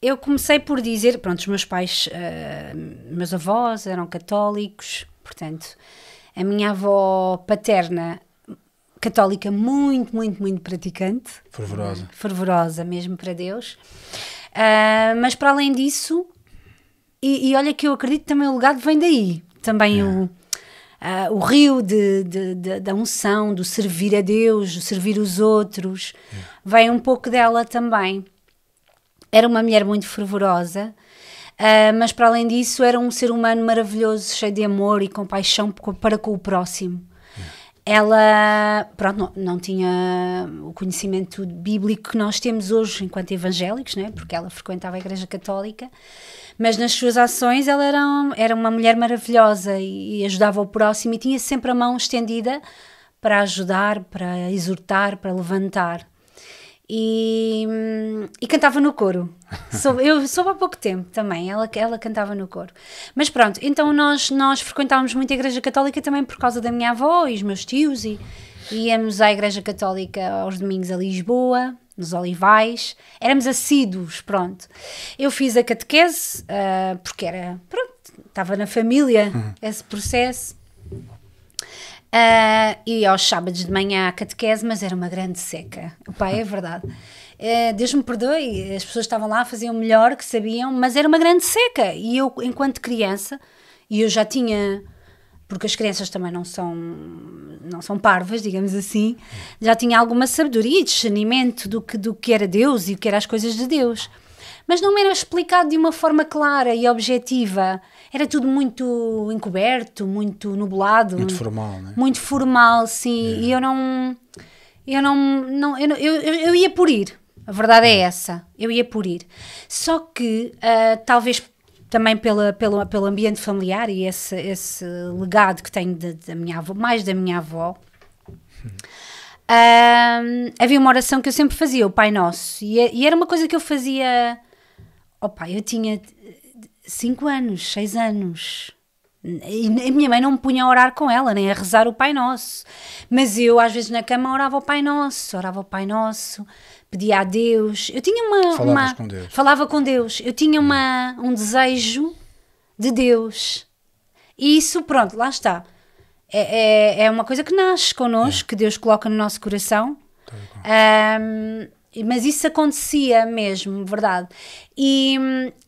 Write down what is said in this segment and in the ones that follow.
eu comecei por dizer, pronto, os meus pais, uh, meus avós eram católicos, portanto, a minha avó paterna, católica muito, muito, muito praticante. Fervorosa. Fervorosa mesmo para Deus. Uh, mas para além disso, e, e, olha que eu acredito também o legado vem daí. Também é. o, uh, o rio de, de, de, da unção, do servir a Deus, do servir os outros, é. vem um pouco dela também. Era uma mulher muito fervorosa, uh, mas para além disso era um ser humano maravilhoso, cheio de amor e compaixão para com o próximo. Ela, pronto, não, não, tinha o conhecimento bíblico que nós temos hoje enquanto evangélicos, né? porque ela frequentava a Igreja Católica, mas nas suas ações ela era, era uma mulher maravilhosa e, e ajudava o próximo e tinha sempre a mão estendida para ajudar, para exortar, para levantar e, e cantava no coro. Soube, eu soube há pouco tempo também, ela, ela cantava no coro. Mas pronto, então nós, nós frequentávamos muito a Igreja Católica também por causa da minha avó e os meus tios, e, e íamos à Igreja Católica aos domingos a Lisboa, nos Olivais, éramos assíduos, pronto. Eu fiz a catequese, uh, porque era, pronto, estava na família uhum. esse processo. Uh, e aos sábados de manhã à catequese, mas era uma grande seca. O pai, é verdade. Uh, Deus me perdoe, as pessoas estavam lá, faziam o melhor que sabiam, mas era uma grande seca. E eu, enquanto criança, e eu já tinha, porque as crianças também não são, não são parvas, digamos assim, já tinha alguma sabedoria e discernimento do que, do que era Deus e o que eram as coisas de Deus. Mas não me era explicado de uma forma clara e objetiva era tudo muito encoberto, muito nublado. Muito formal, né? Muito formal, sim. É. E eu não. Eu não. não eu, eu, eu ia por ir. A verdade é essa. Eu ia por ir. Só que, uh, talvez também pela, pelo, pelo ambiente familiar e esse, esse legado que tenho da minha avó, mais da minha avó. Uh, havia uma oração que eu sempre fazia, o Pai Nosso, e, e era uma coisa que eu fazia. Opa, eu tinha 5 anos, 6 anos. E a minha mãe não me punha a orar com ela, nem a rezar o Pai Nosso. Mas eu, às vezes, na cama orava o Pai Nosso, orava o Pai Nosso, pedia a Deus. Eu tinha uma. uma com Deus. Falava com Deus. Eu tinha uma, um desejo de Deus. E isso, pronto, lá está. É, é, é uma coisa que nasce connosco, é. que Deus coloca no nosso coração. Um, mas isso acontecia mesmo, verdade. E,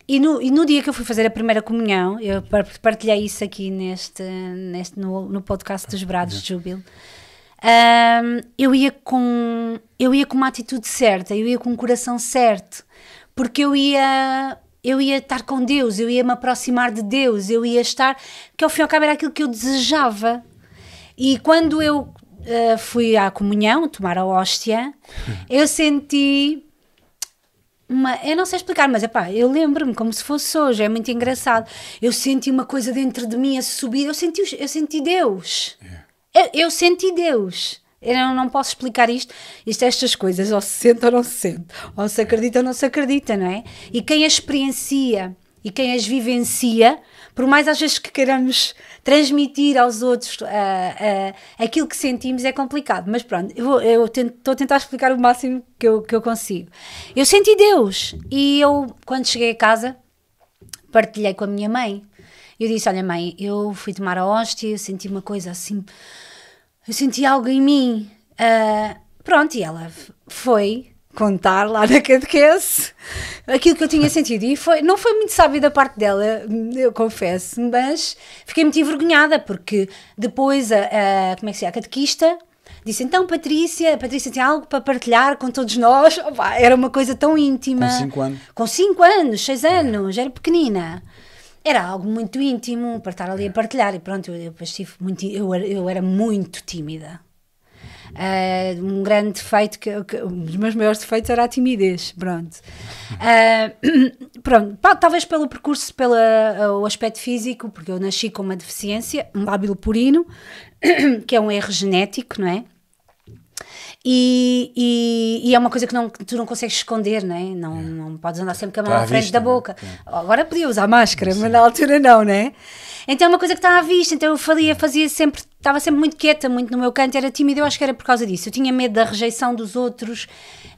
e, no, e no dia que eu fui fazer a primeira comunhão, eu partilhei isso aqui neste, neste no, no podcast dos Brados de Júbilo. Um, eu ia com eu ia com uma atitude certa, eu ia com um coração certo, porque eu ia eu ia estar com Deus, eu ia me aproximar de Deus, eu ia estar, que ao fim e ao cabo era aquilo que eu desejava. E quando eu uh, fui à comunhão, tomar a hóstia, eu senti uma, eu não sei explicar, mas epá, eu lembro-me como se fosse hoje, é muito engraçado. Eu senti uma coisa dentro de mim a subir, eu senti, eu senti Deus. Yeah. Eu, eu, senti Deus. Eu não, não posso explicar isto. Isto é estas coisas, ou se sente ou não se sente, ou se acredita ou não se acredita, não é? E quem as experiencia e quem as vivencia, por mais às vezes que queiramos transmitir aos outros uh, uh, aquilo que sentimos é complicado, mas pronto, eu estou a tentar explicar o máximo que eu, que eu consigo. Eu senti Deus e eu, quando cheguei a casa, partilhei com a minha mãe. Eu disse: Olha, mãe, eu fui tomar a hóstia, eu senti uma coisa assim, eu senti algo em mim. Uh, pronto, e ela foi contar lá na catequese aquilo que eu tinha sentido. E foi, não foi muito sábio da parte dela, eu confesso, mas fiquei muito envergonhada porque depois a, a como é que se chama, a catequista disse então Patrícia, Patrícia tinha algo para partilhar com todos nós. Opa, era uma coisa tão íntima. Com 5 anos. Com 5 anos, 6 anos, era pequenina. Era algo muito íntimo para estar ali a partilhar. E pronto, eu, eu, eu, eu era muito tímida Uh, um grande defeito, que, que, um dos meus maiores defeitos era a timidez, pronto. Uh, pronto, talvez pelo percurso, pelo uh, aspecto físico, porque eu nasci com uma deficiência, um lábio purino, que é um erro genético, não é? E, e, e, é uma coisa que, não, que tu não consegues esconder, não é? Não, é. não podes andar sempre com a mão tá à frente vista, da né? boca. É. Agora podia usar máscara, mas na altura não, não é? Então é uma coisa que está à vista, então eu fazia, fazia sempre estava sempre muito quieta, muito no meu canto, era tímida, eu acho que era por causa disso. Eu tinha medo da rejeição dos outros,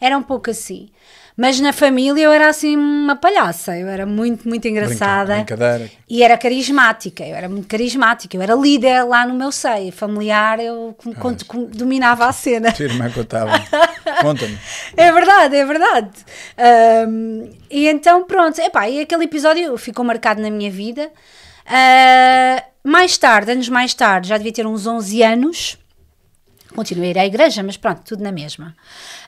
era um pouco assim. Mas na família eu era assim uma palhaça, eu era muito, muito engraçada. brincadeira. E era carismática, eu era muito carismática, eu era líder lá no meu seio, familiar, eu com- com- com- dominava a cena. Tua irmã contava. Conta-me. É verdade, é verdade. Ahm, e então, pronto, epá, e aquele episódio ficou marcado na minha vida. Ah, mais tarde, anos mais tarde, já devia ter uns 11 anos. Continuei a ir à igreja, mas pronto, tudo na mesma.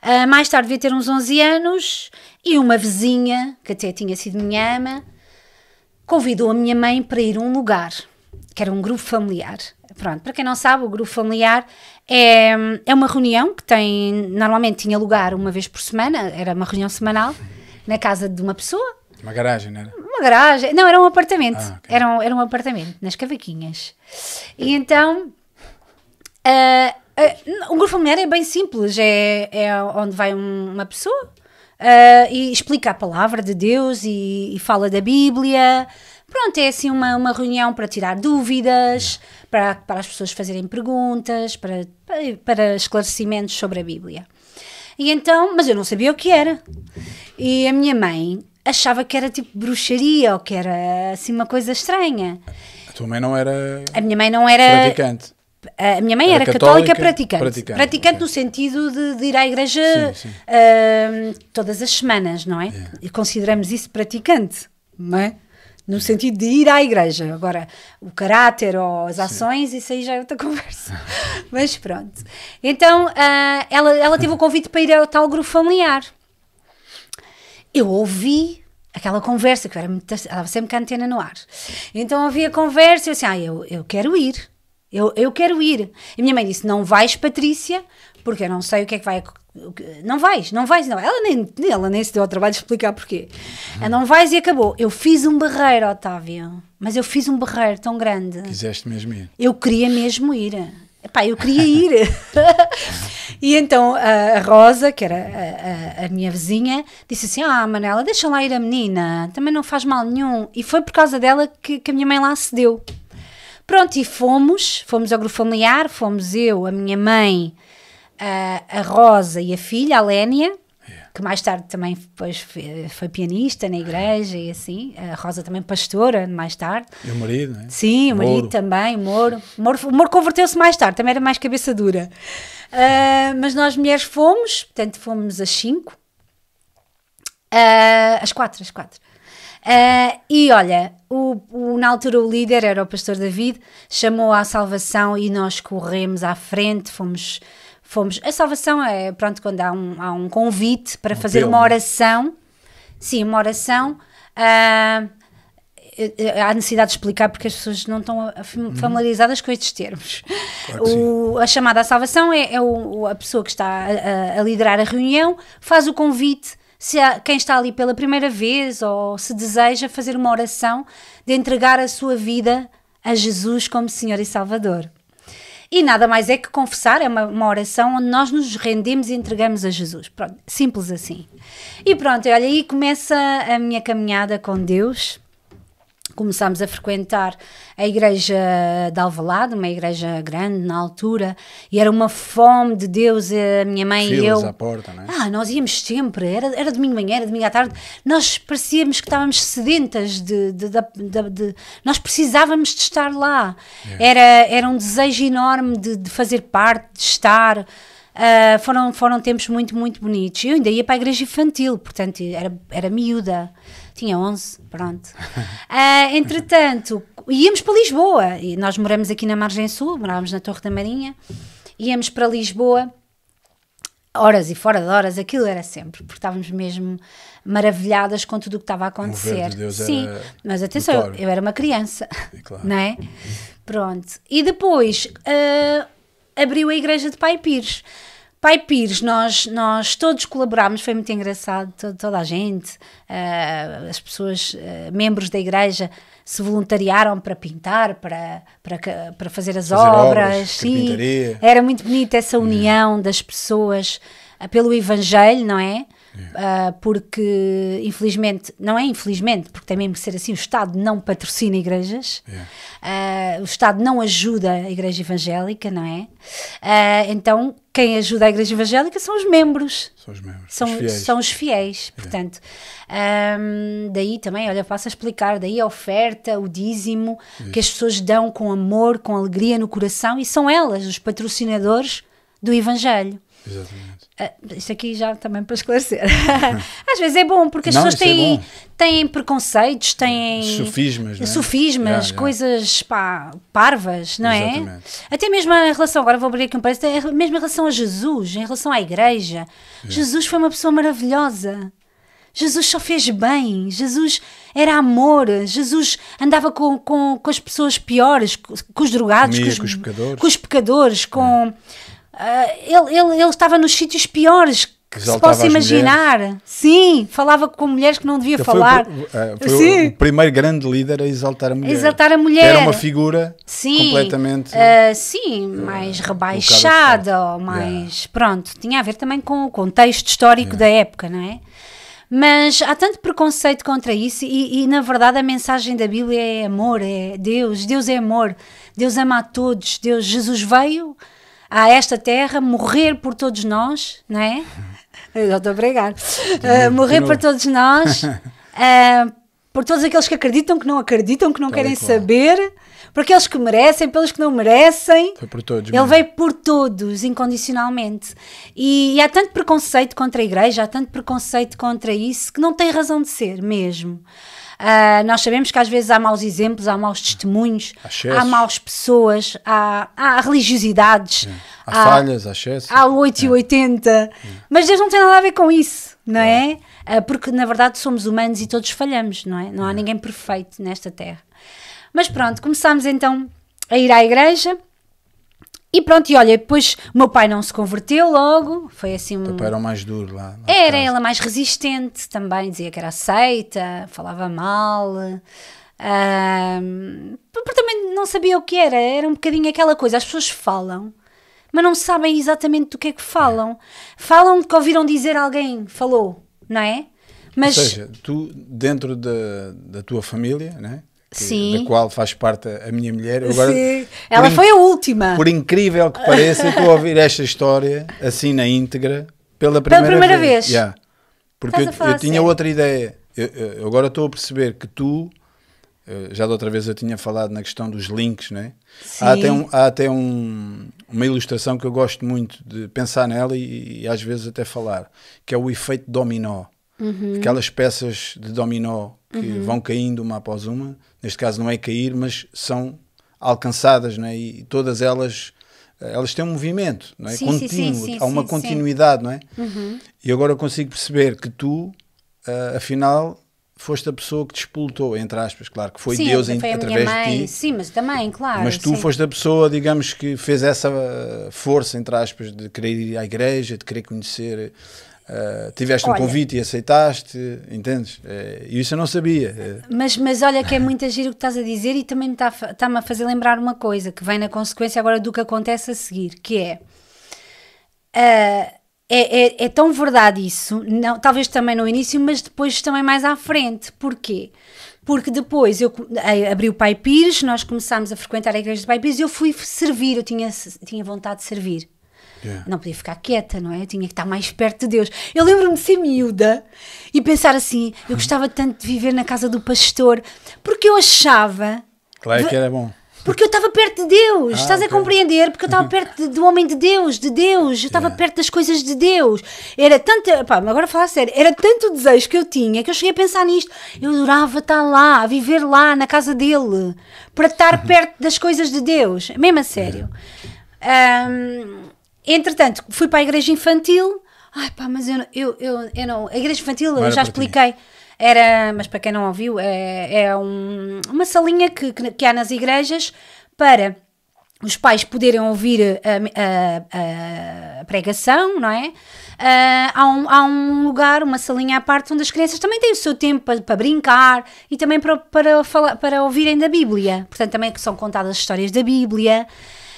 Ah, mais tarde devia ter uns 11 anos e uma vizinha, que até tinha sido minha ama, convidou a minha mãe para ir a um lugar, que era um grupo familiar. Pronto, para quem não sabe, o grupo familiar é, é uma reunião que tem, normalmente tinha lugar uma vez por semana, era uma reunião semanal, na casa de uma pessoa, Uma garagem, não era? Uma garagem, não, era um apartamento, Ah, ok. era, um, era um apartamento, nas cavaquinhas. E então, ah, ah, o grupo familiar é bem simples, é, é onde vai um- uma pessoa ah, e explica a palavra de Deus e, e fala da Bíblia. Pronto, é assim uma, uma reunião para tirar dúvidas, para, para as pessoas fazerem perguntas, para, para, para esclarecimentos sobre a Bíblia. E então, mas eu não sabia o que era. E a minha mãe achava que era tipo bruxaria ou que era assim uma coisa estranha. A tua mãe não era A minha mãe não era. praticante. A minha mãe Era era, católica, católica, praticante. praticante, Praticante, ok. no sentido de, de ir à igreja Sim, sim. ahm, todas as semanas, não é? E consideramos isso praticante, não é? No sentido de ir à igreja. Agora, o caráter ou as ações, isso aí já é outra conversa. Mas pronto. Então, ah, ela, ela teve o convite para ir ao tal grupo familiar. Eu ouvi aquela conversa, que eu era muito, ela estava sempre com a antena no ar. Então ouvi a conversa e eu assim, ah, eu, eu quero ir. Eu, eu quero ir. E minha mãe disse: Não vais, Patrícia, porque eu não sei o que é que vai. Não vais, não vais, não. Ela nem, ela nem se deu ao trabalho de explicar porquê. Ela não vais e acabou. Eu fiz um berreiro, Otávio. Mas eu fiz um berreiro tão grande. Quiseste mesmo ir. Eu queria mesmo ir. Epá, eu queria ir. e então a, a Rosa, que era a, a- a minha vizinha, disse assim: Ah, Manela, deixa lá ir a menina, também não faz mal nenhum. E foi por causa dela que, que a minha mãe lá cedeu. Pronto, e fomos, fomos ao grupo familiar, fomos eu, a minha mãe, a, a Rosa e a filha, a Lénia, que mais tarde também depois foi, foi pianista na igreja e assim, a Rosa também pastora mais tarde. E o marido, não é? Sim, o marido Mouro. também, o Moro. O Moro, Moro converteu-se mais tarde, também era mais cabeça dura. Ah, mas nós mulheres fomos, portanto fomos às 5. às 4, às 4. e olha, o, o- na altura o líder era o pastor David, chamou à salvação e nós corremos à frente, fomos. Fomos, a salvação é pronto quando há um, há um convite para fazer apelo, uma né? oração, sim, uma oração. eh, há necessidade de explicar porque as pessoas não estão fam- familiarizadas com estes termos. Uhum. Claro O- a chamada à salvação é, é o- a pessoa que está a, a- a liderar a reunião, faz o convite. Se há, quem está ali pela primeira vez ou se deseja fazer uma oração de entregar a sua vida a Jesus como Senhor e Salvador. E nada mais é que confessar, é uma, uma oração onde nós nos rendemos e entregamos a Jesus. Pronto, simples assim. E pronto, olha, aí começa a minha caminhada com Deus. Começámos a frequentar a igreja de Alvalade, uma igreja grande na altura, e era uma fome de Deus, a minha mãe e Filas eu. à porta, não é? Ah, nós íamos sempre, era, era domingo de manhã, era domingo à tarde, nós parecíamos que estávamos sedentas de, de, de- de- nós precisávamos de estar lá. Era, era um desejo enorme de, fazer parte, de estar. Ah, foram, foram tempos muito, muito bonitos. Eu ainda ia para a igreja infantil, portanto, era, era miúda. Tinha 11, pronto. Ah, entretanto, íamos para Lisboa. E nós moramos aqui na Margem Sul, morávamos na Torre da Marinha. Íamos para Lisboa horas e fora de horas, aquilo era sempre, porque estávamos mesmo maravilhadas com tudo o que estava a acontecer. de Deus Sim, mas atenção, notório. eu era uma criança, É claro. não é? Pronto. E depois ah, abriu a igreja de Pai Pires. Pai Pires, nós, nós todos colaborámos, foi muito engraçado, to- toda a gente, ah, as pessoas, ah, membros da igreja, se voluntariaram para pintar, para, para, para fazer as Fazer obras, obras, sim, era muito bonita essa união das pessoas ah, pelo Evangelho, não é? Ah, porque infelizmente, não é infelizmente, porque tem mesmo que ser assim, o Estado não patrocina igrejas, Yeah. ah, o Estado não ajuda a igreja evangélica, não é? Ah, então, quem ajuda a igreja evangélica são os membros, São os membros. são os fiéis. são os fiéis, portanto, ahm, daí também, olha, passo a explicar, daí a oferta, o dízimo, que as pessoas dão com amor, com alegria no coração, e são elas os patrocinadores do Evangelho. Exatamente. Isto aqui já também para esclarecer. Às vezes é bom, porque as Não, pessoas é têm, bom. têm preconeitos, têm Sofismas, é? sofismas, Yeah, yeah. coisas pá, parvas, não é? Exatamente. Até mesmo em relação, agora vou abrir aqui um parênteses, até mesmo em relação a Jesus, em relação à igreja. Jesus foi uma pessoa maravilhosa. Jesus só fez bem, Jesus era amor, Jesus andava com, com, com as pessoas piores, com, os drogados, Comia com, com os pecadores. com os pecadores, com. Ah, ele, ele, ele estava nos sítios piores que se possa imaginar. Sim, falava com mulheres que não devia Ele falar. Foi, o, eh, foi Sim. o primeiro grande líder a exaltar a mulher. Exaltar a mulher. Era uma figura Sim, completamente. ah, sim, mais rebaixada, fora. ou mais. Pronto, tinha a ver também com o contexto histórico da época, não é? Mas há tanto preconceito contra isso, e, e, na verdade a mensagem da Bíblia é amor, é Deus, Deus é amor, Deus ama a todos, Deus, Jesus veio a esta terra morrer por todos nós, não é? Eu já estou a pregar. Ah, morrer por todos nós, ah, por todos aqueles que acreditam, que não acreditam, que não Tal querem saber, por aqueles que merecem, pelos que não merecem. Foi por todos. Ele mesmo. veio por todos, incondicionalmente. E, e há tanto preconceito contra a igreja, há tanto preconceito contra isso, que não tem razão de ser mesmo. Ah, nós sabemos que às vezes há maus exemplos, há maus testemunhos, Há há maus pessoas, há, há religiosidades, Há falhas, há excessos. há o 8 e 80. Mas Deus não tem nada a ver com isso, não é? Ah, Porque na verdade somos humanos e todos falhamos, não é? Não há ninguém perfeito nesta terra. Mas pronto, começámos então a ir à igreja. E pronto, e olha, depois o meu pai não se converteu logo, foi assim um. O papai era o mais duro lá. Era ela mais resistente também, dizia que era aceita, falava mal. ahm, porque também não sabia o que era, era um bocadinho aquela coisa. As pessoas falam, mas não sabem exatamente do que é que falam. Falam que ouviram dizer alguém falou, não é? Mas Ou seja, tu, dentro da, da tua família, né? Sim. da qual faz parte a minha mulher, eu agora, Sim, ela foi a última. Por incrível que pareça, eu estou a ouvir esta história assim na íntegra pela primeira, primeira vez. Yeah. Porque eu, eu tinha outra ideia. Eu, eu agora estou a perceber que tu, eh, já da outra vez eu tinha falado na questão dos links, né? Há até, um, há até um- uma ilustração que eu gosto muito de pensar nela e, e às vezes até falar, que é o efeito dominó. Uhum. Aquelas peças de dominó que vão caindo uma após uma, neste caso não é cair, mas são alcançadas, não é? E todas elas eh, elas têm um movimento, não é? Sim, Contínuo, sim, sim, há uma continuidade, não é? Uhum. E agora eu consigo perceber que tu, ah, afinal, foste a pessoa que te expultou, entre aspas, claro, que foi Deus em- foi através mãe. de ti. Sim, mas também, claro. Mas tu foste a pessoa, digamos, que fez essa ah, força, entre aspas, de querer ir à igreja, de querer conhecer. Ah, tiveste um Olha. convite e aceitaste, entendes? Eh, E isso eu não sabia. Eh, Mas, mas olha que é muito giro o que estás a dizer e também me está a está-me a fazer lembrar uma coisa que vem na consequência agora do que acontece a seguir, que é, é, é, é tão verdade isso, não, talvez também no início, mas depois também mais à frente. Porquê? Porque depois eu eh, abri o Pai Pires, nós começámos a frequentar a igreja do Pai Pires e eu fui servir, eu tinha, tinha vontade de servir. Yeah. Não podia ficar quieta, não é? Eu tinha que estar mais perto de Deus. Eu lembro-me de ser miúda e pensar assim: eu gostava tanto de viver na casa do pastor, porque eu achava. Claro que era bom. Porque eu estava perto de Deus, Ah, estás a ok. compreender? Porque eu estava perto de- do homem de Deus, de Deus, eu estava Yeah. perto das coisas de Deus. Era tanto, pá, agora a falar a sério, era tanto desejo que eu tinha que eu cheguei a pensar nisto. Eu adorava estar lá, a viver lá, na casa dele, para estar perto das coisas de Deus, mesmo a sério. Ahm, entretanto, fui para a igreja infantil. Ai pá, mas eu, eu, eu, eu não. A igreja infantil, eu já ti. expliquei. Era, mas para quem não ouviu, é, é um- uma salinha que, que, que há nas igrejas para os pais poderem ouvir a, a- a pregação, não é? Ah, há, um, há um lugar, uma salinha à parte onde as crianças também têm o seu tempo para, para brincar e também para, para, falar, para ouvirem da Bíblia. Portanto, também que são contadas histórias da Bíblia.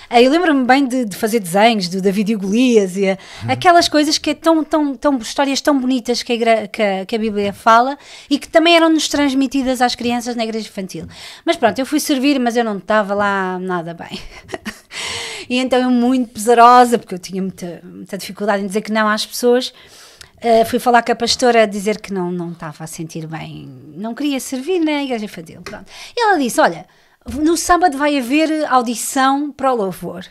Ah, Eu lembro-me bem de, de fazer desenhos do David e Golias e ah, aquelas coisas que é tão, tão, tão histórias tão bonitas que a, que a- que a Bíblia fala e que também eram-nos transmitidas às crianças na igreja infantil. Mas pronto, eu fui servir, mas eu não estava lá nada bem. e então eu muito pesarosa, porque eu tinha muita, muita dificuldade em dizer que não às pessoas. Uh, fui falar com a pastora a dizer que não, não estava a sentir bem, não queria servir na igreja infantil. Pronto. E ela disse: Olha, no sábado vai haver audição para o louvor.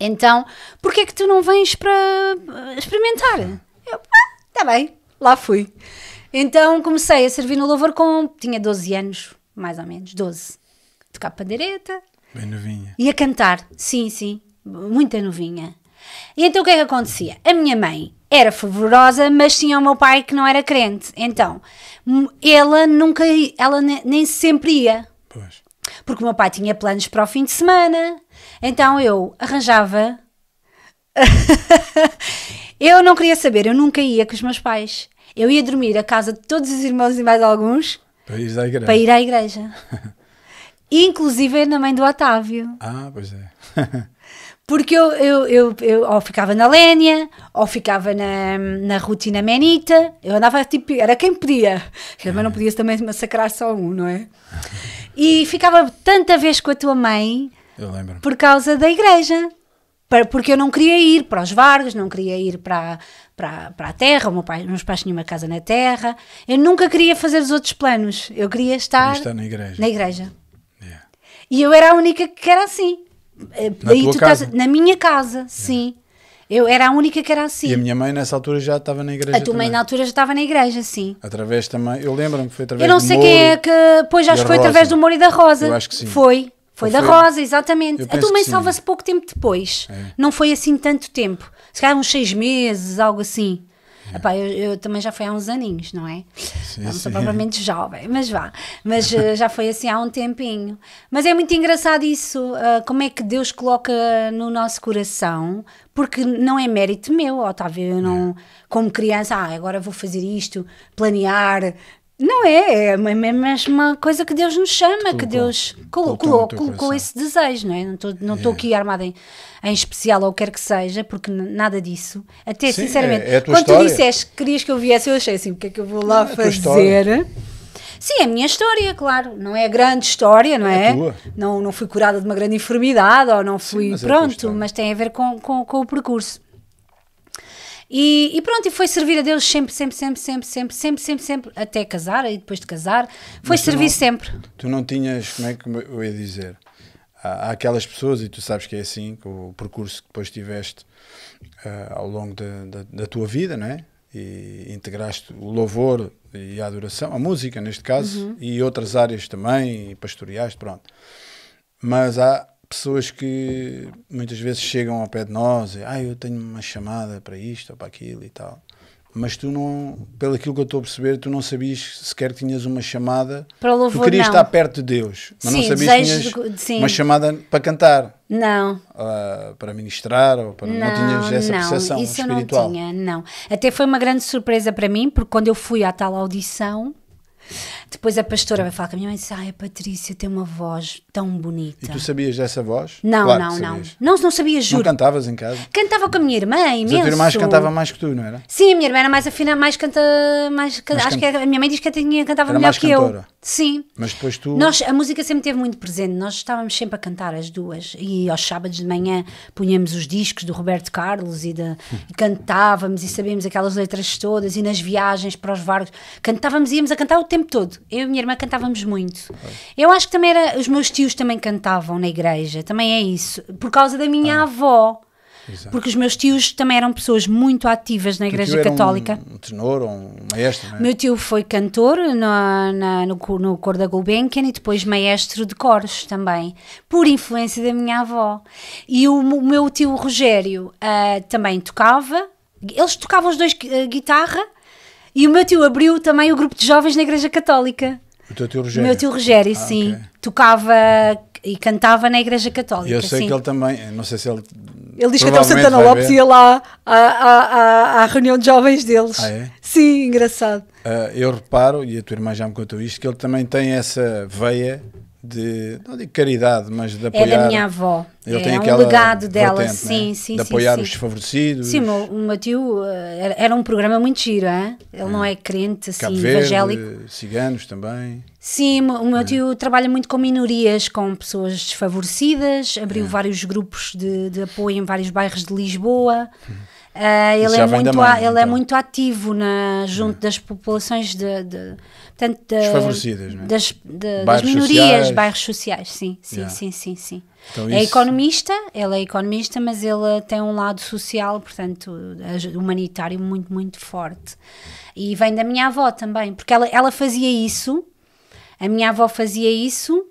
Então, porquê é que tu não vens para uh, experimentar? Eu, ah, tá bem, lá fui. Então comecei a servir no louvor com. tinha 12 anos, mais ou menos, 12. Tocar pandeireta, Bem novinha. e a cantar, sim, sim, muita novinha. E então o que é que acontecia? A minha mãe era fervorosa, mas tinha o meu pai que não era crente. Então, ela nunca, ela ne- nem sempre ia, Pois. Porque o meu pai tinha planos para o fim de semana. Então eu arranjava. eu não queria saber, eu nunca ia com os meus pais. Eu ia dormir à casa de todos os irmãos e mais alguns Para ir à igreja. para ir à igreja. Inclusive na mãe do Otávio. Ah, pois é. Porque eu, eu, eu, eu ou ficava na Lénia, ou ficava na, na rotina Menita, eu andava tipo, era quem podia, mas não podia também massacrar só um, não é? E ficava tanta vez com a tua mãe por causa da igreja, porque eu não queria ir para os Vargas, não queria ir para, para, para a terra, o meu pai, meus pais tinham uma casa na terra, eu nunca queria fazer os outros planos, eu queria estar, estar na igreja. na igreja. Yeah. E eu era a única que era assim. Eh, Na tua tu estás- casa? na minha casa, sim. Eu era a única que era assim. E a minha mãe nessa altura já estava na igreja A tua mãe também. na altura já estava na igreja, sim. Através também, eu lembro-me que foi através Eu não do sei Moro. quem é que. Pois acho que foi através Rosa. do Moro e da Rosa. Eu acho que sim. Foi. Foi Ou da foi- Rosa, exatamente. Eu A tua mãe salva-se pouco tempo depois. É. Não foi assim tanto tempo. Se calhar uns seis meses, algo assim. Epá, eu, eu também já foi há uns aninhos, não é? Sim, não sou sim. propriamente jovem, mas vá. Mas eh, já foi assim há um tempinho. Mas é muito engraçado isso, ah, como é que Deus coloca no nosso coração, porque não é mérito meu, Otávio. Eu não, como criança, ah, agora vou fazer isto, planear. Não é, é a mesma coisa que Deus nos chama, que Colocou. Deus colo- Colocou colocou, colocou esse desejo, não é? Não estou não estou É. aqui armada em, em especial ou o que quer que seja, porque nada disso. Até Sim, sinceramente, é- é quando tu história. disseste que querias que eu viesse, eu achei assim, o que é que eu vou lá é fazer? Sim, é a minha história, claro. Não é a grande história, não É é? Não, não fui curada de uma grande enfermidade ou não fui. mas é a tua pronto, mas tem a ver com, com, com o percurso. E, e pronto, e foi servir a Deus sempre, sempre, sempre, sempre, sempre, sempre, sempre, sempre, até casar e depois de casar. Foi servir não- sempre. Tu não tinhas, como é que eu ia dizer? Há, há aquelas pessoas, e tu sabes que é assim, com o percurso que depois tiveste ah, ao longo da, da, da tua vida, não é? E integraste o louvor e a adoração, a música neste caso, Uhum. e outras áreas também, e pastoriais, pronto. Mas há pessoas que muitas vezes chegam ao pé de nós e, ah, eu tenho uma chamada para isto ou para aquilo e tal. Mas tu não, pelo aquilo que eu estou a perceber, tu não sabias sequer que tinhas uma chamada. Para louvor, tu querias não. estar perto de Deus, mas não Sim, sabias que tinhas de- uma chamada para cantar, Não, ah, para ministrar, ou para, não, tinhas essa percepção isso espiritual. eu não tinha, não. Até foi uma grande surpresa para mim, porque quando eu fui à tal audição, depois a pastora vai falar com a minha mãe e disse: Ai, a Patrícia tem uma voz tão bonita. E tu sabias dessa voz? Não, Claro não, não. Não, não sabia, Não juro. cantavas em casa? Cantava com a minha irmã, Mas imenso. a tua irmã cantava mais que tu, não era? Sim, a minha irmã era mais afina, mais canta, mais, Mais acho can- que a minha mãe diz que a tinha cantava Era melhor mais que cantora. eu. Sim. Mas depois tu. Nós, a música sempre teve muito presente, nós estávamos sempre a cantar as duas e aos sábados de manhã punhamos os discos do Roberto Carlos e, de, e cantávamos e sabíamos aquelas letras todas e nas viagens para os Vargos cantávamos e íamos a cantar o tempo todo. Eu e a minha irmã cantávamos muito. Eu acho que também era, os meus tios também cantavam na igreja, também é isso, por causa da minha avó. Exato. Porque os meus tios também eram pessoas muito ativas na o igreja era um- católica. Um, tenor ou um maestro, não é? Meu tio foi cantor na, na- no, cor- no coro da Gulbenkian e depois maestro de coros também, por influência da minha avó. E o, o meu tio Rogério ah, também tocava, eles tocavam os dois ah, guitarra e o meu tio abriu também o grupo de jovens na Igreja Católica. O teu tio O Rogério. meu tio Rogério, Ah, sim, ok. tocava e cantava na Igreja Católica. Eu sei sim. que ele também, não sei se ele. Ele diz que até o Santana Lopes ver. ia lá à, à, à, reunião de jovens deles. Ah, é? Sim, engraçado. Ah, eu reparo, e a tua irmã já me contou isto, que ele também tem essa veia de, não digo caridade, mas de É apoiar. da minha avó. Ele é tem um aquela legado dela, vertente, sim, né? sim, De apoiar sim. os desfavorecidos. Sim, o meu, tio eh, era, era um programa muito giro, hein? ele não é crente, assim, Cabo Verde, evangélico. ciganos também. Sim, o meu tio trabalha muito com minorias, com pessoas desfavorecidas, abriu vários grupos de, de apoio em vários bairros de Lisboa. Ah, ele, é muito, mãe, a- ele é então. muito ativo na, junto das populações de, de, portanto, da- Desfavorecidas, não é? das, de- das minorias, sociais. bairros sociais, sim, sim, Yeah. sim, sim, sim. Então é isso- economista, ele é economista, mas ele tem um lado social, portanto, humanitário muito, muito forte. E vem da minha avó também, porque ela, ela fazia isso, a minha avó fazia isso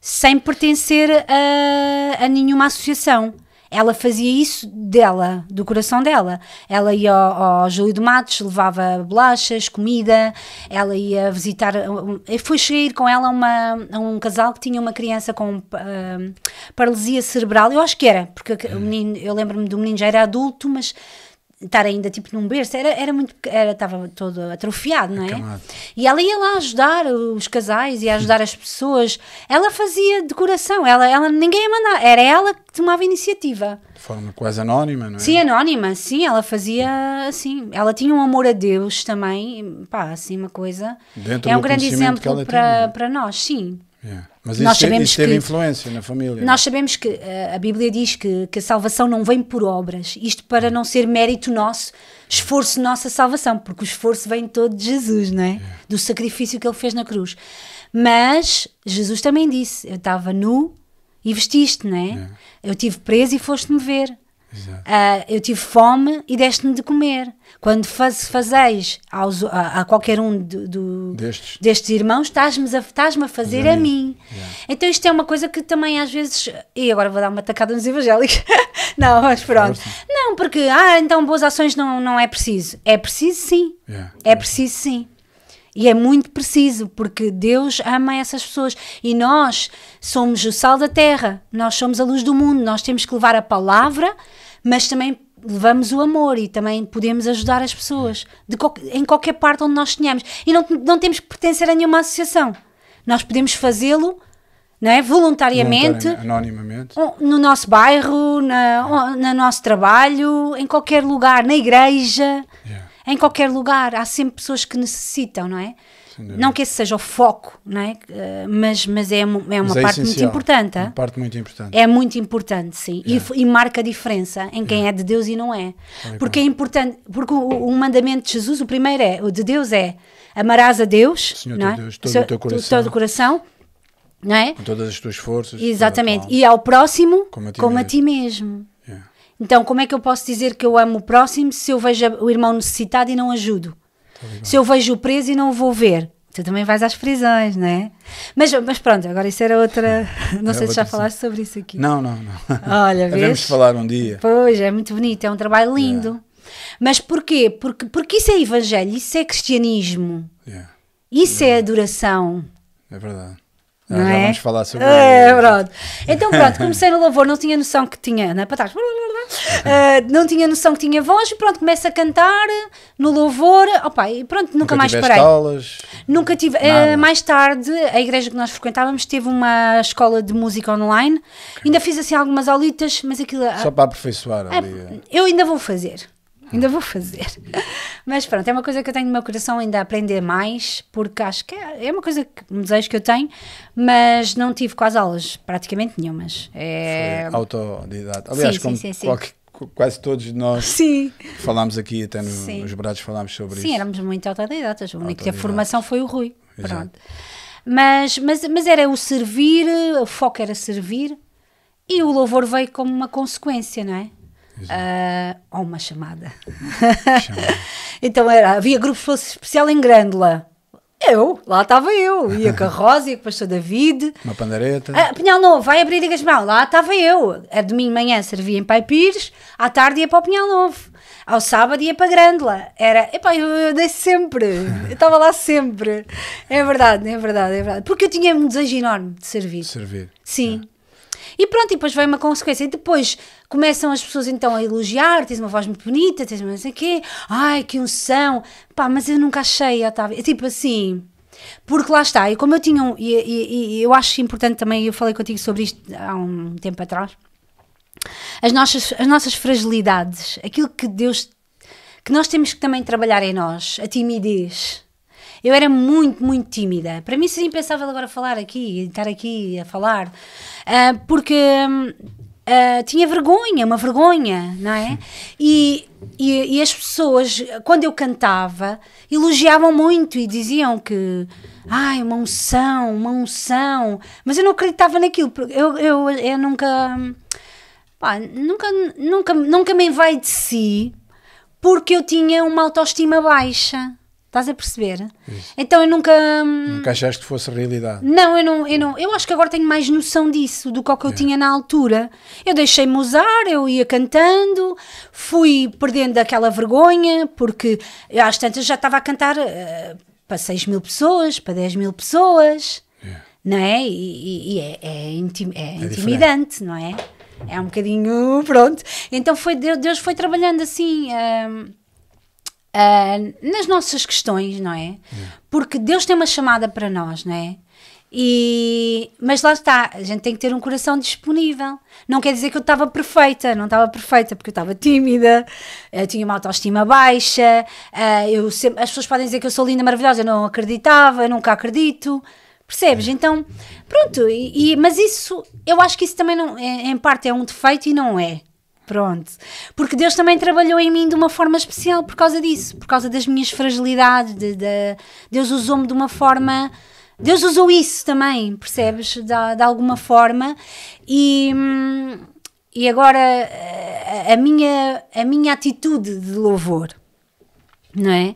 sem pertencer a, a nenhuma associação. Ela fazia isso dela, do coração dela. Ela ia ao, ao Júlio de Matos, levava bolachas, comida, ela ia visitar. Eu fui ir com ela a, uma, a um casal que tinha uma criança com ah, paralisia cerebral. Eu acho que era, porque o menino, eu lembro-me do menino já era adulto, mas estar ainda tipo num berço era, era muito. Era, estava todo atrofiado, não é? Acamado. E ela ia lá ajudar os casais, ia ajudar as pessoas. Ela fazia de coração, ela, ela, ninguém ia mandar, era ela que tomava a iniciativa. De forma quase anónima, não é? Sim, anónima, sim, ela fazia assim. Ela tinha um amor a Deus também, pá, assim, uma coisa. Dentro é um grande exemplo para, tinha. para nós, sim. Yeah. Mas Nós isso, te- sabemos isso teve que- influência na família. Nós sabemos que eh, a Bíblia diz que, que a salvação não vem por obras, isto para não ser mérito nosso, esforço nosso a salvação, porque o esforço vem todo de Jesus, não é? Do sacrifício que ele fez na cruz. Mas Jesus também disse: Eu estava nu e vestiste, não é? Eu tive preso e foste-me ver. Ah, eu tive fome e deste-me de comer. Quando faz, fazeis aos, a, a qualquer um do, do- Destes. destes irmãos, estás-me a, estás-me a fazer a a mim. Yeah. Então isto é uma coisa que também às vezes. E agora vou dar uma tacada nos evangélicos. não, mas pronto. Não, porque, ah, então boas ações não, não é preciso. É preciso sim. Yeah. É preciso sim. E é muito preciso, porque Deus ama essas pessoas. E nós somos o sal da terra, nós somos a luz do mundo, nós temos que levar a palavra, mas também levamos o amor e também podemos ajudar as pessoas em qualquer parte onde nós estejamos. E não, não temos que pertencer a nenhuma associação. Nós podemos fazê-lo não é? voluntariamente Voluntariamente, Anonimamente. no nosso bairro, na, no nosso trabalho, em qualquer lugar, na igreja, Yeah. em qualquer lugar. Há sempre pessoas que necessitam, não é? Não que esse seja o foco, não é? Eh, Mas, mas é, uma- é uma Mas é parte muito importante. Uma parte muito importante. É muito importante, sim. E Yeah. f- E, marca a diferença em quem é de Deus e não é. E Porque é importante, porque o, o mandamento de Jesus, o primeiro é, o de Deus é amarás a Deus, Senhor não é? Deus, todo Seu- o teu coração. todo o coração, não é? Com todas as tuas forças. Exatamente. a E ao próximo Como a ti como a mesmo. ti mesmo. Yeah. Então, como é que eu posso dizer que eu amo o próximo se eu vejo o irmão necessitado e não ajudo? Se eu vejo o preso e não o vou ver? Tu também vais às prisões, não é? Mas, mas pronto, agora isso era outra. Não É sei se já falaste sobre isso aqui. Não, não, não. Olha, Devemos vês? falar um dia. Pois, é muito bonito, é um trabalho lindo. Mas porquê? Porque, porque isso é evangelho, isso é cristianismo, Yeah. isso é adoração. É verdade. Não já é? vamos falar sobre É, isso. pronto. Então pronto, comecei no louvor, não tinha noção que tinha, na patas, não tinha noção que tinha voz e pronto, começo a cantar no louvor, opa, e pronto, nunca, mais tiveste parei. aulas. Nunca tive. Eh, mais tarde, a igreja que nós frequentávamos teve uma escola de música online. Ainda fiz assim algumas aulitas, mas aquilo. Só para aperfeiçoar ah, ali. eu ainda vou fazer. Ainda vou fazer. Mas pronto, é uma coisa que eu tenho no meu coração ainda a aprender mais, porque acho que é, é uma coisa que um desejo que eu tenho, mas não tive quase aulas, praticamente nenhumas. É... Foi autodidata. Aliás, sim, como sim, sim. qualquer- quase todos nós Sim. falámos aqui, até no- Sim. nos brados falámos sobre Sim, isso. éramos muito autodidatas. A única Autodidatas. formação foi o Rui. Exato. Pronto. Mas, mas, mas era o servir, o foco era servir e o louvor veio como uma consequência, não é? Ah, ou uma chamada. Chamada. então era, havia grupo de força especial em Grândola. Eu, lá estava eu. Ia com a Rosa, ia com o pastor David. Uma pandareta. Ah, Pinhal Novo, vai abrir a Liga Esmeralda. Lá estava eu. A domingo de manhã servia em Pai Pires, à tarde ia para o Pinhal Novo. Ao sábado ia para Grândola. Era, epá, eu, eu dei sempre. Eu estava lá sempre. É verdade, é verdade, é verdade. Porque eu tinha um desejo enorme de servir. Servir. Sim. E pronto, e depois veio uma consequência. E depois começam as pessoas então a elogiar: tens uma voz muito bonita, tens uma não sei o quê, ai que unção. Pá, mas eu nunca achei, Otávio. É tipo assim, Porque lá está, e como eu tinha um, e, e- e eu acho importante também, eu falei contigo sobre isto há um tempo atrás, as nossas, as nossas fragilidades, aquilo que Deus, que nós temos que também trabalhar em nós, a timidez. Eu era muito, muito tímida. Para mim seria impensável agora falar aqui, estar aqui a falar, ah, porque ah, tinha vergonha, uma vergonha, não é? E, e, e as pessoas, quando eu cantava, elogiavam muito e diziam que, ai, uma unção, uma unção, mas eu não acreditava naquilo, porque eu, eu, eu nunca, pá, nunca, nunca, nunca me vai de si porque eu tinha uma autoestima baixa. Estás a perceber? Então eu nunca. hum, Nunca achaste que fosse realidade. Não, eu não, eu não. Eu acho que agora tenho mais noção disso do que o que eu tinha na altura. Eu deixei-me usar, eu ia cantando, fui perdendo aquela vergonha, porque eu, às tantas já estava a cantar eh, para 6 mil pessoas, para 10 mil pessoas, não é? E, e- é, é, intim- é intimidante, não é? É um bocadinho. Pronto. Então foi, Deus foi trabalhando assim. hum, ah, nas nossas questões, não é? Porque Deus tem uma chamada para nós, não é? E, mas lá está, a gente tem que ter um coração disponível. Não quer dizer que eu estava perfeita, não estava perfeita porque eu estava tímida, eh, tinha uma autoestima baixa. eh, eu sempre- as pessoas podem dizer que eu sou linda, maravilhosa, eu não acreditava, eu nunca acredito. Percebes? Então, pronto, e, e- mas isso, eu acho que isso também não, é- em parte é um defeito e não é. Pronto. Porque Deus também trabalhou em mim de uma forma especial por causa disso, por causa das minhas fragilidades. De, de- Deus usou-me de uma forma. Deus usou isso também, percebes? De, de alguma forma. E, hum, e agora a, a minha, a minha atitude de louvor, não é?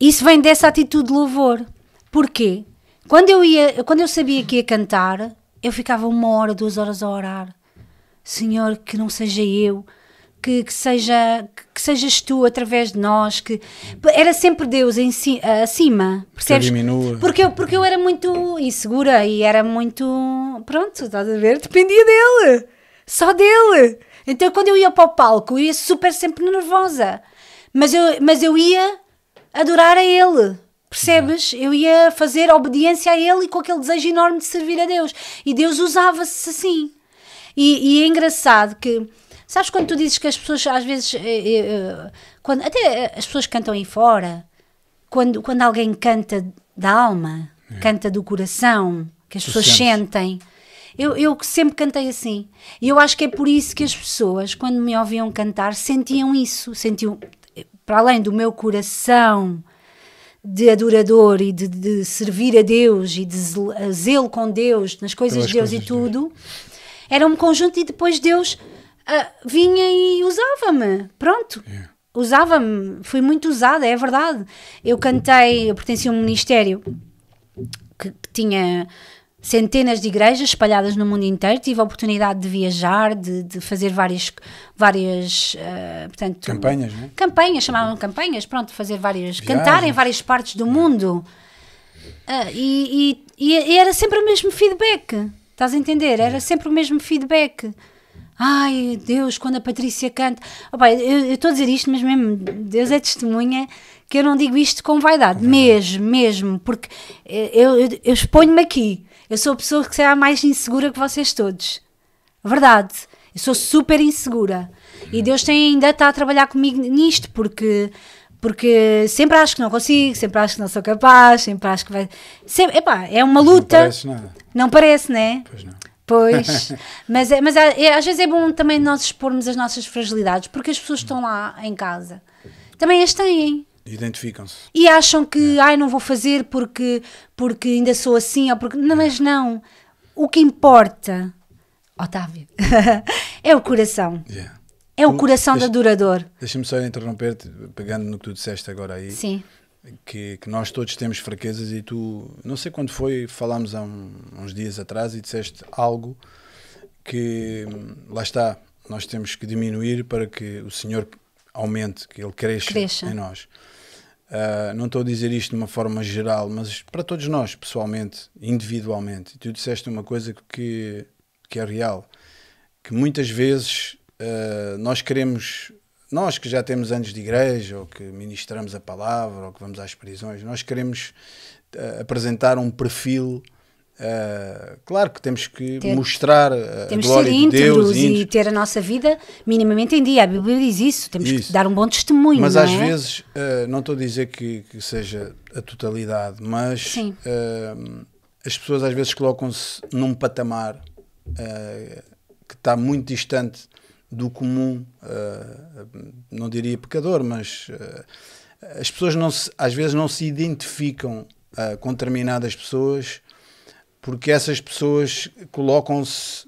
Isso vem dessa atitude de louvor. Porquê? Quando eu, ia, quando eu sabia que ia cantar, eu ficava uma hora, duas horas a orar. Senhor, que não seja eu, que, que seja que sejas tu através de nós, que era sempre Deus em ci- acima, percebes? Porque eu, porque eu era muito insegura e era muito, pronto, estás a ver? Dependia dele, só dele. Então quando eu ia para o palco, eu ia super sempre nervosa, mas eu, mas eu ia adorar a ele. Percebes? Eu ia fazer obediência a ele e com aquele desejo enorme de servir a Deus. E Deus usava-se assim. E, e é engraçado que, sabes quando tu dizes que as pessoas às vezes, eh, eh, quando, até as pessoas cantam aí fora, quando, quando alguém canta da alma, canta do coração, que as Tu pessoas sentes. sentem. Eu, eu sempre cantei assim. E eu acho que é por isso que as pessoas, quando me ouviam cantar, sentiam isso. Sentiam, para além do meu coração de adorador e de, de servir a Deus e de zel- zelo com Deus, nas coisas Pelas de Deus coisas e de Deus. Era um conjunto e depois Deus ah, vinha e usava-me. Pronto. Yeah. Usava-me. Fui muito usada, é verdade. Eu cantei, eu pertencia a um ministério que, que tinha centenas de igrejas espalhadas no mundo inteiro. Tive a oportunidade de viajar, de, de fazer várias, várias ah, portanto, Campanhas, não é? campanhas, chamavam campanhas, pronto, fazer várias, Viagens. cantar em várias partes do mundo. Ah, e, e- e era sempre o mesmo feedback, estás a entender? Era sempre o mesmo feedback. Ai, Deus, quando a Patrícia canta. Opa, eu estou a dizer isto, mas mesmo, Deus é testemunha que eu não digo isto com vaidade, mesmo, mesmo, porque eu, eu, eu exponho-me aqui. Eu sou a pessoa que será mais insegura que vocês todos. Verdade. Eu sou super insegura. E Deus tem, ainda está a trabalhar comigo nisto, porque, porque sempre acho que não consigo, sempre acho que não sou capaz, sempre acho que vai. Sempre, epá, é uma Não luta. parece nada. Não parece, né? Pois não. Pois, mas, é- mas é- é- às vezes é bom também nós expormos as nossas fragilidades, porque as pessoas que estão lá em casa também as têm. Identificam-se. E acham que, ai, não vou fazer porque, porque ainda sou assim, ou porque. Não, mas não. O que importa, Otávio, é o coração. Yeah. É o coração do deixa- adorador. Deixa-me só interromper-te, pegando no que tu disseste agora aí, Sim. que, que nós todos temos fraquezas e tu, não sei quando foi, falámos há um- uns dias atrás e disseste algo que, lá está, nós temos que diminuir para que o Senhor aumente, que Ele cresça, Cresça. em nós. Ah, não estou a dizer isto de uma forma geral, mas para todos nós, pessoalmente, individualmente. E tu disseste uma coisa que, que é real, que muitas vezes ah, nós queremos, nós que já temos anos de igreja, ou que ministramos a palavra, ou que vamos às prisões, nós queremos uh, apresentar um perfil. Uh, claro que temos que Ter- mostrar a Temos glória de Deus, e ter a nossa vida minimamente em dia. A Bíblia diz isso. Temos que Isso. dar um bom testemunho. mas não às é? vezes, não estou a dizer que, que seja a totalidade, mas as pessoas às vezes colocam-se num patamar uh, que está muito distante do comum, uh, não diria pecador, mas uh, as pessoas não se- às vezes não se identificam uh, com determinadas pessoas porque essas pessoas colocam-se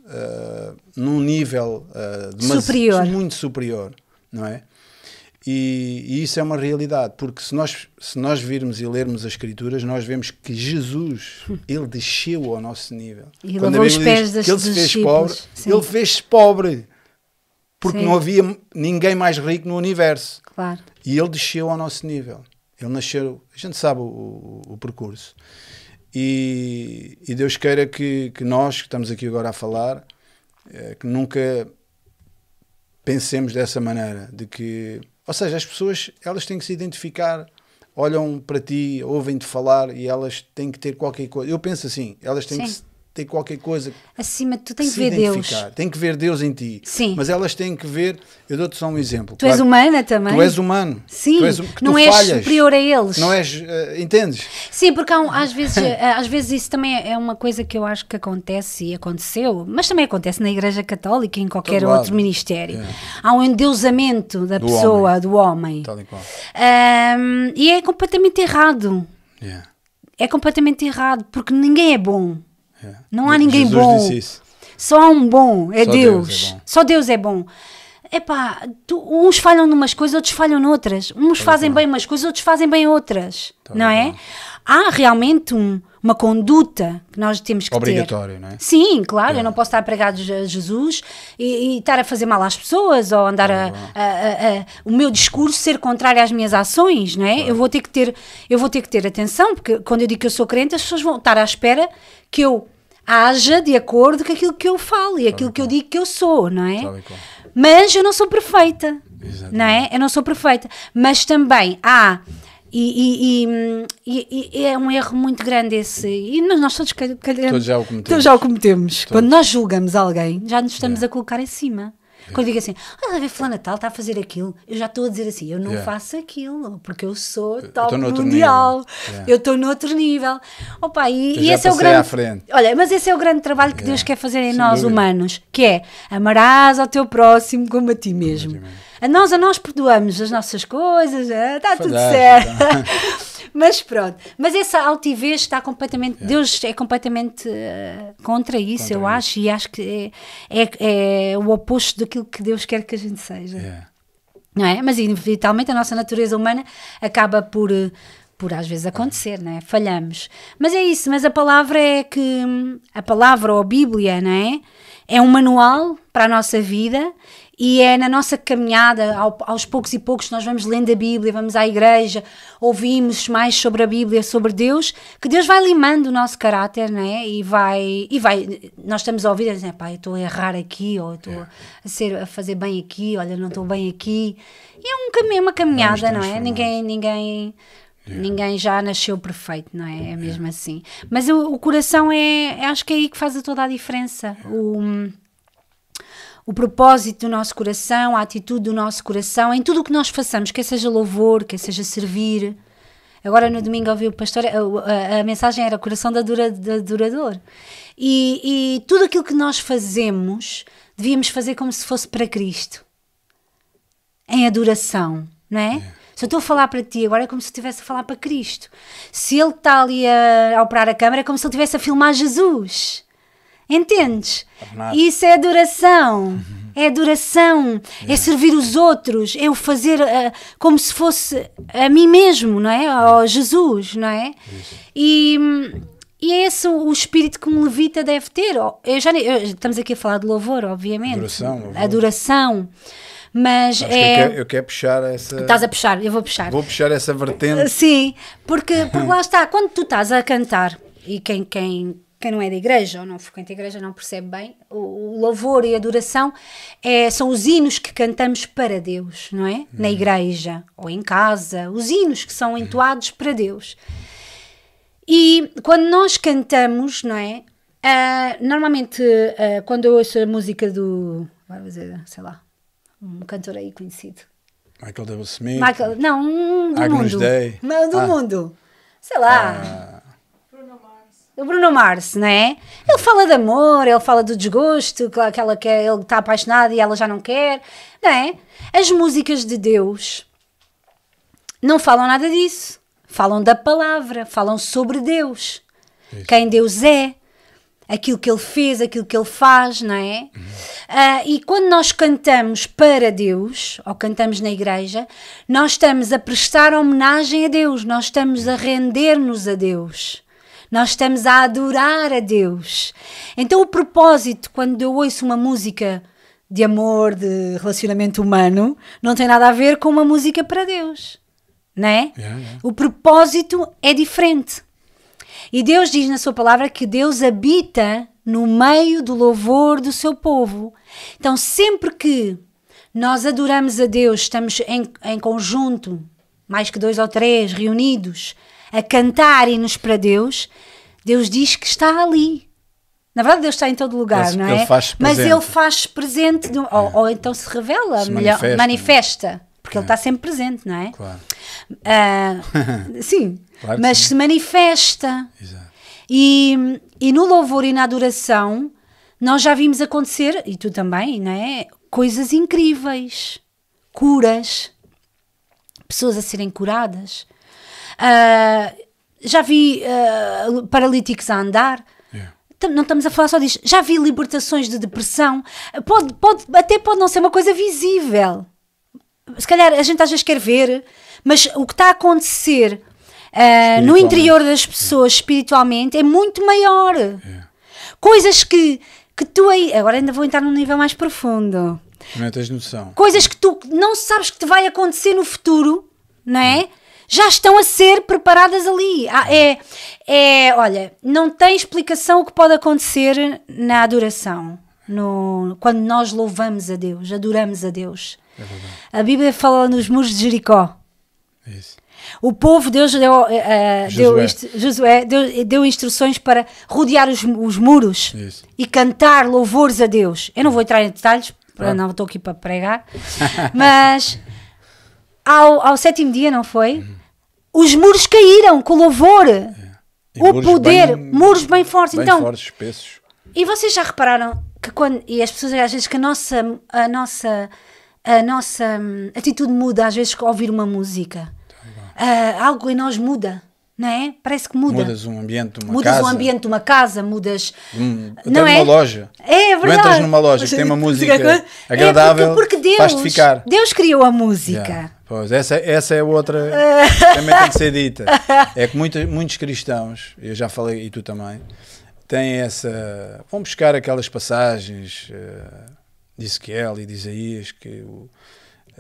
num nível Superior. muito superior, não é? E, e isso é uma realidade, porque se nós, se nós virmos e lermos as Escrituras, nós vemos que Jesus, ele desceu ao nosso nível. E Quando a os pés diz que ele se fez discípulos. pobre, Sim. ele fez-se pobre, porque Sim. não havia ninguém mais rico no universo. Claro. E ele desceu ao nosso nível. Ele nasceu, a gente sabe o, o- o percurso. E, e Deus queira que, que nós, que estamos aqui agora a falar, eh, que nunca pensemos dessa maneira, de que, ou seja, as pessoas, elas têm que se identificar, olham para ti, ouvem-te falar e elas têm que ter qualquer coisa. Eu penso assim, elas têm Sim. que ter qualquer coisa Acima de tudo, tem que ver Deus. Tem que ver Deus em ti. Sim. Mas elas têm que ver, eu dou-te só um exemplo. Tu és Claro, humana também. Tu és humano. Sim, Tu és, um- não tu és falhas. superior a eles. Não és, eh, entendes? Sim, porque um- às, vezes, eh, às vezes isso também é uma coisa que eu acho que acontece e aconteceu, mas também acontece na Igreja Católica e em qualquer Todo outro lado. ministério. É. Há um endeusamento da Do pessoa, homem. do homem. Tal e qual. Ahm, e é completamente errado. Yeah, É completamente errado, porque ninguém é bom. Yeah. Não há ninguém Jesus bom. Só há um bom, é Só Deus. Deus é bom. Só Deus é bom. Epá, tu, uns falham numas coisas, outros falham noutras. Uns fazem bem umas coisas, outros fazem bem outras. Tá não é? Há realmente um- uma conduta que nós temos que Obrigatório, ter. não é? Sim, claro, É. eu não posso estar a pregar de Jesus e, e estar a fazer mal às pessoas ou andar a, Tá a- a- a- o meu discurso ser contrário às minhas ações, não é? Eu vou ter que ter, eu vou ter que ter atenção, porque quando eu digo que eu sou crente, as pessoas vão estar à espera que eu haja de acordo com aquilo que eu falo e aquilo que eu digo que eu sou, não é? Qual. Mas eu não sou perfeita, não é? Eu não sou perfeita, mas também há e, e- e- e- é um erro muito grande esse e nós, nós todos, calhar- Todos já o cometemos. todos já o cometemos. Quando nós julgamos alguém, já nos estamos Yeah. a colocar em cima. Quando digo assim, ah, a ver, fulano Natal está a fazer aquilo, eu já estou a dizer assim, eu não Yeah. faço aquilo, porque eu sou top noutro mundial. Yeah. eu estou noutro nível. Opa, e, e esse é o grande. frente. Olha, mas esse é o grande trabalho que Yeah. Deus quer fazer em Sem nós dúvida. humanos, que é amarás ao teu próximo como a ti mesmo. A nós, a nós perdoamos as nossas coisas, ah, está tudo certo. Mas pronto, mas essa altivez está completamente, Deus é completamente eh, contra isso, Contra eu isso. acho, e acho que é, é, é o oposto daquilo que Deus quer que a gente seja Yeah. não é? Mas inevitavelmente a nossa natureza humana acaba por, por às vezes acontecer, não é? Falhamos. Mas é isso, mas a palavra é que a palavra ou a Bíblia, não é? É um manual para a nossa vida e é na nossa caminhada, ao- aos poucos e poucos, nós vamos lendo a Bíblia, vamos à igreja, ouvimos mais sobre a Bíblia, sobre Deus, que Deus vai limando o nosso caráter, não é? E vai, e vai nós estamos a ouvir, a dizer, pá, eu estou a errar aqui, ou eu estou a, ser, a fazer bem aqui, olha, não estou bem aqui. E é um caminho, uma caminhada, não é? Ninguém, ninguém, ninguém já nasceu perfeito, não é? É mesmo assim. Mas o, o coração é, acho que é aí que faz toda a diferença. O, o propósito do nosso coração, a atitude do nosso coração, em tudo o que nós façamos, quer seja louvor, quer seja servir. Agora no domingo ouvi o pastor, a, a- a mensagem era coração da, dura, da adorador. E, e tudo aquilo que nós fazemos, devíamos fazer como se fosse para Cristo. Em adoração, não é? Se eu estou a falar para ti, agora é como se eu estivesse a falar para Cristo. Se ele está ali a, a operar a câmera, é como se ele estivesse a filmar Jesus. Entendes? Isso é adoração. É adoração, é servir os outros, é o fazer ah, como se fosse a mim mesmo, não é? Ao Jesus, não é? E, e é esse o espírito que um levita deve ter. Eu já, eu- estamos aqui a falar de louvor, obviamente. Adoração, louvor. Adoração. Mas Sabes que é. eu, quero, eu quero puxar essa. Estás a puxar, eu vou puxar. Vou puxar essa vertente. Sim, porque, porque lá está, quando tu estás a cantar, e quem, quem, quem não é da igreja ou não frequenta a igreja não percebe bem, o, o louvor e a adoração é, são os hinos que cantamos para Deus, não é? Na igreja ou em casa, os hinos que são entoados para Deus. E quando nós cantamos, não é? Ah, normalmente, ah, quando eu ouço a música do. Dizer, sei lá, um cantor aí conhecido. Michael W. Smith. Michael, não, um do Agnus mundo. Dei. Não, do Ah. mundo. Sei lá. Ah, O Bruno Mars, não é? Ele fala de amor, ele fala do desgosto, que que ela quer, ele está apaixonado e ela já não quer, não é? As músicas de Deus não falam nada disso. Falam da palavra, falam sobre Deus. Isso. Quem Deus é, aquilo que ele fez, aquilo que ele faz, não é? Ah, e quando nós cantamos para Deus, ou cantamos na igreja, nós estamos a prestar homenagem a Deus, nós estamos a render-nos a Deus. Nós estamos a adorar a Deus. Então, o propósito, quando eu ouço uma música de amor, de relacionamento humano, não tem nada a ver com uma música para Deus. Não é? Yeah, yeah. O propósito é diferente. E Deus diz na sua palavra que Deus habita no meio do louvor do seu povo. Então, sempre que nós adoramos a Deus, estamos em, em conjunto, mais que dois ou três, reunidos, a cantar hinos para Deus, Deus diz que está ali. Na verdade, Deus está em todo lugar, Ele- não é? Mas. Ele faz presente, de- ou, ou então se revela, Se melhor- manifesta. manifesta, porque Ele está sempre presente, não é? claro. Ah, sim, Claro mas sim. se manifesta. Exato. E, e no louvor e na adoração, nós já vimos acontecer, e tu também, não é? Coisas incríveis, curas, pessoas a serem curadas. Ah, já vi ah, paralíticos a andar. Yeah. Não estamos a falar só disto. Já vi libertações de depressão. Pode, pode, até pode não ser uma coisa visível. Se calhar a gente às vezes quer ver, mas o que está a acontecer ah, no interior das pessoas espiritualmente é muito maior. Yeah. Coisas que, que tu aí. Agora ainda vou entrar num nível mais profundo. Não tens noção. Coisas que tu não sabes que te vai acontecer no futuro, não é? Já estão a ser preparadas ali. Ah, É, é, olha, não tem explicação o que pode acontecer na adoração. No, quando nós louvamos a Deus, adoramos a Deus. É. A Bíblia fala nos muros de Jericó. Isso. O povo, Deus deu, eh, deu, Josué. deu, deu instruções para rodear os, os muros Isso. e cantar louvores a Deus. Eu não vou entrar em detalhes, Claro. não estou aqui para pregar, mas ao, ao sétimo dia, não foi? Os muros caíram com louvor. E O muros poder, bem- muros bem fortes. Bem então, fortes, espessos. e vocês já repararam que quando. E as pessoas às vezes que a nossa, a nossa, a nossa hum, atitude muda, às vezes, ao ouvir uma música. Ah, algo em nós muda, não é? Parece que muda. Mudas um ambiente de uma mudas casa. o ambiente de uma casa, mudas. Hum, não numa é? loja. É, é Tu verdade. entras numa loja que tem uma música É agradável, porque, porque Deus, ficar. Deus criou a música. Yeah. Pois, essa, essa é outra também tem que ser dita. É que muita, muitos cristãos, eu já falei, e tu também, têm essa. Vão buscar aquelas passagens eh, de Ezequiel e de Isaías que o,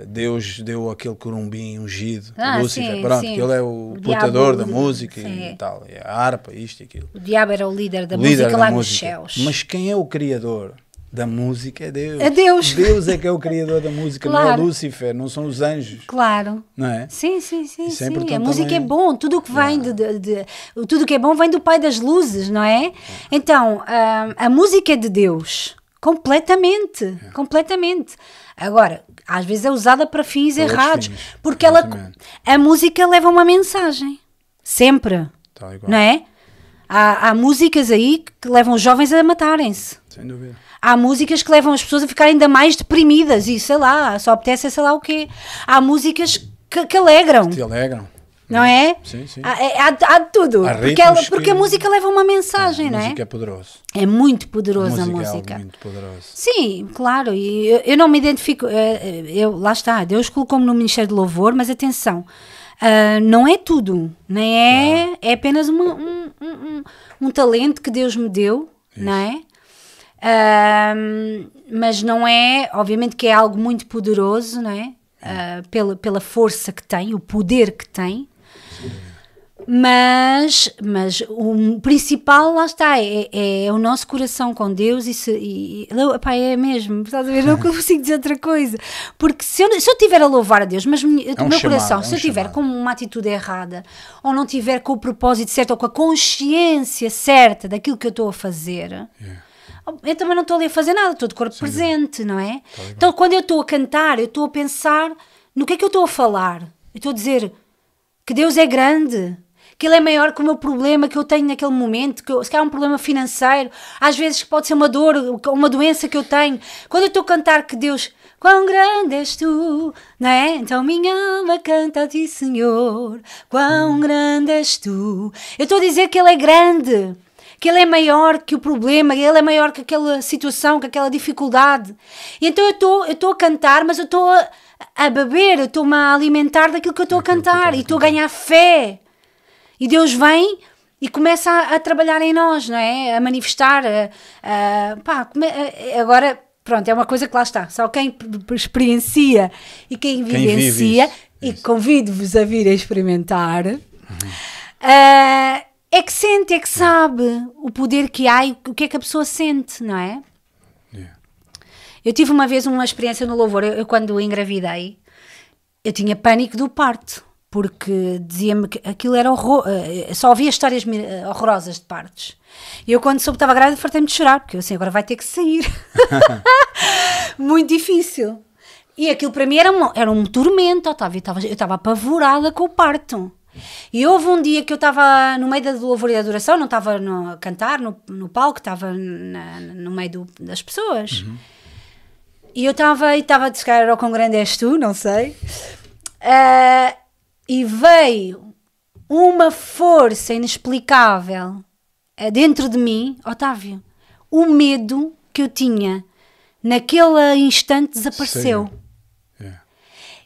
Deus deu aquele corumbim ungido, Ah, Lúcifer, sim, pronto, sim. que ele é o, O portador da música sim. e tal, e a harpa, isto e aquilo. O diabo era o líder da O líder música da lá nos música. céus. Mas quem é o criador da música é Deus. É Deus. Deus é que é o criador da música, não é Claro. Lúcifer, não são os anjos, Claro. não é? Sim, sim, sim, é sim. a música também. é bom, tudo o que vem de, de- de- tudo que é bom vem do Pai das Luzes, não é? Então, a, a música é de Deus, completamente, completamente. Agora, às vezes é usada para fins Para errados, fins, porque ela, exatamente. a música leva uma mensagem, sempre, qual. não é? Há, há músicas aí que levam os jovens a matarem-se. Sem dúvida. Há músicas que levam as pessoas a ficarem ainda mais deprimidas e sei lá, só apetece sei lá o quê. Há músicas que, que alegram, Te alegram. Não é? Sim, sim. Há, é- há- há de tudo. Há porque, ela- porque que- a música leva uma mensagem, a não é? música é poderoso. É muito A poderosa a música, música. é muito poderoso. Sim, claro, e eu, eu não me identifico, eh, eu, lá está, Deus colocou-me no Ministério de Louvor, mas atenção, ah, não é tudo, nem é, é apenas uma- um, um, um- talento que Deus me deu, não é? Ah, mas não é, obviamente que é algo muito poderoso, não é? Ah, pela, pela força que tem, o poder que tem, Mas, mas o principal, lá está, é, é, é o nosso coração com Deus e, se, e, é mesmo, estás a ver? Não consigo dizer outra coisa. Porque se eu, se eu tiver a louvar a Deus, mas o meu chamado, coração, é um se eu tiver chamado. com uma atitude errada, ou não tiver com o propósito certo, ou com a consciência certa daquilo que eu estou a fazer, eu também não estou ali a fazer nada, estou de corpo presente, não é? Então, quando eu estou a cantar, eu estou a pensar no que é que eu estou a falar. Eu estou a dizer que Deus é grande, que Ele é maior que o meu problema que eu tenho naquele momento, que eu, se calhar é um problema financeiro, às vezes pode ser uma dor, uma doença que eu tenho. Quando eu estou a cantar que Deus, quão grande és tu, não é? Então minha alma canta a ti, Senhor, quão grande és tu. Eu estou a dizer que Ele é grande que ele é maior que o problema, ele é maior que aquela situação, que aquela dificuldade. E então eu estou eu estou a cantar, mas eu estou a, a beber, eu estou-me a alimentar daquilo que eu estou a cantar e estou a ganhar fé. E Deus vem e começa a, a trabalhar em nós, não é? A manifestar. A, a- pá, come- agora, pronto, é uma coisa que lá está. Só quem experiencia e quem Quem vive vivencia, isso, e convido-vos a vir a experimentar, ah, é que sente, é que sabe o poder que há e o que é que a pessoa sente, não é? Yeah. Eu tive uma vez uma experiência no louvor, eu, eu quando engravidei, eu tinha pânico do parto, porque dizia-me que aquilo era horror, eh, só ouvia histórias eh, horrorosas de partos. E eu quando soube que estava grávida fartei-me de chorar, porque eu assim, agora vai ter que sair. Muito difícil. E aquilo para mim era um, era um tormento, Otávio, eu estava, eu estava apavorada com o parto. E houve um dia que eu estava no meio da louvor e da adoração, não estava a cantar no, no palco, estava na- no meio do- das pessoas. E eu estava, e estava, se calhar era o quão grande és tu, não sei. Ah, e veio uma força inexplicável ah, dentro de mim, Otávio. O medo que eu tinha naquele instante desapareceu. Yeah.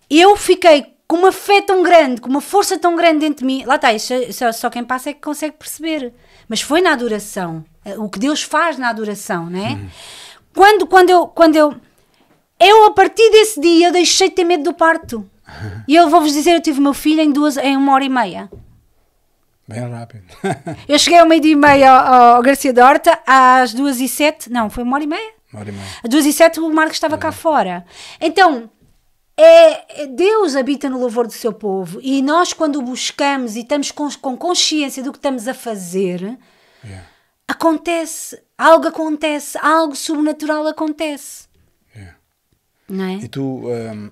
Eu fiquei com uma fé tão grande, com uma força tão grande dentro de mim. Lá está, isso é- só, só quem passa é que consegue perceber. Mas foi na adoração. eh, O que Deus faz na adoração, não é? Quando, quando eu. Quando eu eu, a partir desse dia, eu deixei de ter medo do parto. E eu vou-vos dizer, eu tive o meu filho em, duas, em uma hora e meia. Bem rápido. Eu cheguei ao meio-dia e meia ao, ao Garcia da Horta, às duas e sete, não, foi uma hora e meia? Uma hora e meia. Às duas e sete o Marcos estava cá fora. Então, é, é- Deus habita no louvor do seu povo e nós quando o buscamos e estamos com, com consciência do que estamos a fazer, Yeah. acontece, algo acontece, algo sobrenatural acontece. É? E tu hum,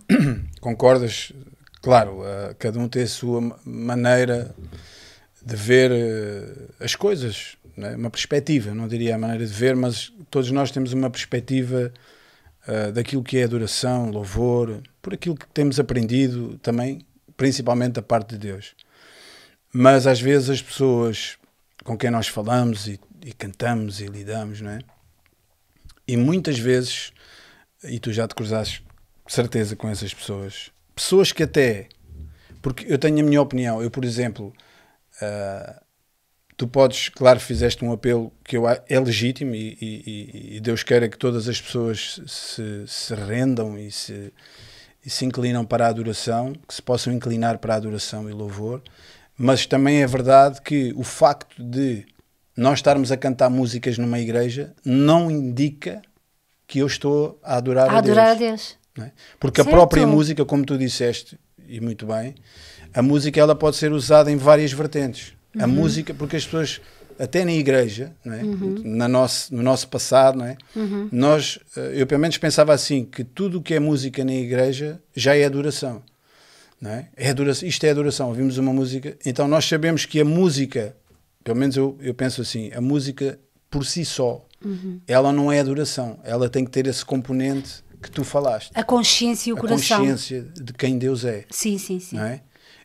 concordas? Claro, uh, cada um tem a sua ma- maneira de ver uh, as coisas, né? uma perspectiva, não diria a maneira de ver, mas todos nós temos uma perspectiva uh, daquilo que é adoração, louvor, por aquilo que temos aprendido também, principalmente da parte de Deus. Mas às vezes as pessoas com quem nós falamos e, e cantamos e lidamos, não é? E muitas vezes e tu já te cruzaste certeza com essas pessoas. Pessoas que até, porque eu tenho a minha opinião, eu por exemplo, ah, tu podes, claro, fizeste um apelo que eu, é legítimo e, e- e Deus queira que todas as pessoas se, se rendam e se, e se inclinam para a adoração, que se possam inclinar para a adoração e louvor, mas também é verdade que o facto de nós estarmos a cantar músicas numa igreja não indica que eu estou a adorar A a, adorar a Deus. Deus. não é? Porque a Certo. própria música, como tu disseste, e muito bem, a música ela pode ser usada em várias vertentes. A Uhum. música, porque as pessoas, até na igreja, não é? Uhum. na nosso, no nosso passado, não é? nós, eh, eu pelo menos pensava assim, que tudo o que é música na igreja já é adoração. Não é? É adoração, isto é adoração. Ouvimos uma música, então nós sabemos que a música, pelo menos eu, eu penso assim, a música por si só, Uhum. ela não é adoração. Ela tem que ter esse componente que tu falaste A consciência e o a coração. consciência de quem Deus é, Sim, sim, sim. não é?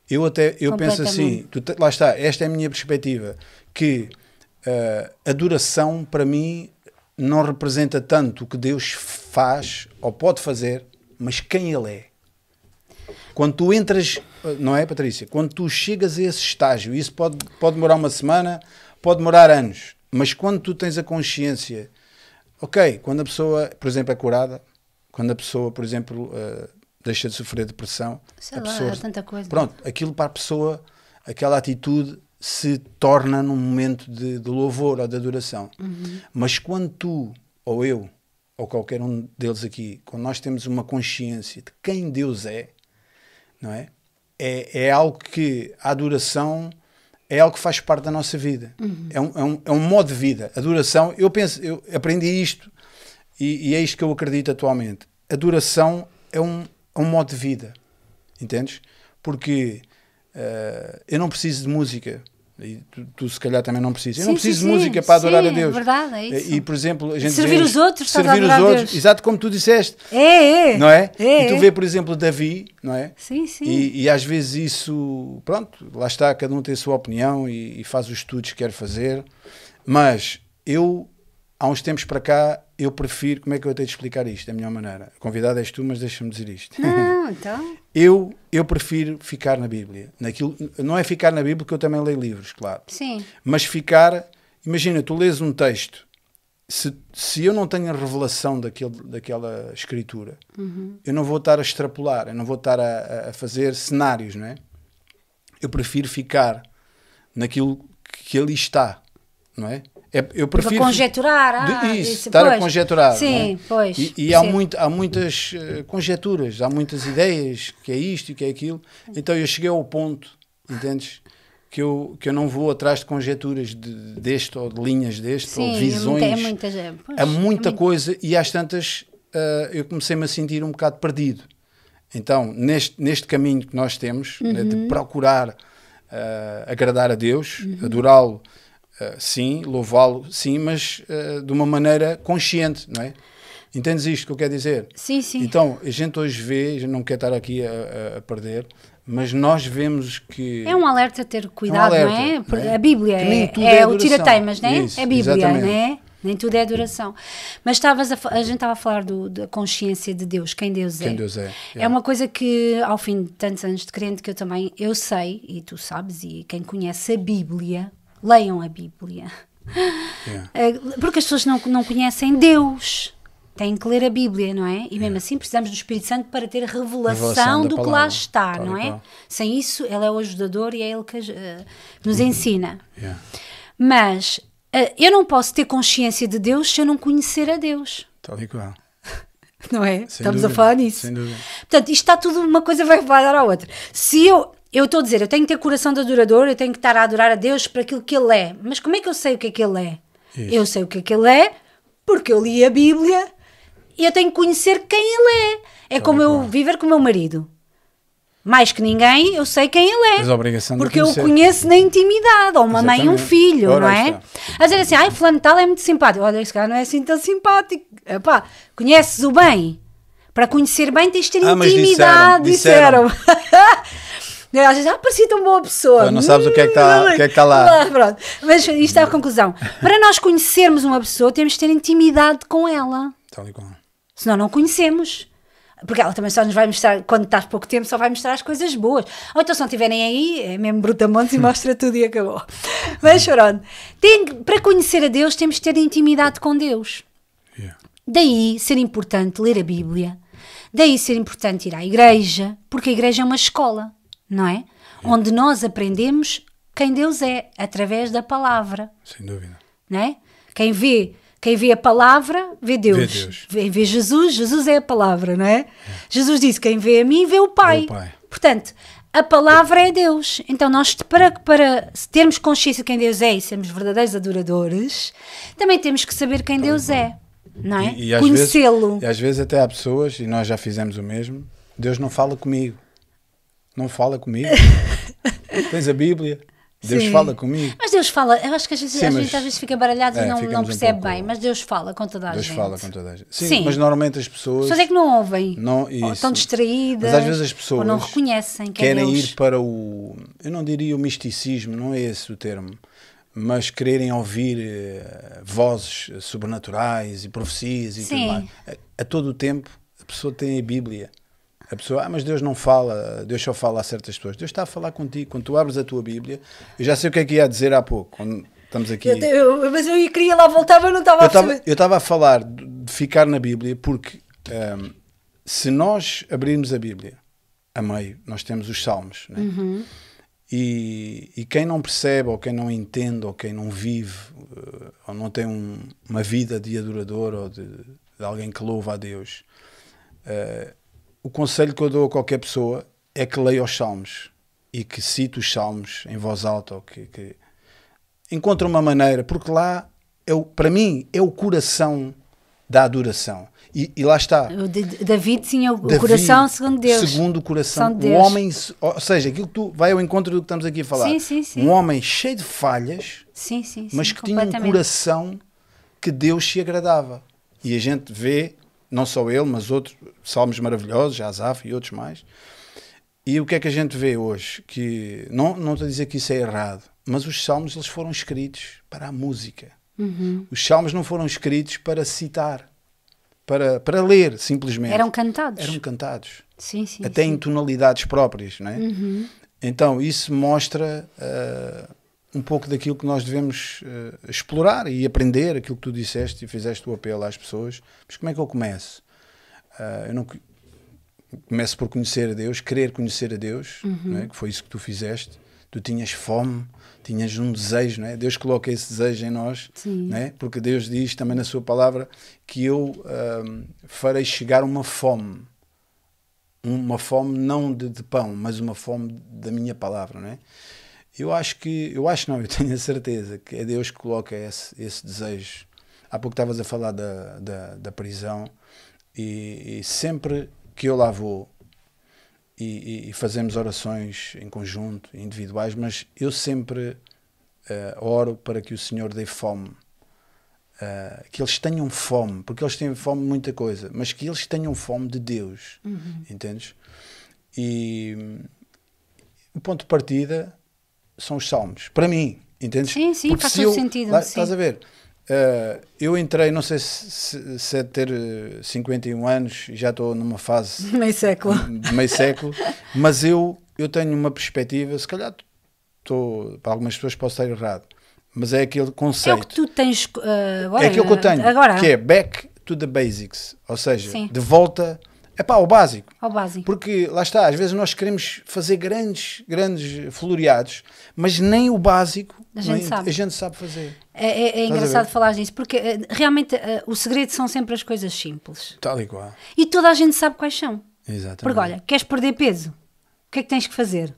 Eu até eu penso assim, tu lá está, esta é a minha perspectiva, que eh, adoração para mim não representa tanto o que Deus faz ou pode fazer, mas quem Ele é. Quando tu entras, eh, não é, Patrícia? Quando tu chegas a esse estágio, isso pode, pode demorar uma semana, pode demorar anos, mas quando tu tens a consciência, ok, quando a pessoa, por exemplo, é curada, quando a pessoa, por exemplo, eh, deixa de sofrer depressão, Sei a lá, pessoa, tanta coisa. pronto, aquilo para a pessoa, aquela atitude se torna num momento de, de louvor ou de adoração. Mas quando tu, ou eu, ou qualquer um deles aqui, quando nós temos uma consciência de quem Deus é, não é? É, é algo que a adoração é algo que faz parte da nossa vida. É, um, é, um, é um modo de vida. Adoração, eu penso, eu aprendi isto e, e é isto que eu acredito atualmente. Adoração é um, é um modo de vida. Entendes? Porque uh, eu não preciso de música. E tu, tu, se calhar também não precisas. Eu Sim, não preciso sim, de música sim. para adorar a Deus. é verdade, é isso. E, por exemplo, a gente Servir vê os outros, servir os outros, exato como tu disseste, É, é. não é? É, e tu é. vê, por exemplo, Davi, não é? Sim, sim. E, e às vezes isso, pronto, lá está, cada um tem a sua opinião e, e faz os estudos que quer fazer, mas eu, há uns tempos para cá, eu prefiro, como é que eu tenho de explicar isto, da melhor maneira? A convidada és tu, mas deixa-me dizer isto. Não, então. eu, eu prefiro ficar na Bíblia. Naquilo, não é ficar na Bíblia, porque eu também leio livros, claro. Sim. Mas ficar, imagina, tu lês um texto, se, se eu não tenho a revelação daquele, daquela escritura, eu não vou estar a extrapolar, eu não vou estar a, a fazer cenários, não é? Eu prefiro ficar naquilo que ali está, não é? É- eu Para prefiro conjeturar. Ah, de- isso, isso, estar a pois. conjeturar. Sim, não é? pois. E, e há, sim. muito, há muitas eh, conjeturas, há muitas ideias que é isto e que é aquilo. Então eu cheguei ao ponto, entendes? Que eu, que eu não vou atrás de conjeturas de, deste ou de linhas deste Sim, ou é visões. muita- é muitas- é, pois, há muita é muito- coisa e às tantas eh, eu comecei-me a sentir um bocado perdido. Então, neste, neste caminho que nós temos, né, Uhum. de procurar eh, agradar a Deus, adorá-lo, eh, sim, louvá-lo, sim, mas eh, de uma maneira consciente, não é? Entendes isto que eu quero dizer? Sim, sim. Então, a gente hoje vê, a gente não quer estar aqui a, a- perder, mas nós vemos que. É um alerta a ter cuidado, alerta, não é? não é? A Bíblia é, é é o tira-teimas, não é? Isso, é a Bíblia, exatamente. não é? Nem tudo é adoração. Mas estavas a, a gente estava a falar do- da consciência de Deus, quem Deus é. Quem Deus é. É uma coisa que, ao fim de tantos anos de crente, que eu também, eu sei, e tu sabes, e quem conhece a Bíblia, leiam a Bíblia. Yeah. Eh, Porque as pessoas não, não conhecem Deus. Têm que ler a Bíblia, não é? E mesmo assim precisamos do Espírito Santo para ter a revelação, Revelação do que lá está, não é? qual. Sem isso, ele é o ajudador e é ele que eh, nos ensina. Yeah. Mas eh, eu não posso ter consciência de Deus se eu não conhecer a Deus. Tal e qual. Não é? Sem Estamos a dúvida, falar nisso. Portanto, isto está tudo, uma coisa vai vai dar à outra. Se eu, eu estou a dizer, eu tenho que ter coração de adorador, eu tenho que estar a adorar a Deus para aquilo que Ele é. Mas como é que eu sei o que é que Ele é? Isso. Eu sei o que é que Ele é porque eu li a Bíblia e eu tenho que conhecer quem Ele é. É como eu claro. viver com o meu marido. Mais que ninguém, eu sei quem ele é. Tens a obrigação Porque eu o conheço na intimidade, ou uma mãe e um Exatamente. filho, Ora, não é? A dizer assim, ai, fulano tal é muito simpático. Olha, esse cara não é assim tão simpático. Epá, conheces o bem. Para conhecer bem tens de ter Ah, mas intimidade, disseram, disseram. Às vezes, ah, parecia tão boa pessoa. Ah, não sabes o que é que está- Hum, o que é que está lá. Pronto. Mas isto é a conclusão. Para nós conhecermos uma pessoa, temos de ter intimidade com ela. Tal e qual. Senão não conhecemos. Porque ela também só nos vai mostrar, quando estás pouco tempo, só vai mostrar as coisas boas. Ou então se não estiverem aí, é mesmo brutamontes e mostra tudo e acabou. Mas pronto. Tem, para conhecer a Deus, temos de ter intimidade com Deus. Yeah. Daí ser importante ler a Bíblia. Daí ser importante ir à igreja, porque a igreja é uma escola, não é? Onde nós aprendemos quem Deus é, através da palavra Sem dúvida. não é? Quem vê, quem vê a palavra, vê Deus. Vê Deus. Vê, vê Jesus, Jesus é a palavra, não é? Jesus disse: quem vê a mim, vê o Pai. Vê o Pai. Portanto, a palavra é Deus. Então, nós, para, para termos consciência de quem Deus é e sermos verdadeiros adoradores, também temos que saber quem Deus é, não é? Conhecê-lo. e às vezes até há pessoas, e nós já fizemos o mesmo, Deus não fala comigo. Não fala comigo. Tens a Bíblia. Deus Sim. fala comigo. Mas Deus fala, eu acho que às vezes, Sim, às mas- vezes, às vezes fica baralhado e É, não, não ficamos um percebe pouco- bem, mas Deus fala com toda a Deus gente. fala com toda a gente. Sim, Sim. mas normalmente as pessoas. As pessoas é que não ouvem. Não, ou isso. estão distraídas. Mas às vezes as pessoas Ou não reconhecem que querem é Deus. ir para o. Eu não diria o misticismo, não é esse o termo. Mas quererem ouvir eh, vozes sobrenaturais e profecias e Sim. tudo mais. A, a todo o tempo a pessoa tem a Bíblia. A pessoa, ah, mas Deus não fala, Deus só fala a certas pessoas. Deus está a falar contigo. Quando tu abres a tua Bíblia, eu já sei o que é que ia dizer há pouco, quando estamos aqui. Eu, eu- mas eu queria lá voltar, mas não estava Eu a perceber. eu estava a falar de ficar na Bíblia porque ehm, se nós abrirmos a Bíblia a meio, nós temos os Salmos, né? E, e quem não percebe, ou quem não entende, ou quem não vive, uh, ou não tem um, uma vida de adorador ou de, de, alguém que louva a Deus, uh, o conselho que eu dou a qualquer pessoa é que leia os salmos e que cite os salmos em voz alta, ou que, que encontre uma maneira, porque lá, é o, para mim, é o coração da adoração. E, e lá está. O David tinha o David, coração segundo Deus. Segundo o coração. De o homem, ou seja, aquilo que tu vai ao encontro do que estamos aqui a falar. Sim, sim, sim. Um homem cheio de falhas, sim, sim, mas que tinha um coração que Deus se agradava. E a gente vê, não só ele, mas outros salmos maravilhosos, Asaf e outros mais. E o que é que a gente vê hoje? Que não, não estou a dizer que isso é errado, mas os salmos eles foram escritos para a música. Uhum. Os salmos não foram escritos para citar para, para ler, simplesmente. Eram cantados. Eram cantados. Sim, sim. Até sim. em tonalidades próprias, não é? Uhum. Então, isso mostra uh, um pouco daquilo que nós devemos uh, explorar e aprender, aquilo que tu disseste e fizeste o apelo às pessoas. Mas como é que eu começo? Uh, eu não começo por conhecer a Deus, querer conhecer a Deus, uhum. é? que foi isso que tu fizeste. Tu tinhas fome, tinhas um desejo, não é? Deus coloca esse desejo em nós, não é? Porque Deus diz também na sua palavra que eu um, farei chegar uma fome, uma fome não de, de, pão, mas uma fome da minha palavra, não é? Eu acho que, eu acho não, eu tenho a certeza que é Deus que coloca esse, esse desejo. Há pouco estavas a falar da, da, da prisão e, e sempre que eu lá vou e, e, fazemos orações em conjunto, individuais, mas eu sempre uh, oro para que o Senhor dê fome. Uh, que eles tenham fome, porque eles têm fome de muita coisa, mas que eles tenham fome de Deus, uhum. entendes? E um, o ponto de partida são os salmos, para mim, entendes? Sim, sim, porque faz todo eu, sentido. Lá, sim. Estás a ver? Uh, eu entrei, não sei se, se, se é de ter 51 eh, anos, já estou numa fase meio século, de meio século, mas eu, eu tenho uma perspectiva, se calhar estou, para algumas pessoas posso estar errado, mas é aquele conceito. É o que tu tens uh, agora. É aquilo que eu tenho, agora. que é back to the basics, ou seja, Sim. de volta é pá, ao básico. Ao básico. Porque lá está, às vezes nós queremos fazer grandes, grandes floreados, mas nem o básico a gente, nem, sabe. A gente sabe fazer. É, é, é engraçado falar nisso, porque uh, realmente uh, o segredo são sempre as coisas simples. Tal e qual. E toda a gente sabe quais são. Exatamente. Porque olha, queres perder peso? O que é que tens que fazer?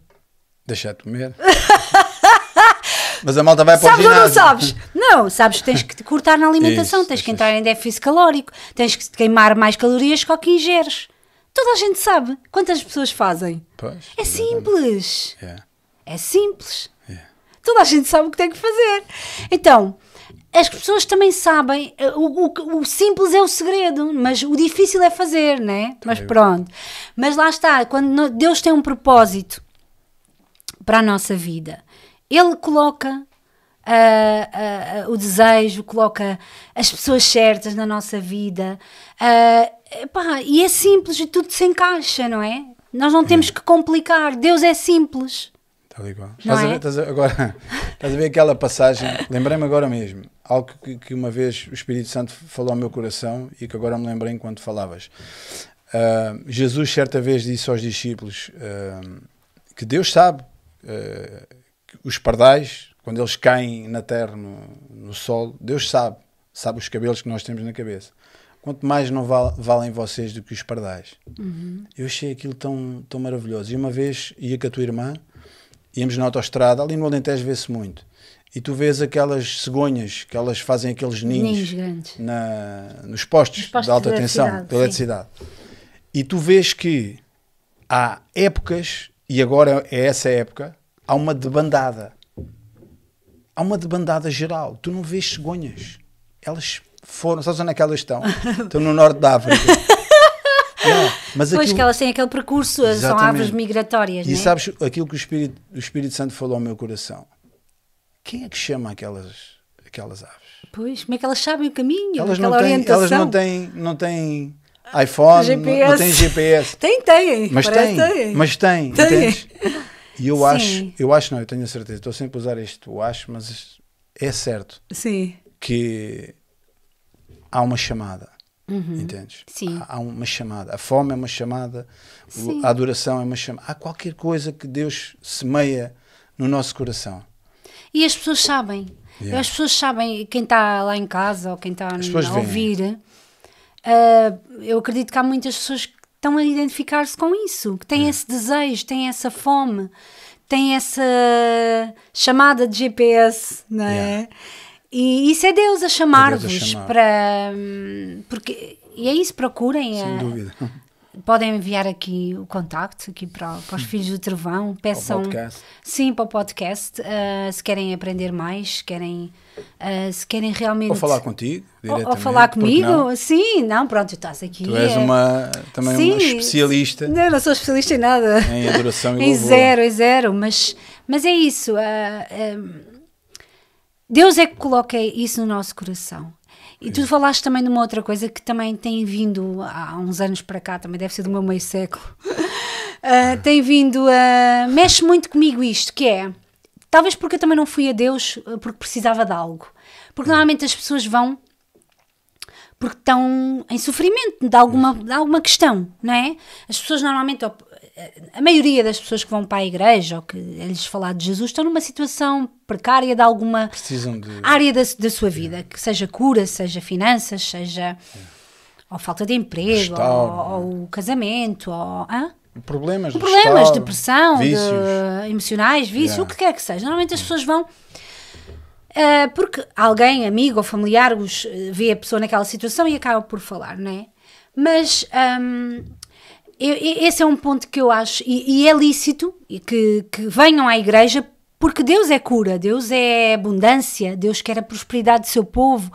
Deixar de comer. Mas a malta vai para sabes o ginásio. Sabes ou não sabes? Não, sabes que tens que cortar na alimentação, Isso, tens que isso, entrar em déficit calórico, tens que queimar mais calorias que o que ingeres. Toda a gente sabe. Quantas pessoas fazem? Pois, é simples. Yeah. É simples. Yeah. Toda a gente sabe o que tem que fazer. Então, as pessoas também sabem, eh, o, o, o simples é o segredo, mas o difícil é fazer, né? Mas pronto. Mas lá está, quando Deus tem um propósito para a nossa vida, Ele coloca uh, uh, o desejo, coloca as pessoas certas na nossa vida. Uh, epá, e é simples e tudo se encaixa, não é? Nós não temos que complicar. Deus é simples. E qual. Não Estás, a é? ver, estás a- agora, estás a ver aquela passagem, lembrei-me agora mesmo, algo que, que uma vez o Espírito Santo falou ao meu coração e que agora me lembrei enquanto falavas. Ah, Jesus certa vez disse aos discípulos ah, que Deus sabe ah, que os pardais, quando eles caem na terra, no, no sol, Deus sabe, sabe os cabelos que nós temos na cabeça. Quanto mais não val- valem vocês do que os pardais. Eu achei aquilo tão, tão maravilhoso. E uma vez ia com a tua irmã, íamos na autoestrada, ali no Alentejo vê-se muito. E tu vês aquelas cegonhas que elas fazem aqueles ninhos, Ninhos na, nos postos, postos de alta tensão, eletricidade, de eletricidade. E tu vês que há épocas, e agora é essa época, há uma debandada. Há uma debandada geral. Tu não vês cegonhas. Elas foram, sabes onde é que elas estão? estão no norte da África. Yeah, mas Pois aquilo- que elas têm aquele percurso, são Exatamente. árvores migratórias, e né? sabes aquilo que o Espírito, o Espírito Santo falou ao meu coração? Quem é que chama aquelas, aquelas aves? Pois, como é que elas sabem o caminho? Elas não, têm, orientação? elas não têm, não têm iPhone, não- não, têm GPS. Tem, têm. Mas têm. mas tem, Tem. E eu Sim. acho, eu acho, não, eu tenho a certeza, estou sempre a usar isto, eu acho, mas é certo Sim. que há uma chamada, Uhum. entendes? Sim. Há, há uma chamada, a fome é uma chamada, Sim. a adoração é uma chamada, há qualquer coisa que Deus semeia no nosso coração. E as pessoas sabem. Yeah. As pessoas sabem, quem está lá em casa ou quem está a ouvir, ah, eu acredito que há muitas pessoas que estão a identificar-se com isso, que têm esse desejo, têm essa fome, têm essa chamada de GPS, não é? Yeah. E isso é Deus a chamar-vos chamar. para. hum, Porque, e é isso, procurem. Sem ah, dúvida. Podem enviar aqui o contacto aqui para, para os Filhos do Trovão. Peçam, podcast. Sim, para o podcast. ah, se querem aprender mais, se querem, ah, se querem realmente. Ou falar contigo, Ou- ou, falar porque não? comigo. Sim, não, pronto, tu estás aqui. Tu és é- uma, também Sim, uma especialista Não, não sou especialista em nada. em adoração e em louvor. zero, em zero. Mas, mas é isso. ah, Deus é que coloca isso no nosso coração. E tu falaste também de uma outra coisa que também tem vindo há uns anos para cá, também deve ser do meu meio século. Ah, tem vindo a. mexe muito comigo isto, que é. Talvez porque eu também não fui a Deus ah, porque precisava de algo. Porque normalmente as pessoas vão porque estão em sofrimento de alguma, de alguma questão, não é? As pessoas normalmente, a maioria das pessoas que vão para a igreja ou que é lhes falar de Jesus estão numa situação precária de alguma de. área da, da sua vida, que seja cura, seja finanças, seja ou falta de emprego, ou, ou casamento, ou hã? Problemas, de problemas, restauro, depressão, de, vícios. emocionais, vícios, Yeah. o que quer que seja. Normalmente as pessoas vão ah, porque alguém, amigo ou familiar, os, eh, vê a pessoa naquela situação e acaba por falar, não é? Mas ahm, eu- esse é um ponto que eu acho, e, e é lícito que, que venham à igreja, porque Deus é cura, Deus é abundância, Deus quer a prosperidade do seu povo.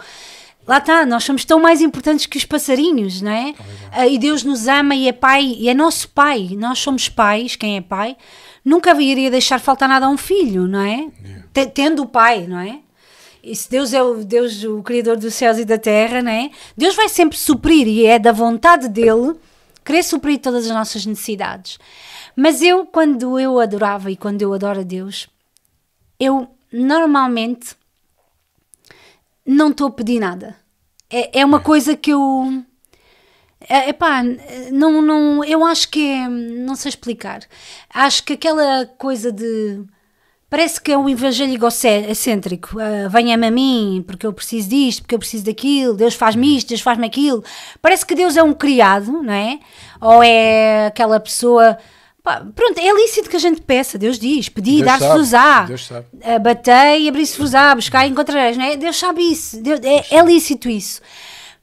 Lá está, nós somos tão mais importantes que os passarinhos, não é? Ah, e Deus nos ama e é pai, e é nosso pai. Nós somos pais, quem é pai, nunca iria deixar faltar nada a um filho, não é? Te- Tendo o pai, não é? E se Deus é o Deus, o Criador dos céus e da terra, não é? Deus vai sempre suprir e é da vontade dele querer suprir todas as nossas necessidades. Mas eu, quando eu adorava e quando eu adoro a Deus, eu normalmente não estou a pedir nada. É, é uma coisa que eu. É, epá, não, não, eu acho que é. Não sei explicar. Acho que aquela coisa de. Parece que é um evangelho egocêntrico. Uh, Venha-me a mim, porque eu preciso disto, porque eu preciso daquilo. Deus faz-me isto, Deus faz-me aquilo. Parece que Deus é um criado, não é? Ou é aquela pessoa. pá, pronto, é lícito que a gente peça. Deus diz: pedi, dar-se-vos-á. Uh, batei, abri-se-vos-á, buscar e encontrareis. Não é? Deus sabe isso. Deus- é, é lícito isso.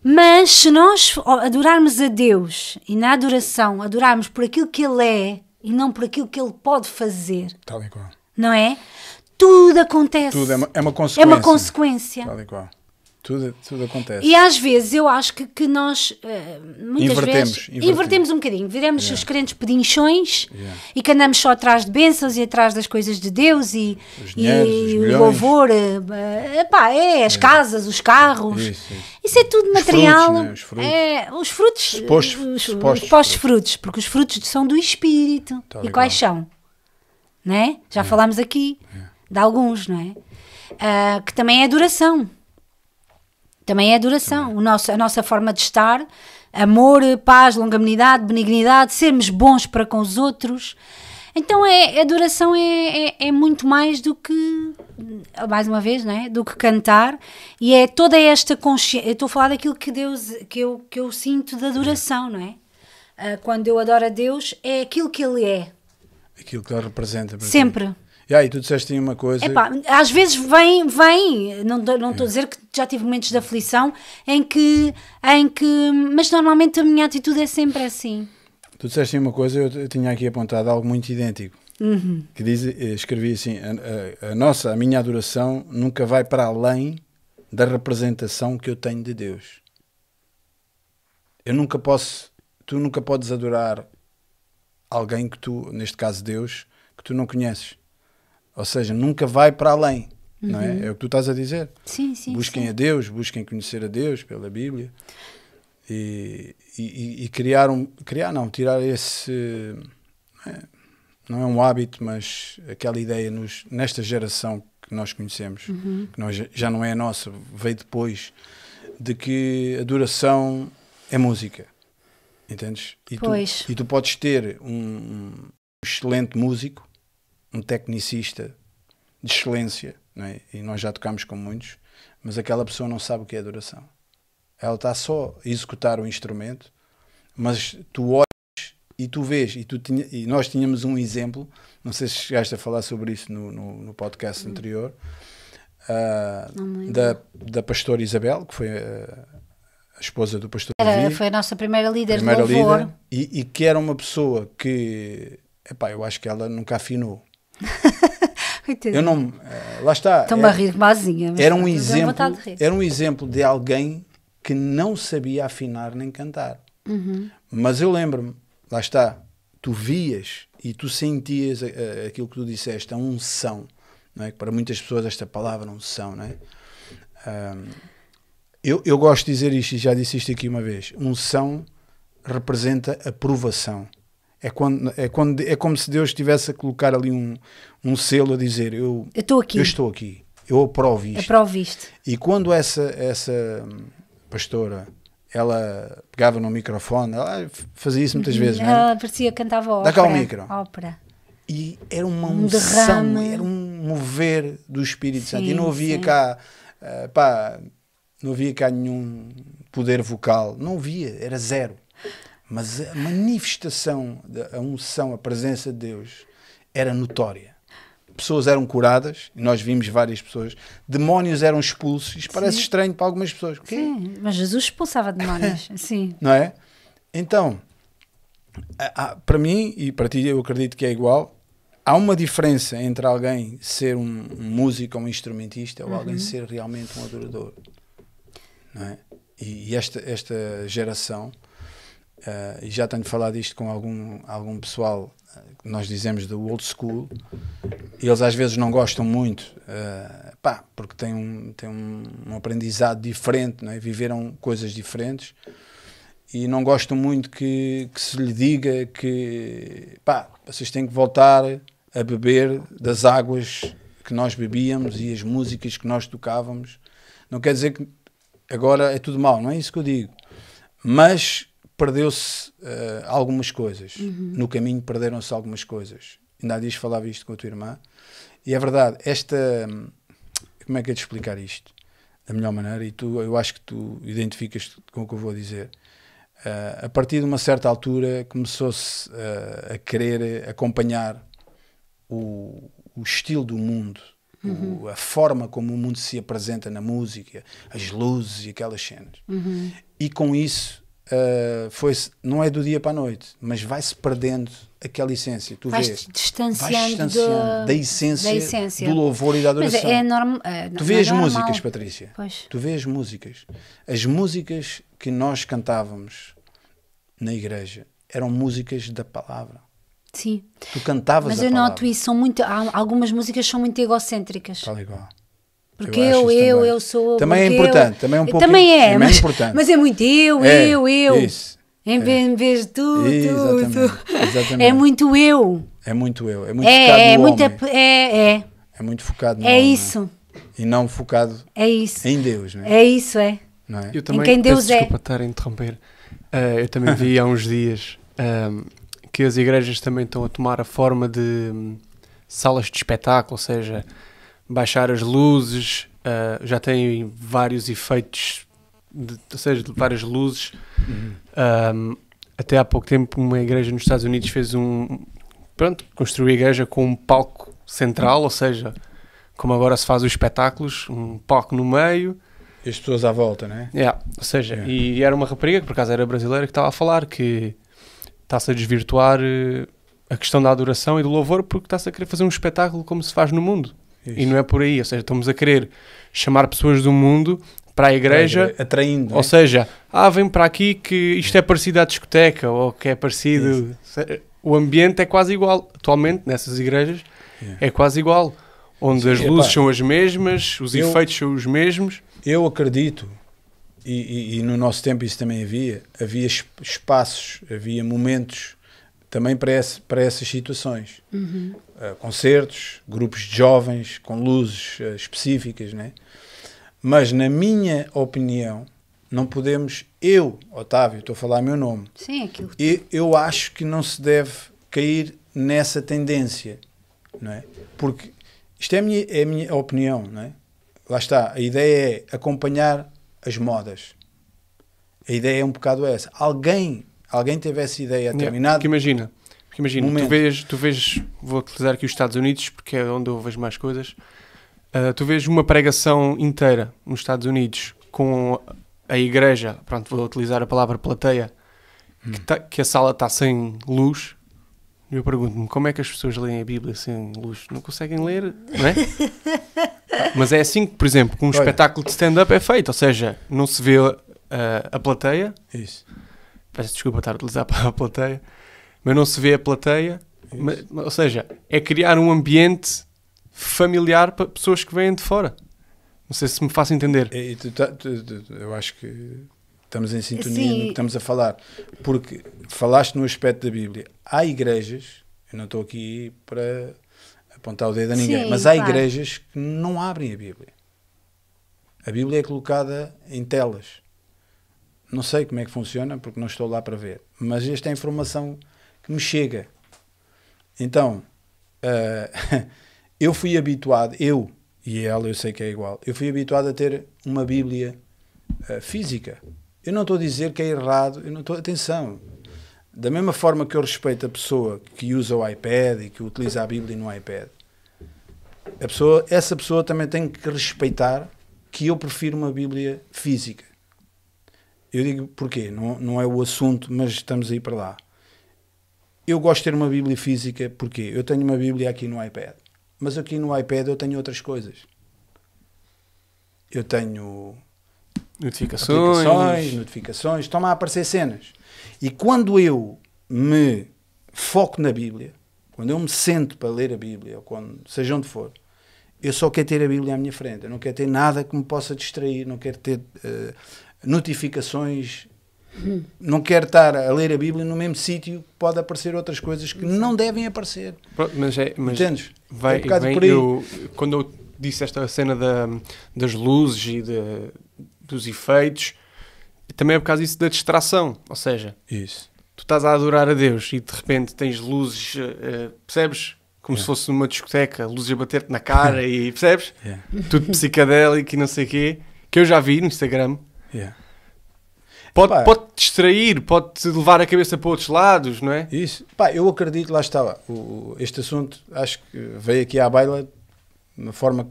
Mas se nós adorarmos a Deus e na adoração adorarmos por aquilo que Ele é e não por aquilo que Ele pode fazer, Tal e qual. Não é? Tudo acontece. Tudo é uma, é uma É consequência. uma consequência. Tal e qual. Tudo, tudo acontece. E às vezes eu acho que, que nós eh, muitas Invertemos, vezes invertemos. invertemos um bocadinho, viramos Yeah. os crentes pedinchões Yeah. e que andamos só atrás de bênçãos e atrás das coisas de Deus e, Os e dinheiros, os o louvor, eh, eh, epá, é as casas, os carros, Isso, isso. isso é tudo Os material. frutos, né? Os frutos. É, os frutos, Supostos- os, supostos supostos frutos, porque os frutos são do Espírito. Tal e e quais qual. Né? Já falámos aqui de alguns, não é? Ah, que também é adoração. Também é adoração. O nosso, a nossa forma de estar, amor, paz, longanimidade, benignidade, sermos bons para com os outros. Então é, a adoração é, é, é muito mais do que, mais uma vez, não é? do que cantar. E é toda esta consciência. Eu estou a falar daquilo que Deus, que eu, que eu sinto de adoração, não é? Ah, quando eu adoro a Deus, é aquilo que Ele é. Aquilo que ele representa. ti. Sempre. E aí, tu disseste uma coisa. Epá, às vezes vem, vem, não estou não estou a dizer que já tive momentos de aflição em que, em que, mas normalmente a minha atitude é sempre assim. Tu disseste uma coisa, eu, eu tinha aqui apontado algo muito idêntico. Uhum. Que diz, eh, escrevi assim: a, a- a nossa, a minha adoração nunca vai para além da representação que eu tenho de Deus. Eu nunca posso, tu nunca podes adorar alguém que tu, neste caso Deus, que tu não conheces. Ou seja, nunca vai para além. Não é? é o que tu estás a dizer. Sim, sim. busquem sim. a Deus, busquem conhecer a Deus pela Bíblia e, e, e criar um criar não tirar esse não é, não é um hábito mas aquela ideia nos, nesta geração que nós conhecemos Uhum. que nós, já não é a nossa veio depois de que adoração é música entendes e tu, Pois. e tu podes ter um, excelente músico um tecnicista de excelência, é? e nós já tocamos com muitos, mas aquela pessoa não sabe o que é adoração. Ela está só a executar o instrumento, mas tu olhas e tu vês, e, tu tinha, e nós tínhamos um exemplo, não sei se chegaste a falar sobre isso no, no, no podcast anterior, uh, da, da pastora Isabel, que foi a esposa do pastor Era, Davi, foi a nossa primeira líder primeira de louvor. líder, e, e que era uma pessoa que, epá, eu acho que ela nunca afinou. Eu não, eh, lá está. Estou-me a rir mazinha. era um exemplo, era um exemplo de alguém que não sabia afinar nem cantar. Uhum. Mas eu lembro-me, lá está, tu vias e tu sentias a- a- aquilo que tu disseste, a unção, não é? Que para muitas pessoas esta palavra unção, não é? Ahm, eu, eu gosto de dizer isto e já disse isto aqui uma vez. Unção representa aprovação. É, quando, é, quando, é como se Deus estivesse a colocar ali um, um selo a dizer: Eu, Eu estou aqui. eu estou aqui, eu aprovo isto. Aprovo isto. E quando essa, essa hum, pastora ela pegava no microfone, ela fazia isso muitas vezes, não é? Ela parecia que cantava ópera. Dá cá o micro. Ópera. E era uma Um unção, derrame. era um mover do Espírito Santo. E Sim, não havia sim. cá, ah, pá, não havia cá nenhum poder vocal, não havia, era zero. Mas a manifestação, a unção, a presença de Deus era notória. Pessoas eram curadas, nós vimos várias pessoas, demónios eram expulsos. Isto parece estranho para algumas pessoas. Sim, mas Jesus expulsava demónios. Sim. não é? Então, para mim e para ti eu acredito que é igual. Há uma diferença entre alguém ser um, músico ou um instrumentista ou alguém ser realmente um adorador, não é? E, e esta esta geração ah, e já tenho falado isto com algum algum pessoal que nós dizemos do old school eles às vezes não gostam muito ah, pá, porque têm um, têm um, um aprendizado diferente, não é? viveram coisas diferentes e não gostam muito que, que se lhe diga que pá, vocês têm que voltar a beber das águas que nós bebíamos e as músicas que nós tocávamos. Não quer dizer que agora é tudo mal, não é isso que eu digo. Mas perdeu-se eh, algumas coisas. No caminho perderam-se algumas coisas. Ainda há dias falava isto com a tua irmã. E é verdade, esta. Como é que é de explicar isto? Da melhor maneira, e tu, eu acho que tu identificas com o que eu vou dizer. Uh, a partir de uma certa altura começou-se uh, a querer acompanhar o, o estilo do mundo, o- a forma como o mundo se apresenta na música, as luzes e aquelas cenas. E com isso, uh, foi não é do dia para a noite, mas vai-se perdendo aquela essência. Tu Vais vês, distanciando, vais distanciando da, da, essência da essência. do louvor e da Mas adoração. é, é normal. É, Tu não vês é normal. músicas, Patrícia. Pois. Tu vês músicas. As músicas que nós cantávamos na igreja eram músicas da palavra. Sim. Tu cantavas Mas a eu palavra. noto isso. São muito, algumas músicas são muito egocêntricas. Tal qual. Porque Eu eu, eu, eu sou. Também é importante, eu- também é um pouquinho- Também é, é mas, importante. mas é muito eu, É, eu, eu. isso. Em vez, em vez de tu, tu, Exatamente, tu. exatamente. É muito eu. É muito eu. É muito focado É, é, no muito, homem. é, é, É muito focado no é homem. isso. E não focado É isso. em Deus, não é? É isso, é. Não é? Eu também, quem Deus peço é. desculpa estar a interromper. Ah, eu também vi há uns dias ahm, que as igrejas também estão a tomar a forma de hum, salas de espetáculo, ou seja, baixar as luzes, ah, já têm vários efeitos, de, ou seja, de várias luzes. Uhum. Ahm, até há pouco tempo uma igreja nos Estados Unidos fez um... Pronto, construiu a igreja com um palco central, ou seja, como agora se faz os espetáculos, um palco no meio, E as pessoas à volta, não é? Yeah, ou seja, Yeah. e era uma rapariga que por acaso era brasileira que estava a falar que está-se a desvirtuar eh, a questão da adoração e do louvor porque está-se a querer fazer um espetáculo como se faz no mundo. E não é por aí, ou seja, estamos a querer chamar pessoas do mundo para a igreja, Atraindo. não é? ou seja, ah, vem para aqui que isto é parecido à discoteca ou que é parecido. O ambiente é quase igual. Atualmente, nessas igrejas, Yeah. é quase igual. Onde Sim, as epá. luzes são as mesmas, os Eu- efeitos são os mesmos. Eu acredito, e, e- e no nosso tempo isso também havia, havia es- espaços, havia momentos também para, esse- para essas situações. Uhum. Uh, concertos, grupos de jovens com luzes uh, específicas, né? Mas na minha opinião, não podemos, eu, Otávio, estou a falar meu nome, Sim, aquilo. e eu acho que não se deve cair nessa tendência, não é? Porque Isto é a minha, é a minha opinião, não é? Lá está. A ideia é acompanhar as modas. A ideia é um bocado essa. Alguém, alguém teve essa ideia a Yeah, determinado Porque imagina, porque imagina tu, vês, tu vês, vou utilizar aqui os Estados Unidos porque é onde eu vejo mais coisas. Ah, tu vês uma pregação inteira nos Estados Unidos com a igreja, pronto, vou utilizar a palavra plateia, que, tá- que a sala está sem luz. Eu pergunto-me como é que as pessoas leem a Bíblia sem luz? Não conseguem ler, não é? Mas é assim que, por exemplo, um Olha. espetáculo de stand-up é feito, ou seja, não se vê ah, a plateia, Isso. peço desculpa estar a utilizar a palavra plateia, mas não se vê a plateia, Isso. ma- ou seja, é criar um ambiente familiar para pessoas que vêm de fora. Não sei se me faço entender. E, tu tá- tu- tu- eu acho que estamos em sintonia Sim. no que estamos a falar. Porque falaste no aspecto da Bíblia. Há igrejas, eu não estou aqui para apontar o dedo a ninguém, Sim, mas há claro. igrejas que não abrem a Bíblia. A Bíblia é colocada em telas. Não sei como é que funciona, porque não estou lá para ver. Mas esta é a informação que me chega. Então, eh, eu fui habituado, eu e ela, eu sei que é igual, eu fui habituado a ter uma Bíblia eh, física. Eu não estou a dizer que é errado, eu não estou, atenção. Da mesma forma que eu respeito a pessoa que usa o iPad e que utiliza a Bíblia no iPad, a pessoa, essa pessoa também tem que respeitar que eu prefiro uma Bíblia física. Eu digo porquê, não, não é o assunto, mas estamos aí para lá. Eu gosto de ter uma Bíblia física porque eu tenho uma Bíblia aqui no iPad, mas aqui no iPad eu tenho outras coisas. Eu tenho Notificações. aplicações, notificações, estão a aparecer cenas. E quando eu me foco na Bíblia, quando eu me sento para ler a Bíblia, ou quando, seja onde for, eu só quero ter a Bíblia à minha frente. Eu não quero ter nada que me possa distrair, não quero ter eh, notificações, não quero estar a ler a Bíblia no mesmo sítio que pode aparecer outras coisas que não devem aparecer. Pronto, mas é, mas Entendes? vai, É um bocado vem- por aí. eu- quando eu disse esta cena da- das luzes e de- dos efeitos, também é por causa disso da distração. Ou seja, Isso. tu estás a adorar a Deus e de repente tens luzes, eh, percebes? Como se Yeah. fosse numa discoteca, luzes a bater-te na cara e percebes? Yeah. Tudo psicadélico e não sei o quê, que eu já vi no Instagram. Yeah. Pode, Pá. pode te distrair, pode te levar a cabeça para outros lados, não é? Isso. Pá, eu acredito, lá está. O, este assunto acho que veio aqui à baila de uma forma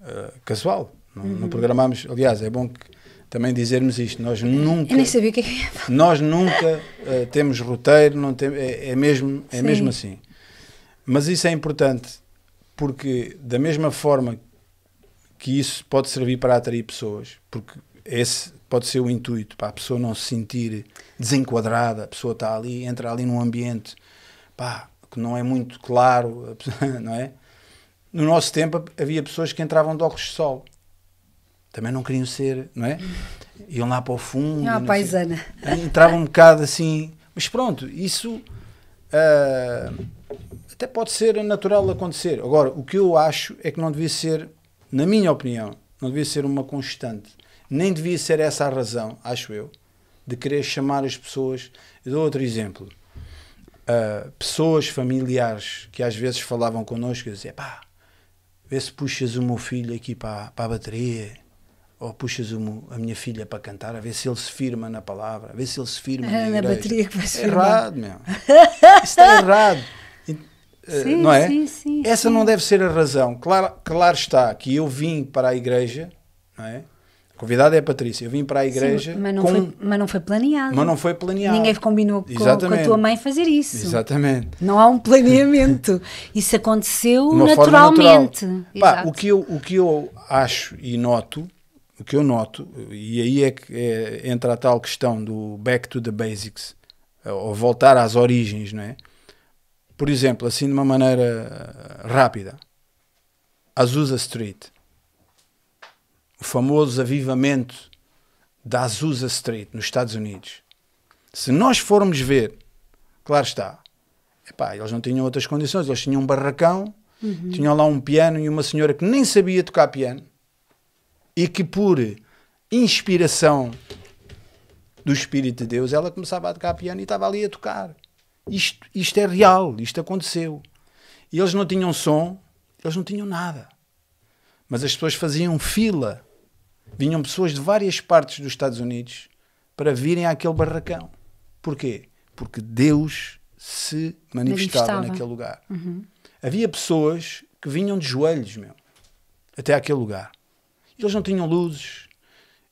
eh, casual. Não, não programámos. Aliás, é bom que também dizermos isto. Nós nunca, Eu nem sabia o que é que ia falar. nós nunca eh, temos roteiro, não tem, é, é mesmo, é Sim. mesmo assim. Mas isso é importante porque, da mesma forma que isso pode servir para atrair pessoas, porque esse pode ser o intuito, para a pessoa não se sentir desenquadrada, a pessoa está ali, entra ali num ambiente pá, que não é muito claro, não é? No nosso tempo havia pessoas que entravam de óculos de sol. Também não queriam ser, não é? Iam lá para o fundo. Sei- paisana. entrava um bocado assim. Mas pronto, isso ah, até pode ser natural acontecer. Agora, o que eu acho é que não devia ser, na minha opinião, não devia ser uma constante. Nem devia ser essa a razão, acho eu, de querer chamar as pessoas. Eu dou outro exemplo. Ah, pessoas familiares que às vezes falavam connosco e diziam: pá, vê se puxas o meu filho aqui para, para a bateria ou puxas meu- a minha filha para cantar, a ver se ele se firma na palavra, a ver se ele se firma É na, na igreja. bateria que vai se É firmar. errado, meu. Isso está errado. E, eh, Sim, não é? sim, sim, Essa não deve ser a razão. Claro, claro está que eu vim para a igreja, não é? A convidada é a Patrícia. Eu vim para a igreja, mas, não com- foi, mas não foi planeado. mas não foi planeado. Ninguém combinou com, com a tua mãe fazer isso. Exatamente. Não há um planeamento. Isso aconteceu uma naturalmente. natural. Pá, o, que eu, o que eu acho e noto, o que eu noto, e aí é que é- entra a tal questão do back to the basics, ou voltar às origens, não é? Por exemplo, assim de uma maneira eh, rápida, Azusa Street, o famoso avivamento da Azusa Street nos Estados Unidos. Se nós formos ver, claro está, epá, eles não tinham outras condições, eles tinham um barracão, tinham lá um piano e uma senhora que nem sabia tocar piano e que por inspiração do Espírito de Deus ela começava a tocar piano e estava ali a tocar. Isto, isto é real, isto aconteceu. E eles não tinham som, Eles não tinham nada. Mas as pessoas faziam fila. Vinham pessoas de várias partes dos Estados Unidos para virem àquele barracão. Porquê? Porque Deus se manifestava, Manifestava. naquele lugar. Havia pessoas que vinham de joelhos, meu, até aquele lugar. Eles não tinham luzes,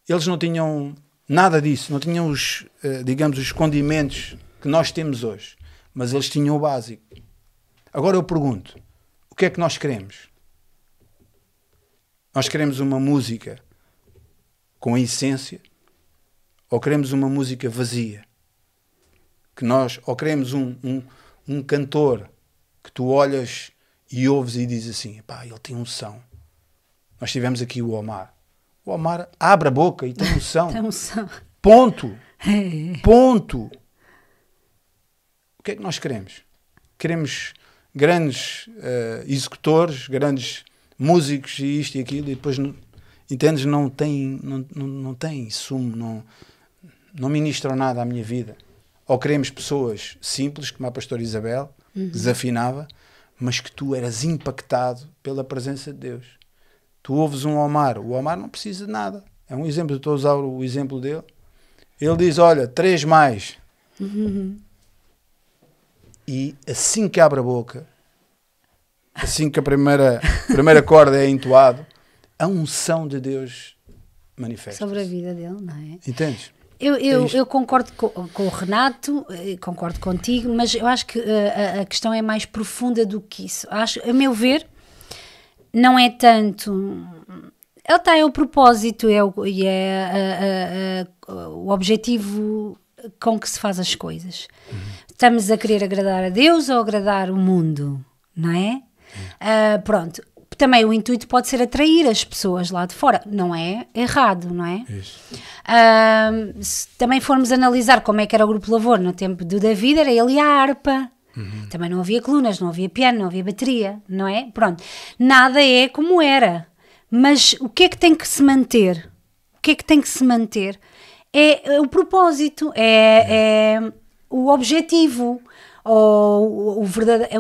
eles não tinham nada disso, não tinham os, eh, digamos, os condimentos que nós temos hoje, mas eles tinham o básico. Agora eu pergunto, o que é que nós queremos? Nós queremos uma música com essência ou queremos uma música vazia? Que nós, ou queremos um, um, um cantor que tu olhas e ouves e dizes assim, pá, ele tem um som. Nós tivemos aqui o Omar. O Omar abre a boca e tem som. Então, são- Ponto. É. Ponto. O que é que nós queremos? Queremos grandes eh, executores, grandes músicos e isto e aquilo, e depois, não, entendes, não tem, não, não, não tem sumo, não, não ministram nada à minha vida. Ou queremos pessoas simples, como a pastora Isabel, desafinava, mas que tu eras impactado pela presença de Deus. Tu ouves um Omar, o Omar não precisa de nada. É um exemplo, eu estou a usar o exemplo dele. Ele diz: Olha, três mais. E assim que abre a boca, assim que a primeira, primeira corda é entoado, a unção de Deus manifesta. sobre a vida dele, não é? Entendes? Eu, eu, isto. eu concordo co- com, o Renato, eh, concordo contigo, mas eu acho que eh, a, a questão é mais profunda do que isso. Acho, a meu ver, não é tanto. Ele é o propósito é o, e é a- a- a- o objetivo com que se faz as coisas. Estamos a querer agradar a Deus ou agradar o mundo, não é? Ah, pronto. Também o intuito pode ser atrair as pessoas lá de fora. Não é errado, não é? Isso. Ahm, se também formos analisar como é que era o grupo Lavor no tempo do David, era ele e a harpa. Também não havia colunas, não havia piano, não havia bateria, não é? Pronto. Nada é como era. Mas o que é que tem que se manter? O que é que tem que se manter? É é o propósito, é, é o objetivo, ou o, verdade- é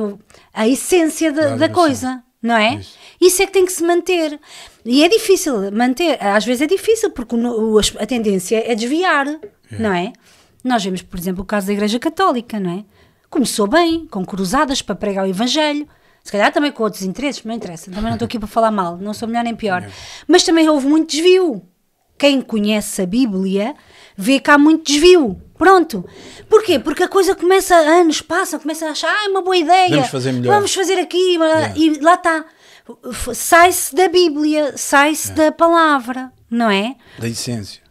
a essência da, Da coisa, não é? Isso. Isso é que tem que se manter. E é difícil manter. Às vezes é difícil, porque o a tendência é desviar, não é? Nós vemos, por exemplo, o caso da Igreja Católica, não é? Começou bem, com cruzadas para pregar o Evangelho. Se calhar também com outros interesses, não interessa. Também não estou aqui para falar mal, não sou melhor nem pior. Mas também houve muito desvio. Quem conhece a Bíblia vê que há muito desvio. Pronto. Porquê? Porque a coisa começa, anos passam, começa a achar, ah, é uma boa ideia. Vamos fazer melhor. Vamos fazer aqui, Yeah. e lá está. Sai-se da Bíblia, sai-se da palavra, não é? Da essência.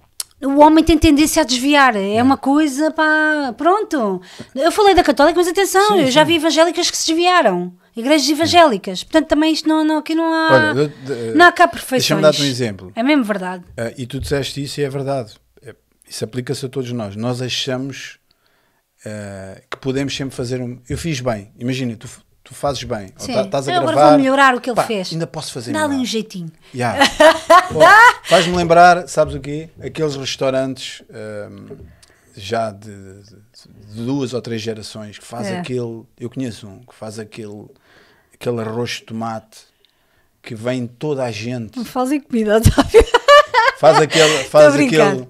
O homem tem tendência a desviar, é uma coisa, pá, pronto. Eu falei da católica, mas atenção, Sim, eu já vi evangélicas que se desviaram, igrejas evangélicas, portanto também isto não, não aqui não há, Olha, eu- de- não há cá perfeições. deixa-me dar-te um exemplo. É mesmo verdade. Ah, e tu disseste isso e é verdade. É- Isso aplica-se a todos nós. Nós achamos ah, que podemos sempre fazer um. Eu fiz bem, imagina, tu, tu fazes bem, tá- estás a Eu gravar. agora vou melhorar o que ele pá, fez. Ainda posso fazer Dá ali melhor. um jeitinho. Yeah. Faz-me lembrar, sabes o quê? Aqueles restaurantes ahm, já de, de- duas ou três gerações que faz É. aquele. Eu conheço um que faz aquele, aquele arroz de tomate que vem toda a gente. Fazem comida, Otávio. Faz aquele, faz aquele,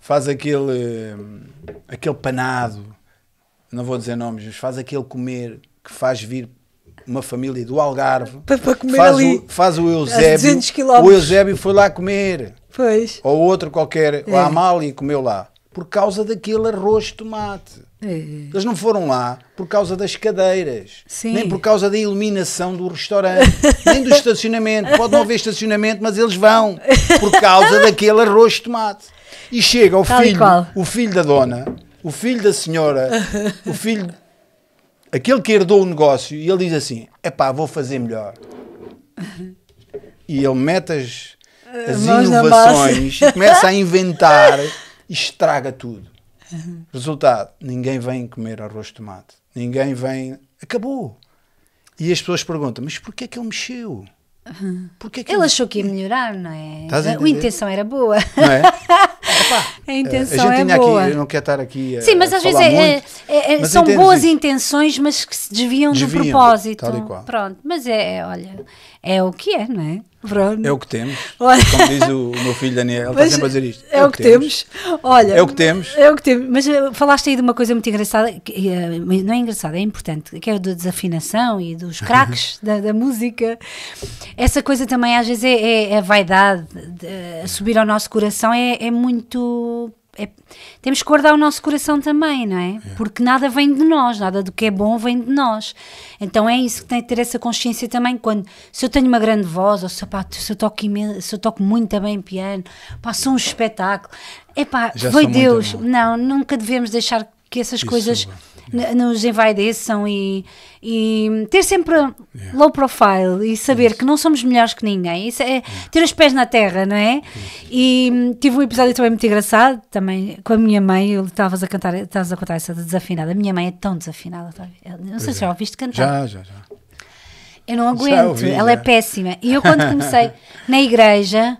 faz aquele, hum, aquele panado, não vou dizer nomes, mas faz aquele comer que faz vir uma família do Algarve. Para- para comer faz ali o, faz o Eusébio. 200 quilómetros. O Eusébio foi lá comer. Pois. Ou outro qualquer, É. a Amália comeu lá. Por causa daquele arroz de tomate. É. Eles não foram lá por causa das cadeiras, Sim. nem por causa da iluminação do restaurante, nem do estacionamento. Pode não haver estacionamento, mas eles vão por causa daquele arroz de tomate. E chega o Tal filho, o filho da dona, o filho da senhora, o filho, aquele que herdou o negócio, e ele diz assim: epá, vou fazer melhor. E ele mete as, as mãos na inovações e começa a inventar e estraga tudo. Resultado, ninguém vem comer arroz de tomate. Ninguém vem. Acabou. E as pessoas perguntam: mas porquê é que ele mexeu? Porquê é que Ele achou que ia melhorar, não é? A A, intenção era boa. Não é? A a intenção gente é boa. aqui, eu não quero estar aqui a, Sim, mas a às vezes é- é- é- mas são boas isso. intenções, mas que se desviam, Desviam, do propósito. tal e qual. Pronto, mas é, é, olha, é o que é, não é? Pronto. É o que temos. Olha. Como diz o, o meu filho Daniel, ele está Mas sempre a dizer isto. É, o que temos. Olha, É o que temos. É o que temos. Mas eh, falaste aí de uma coisa muito engraçada, que, eh, não é engraçada, é importante, que é o da desafinação e dos craques da, da música. Essa coisa também às vezes é, é- é a vaidade, de- a subir ao nosso coração é, é muito. É- temos que guardar o nosso coração também, não é? Porque nada vem de nós, nada do que é bom vem de nós. Então é isso que tem que ter essa consciência também. Quando se eu tenho uma grande voz, ou se, pá, se, eu, toco imen- se eu toco muito bem piano, sou um espetáculo. Epá, foi Deus. Não, nunca devemos deixar que essas Isso, coisas yeah. nos envaideçam e, e ter sempre low profile e saber que não somos melhores que ninguém. Isso é ter os pés na terra, não é? E hum, tive um episódio também muito engraçado, também com a minha mãe. Eu estavas a cantar, estavas a contar essa de desafinada. A minha mãe é tão desafinada, tá não sei se já ouviste cantar. Já, já, já. Eu não aguento, ouvi, ela é péssima. E eu quando comecei na igreja,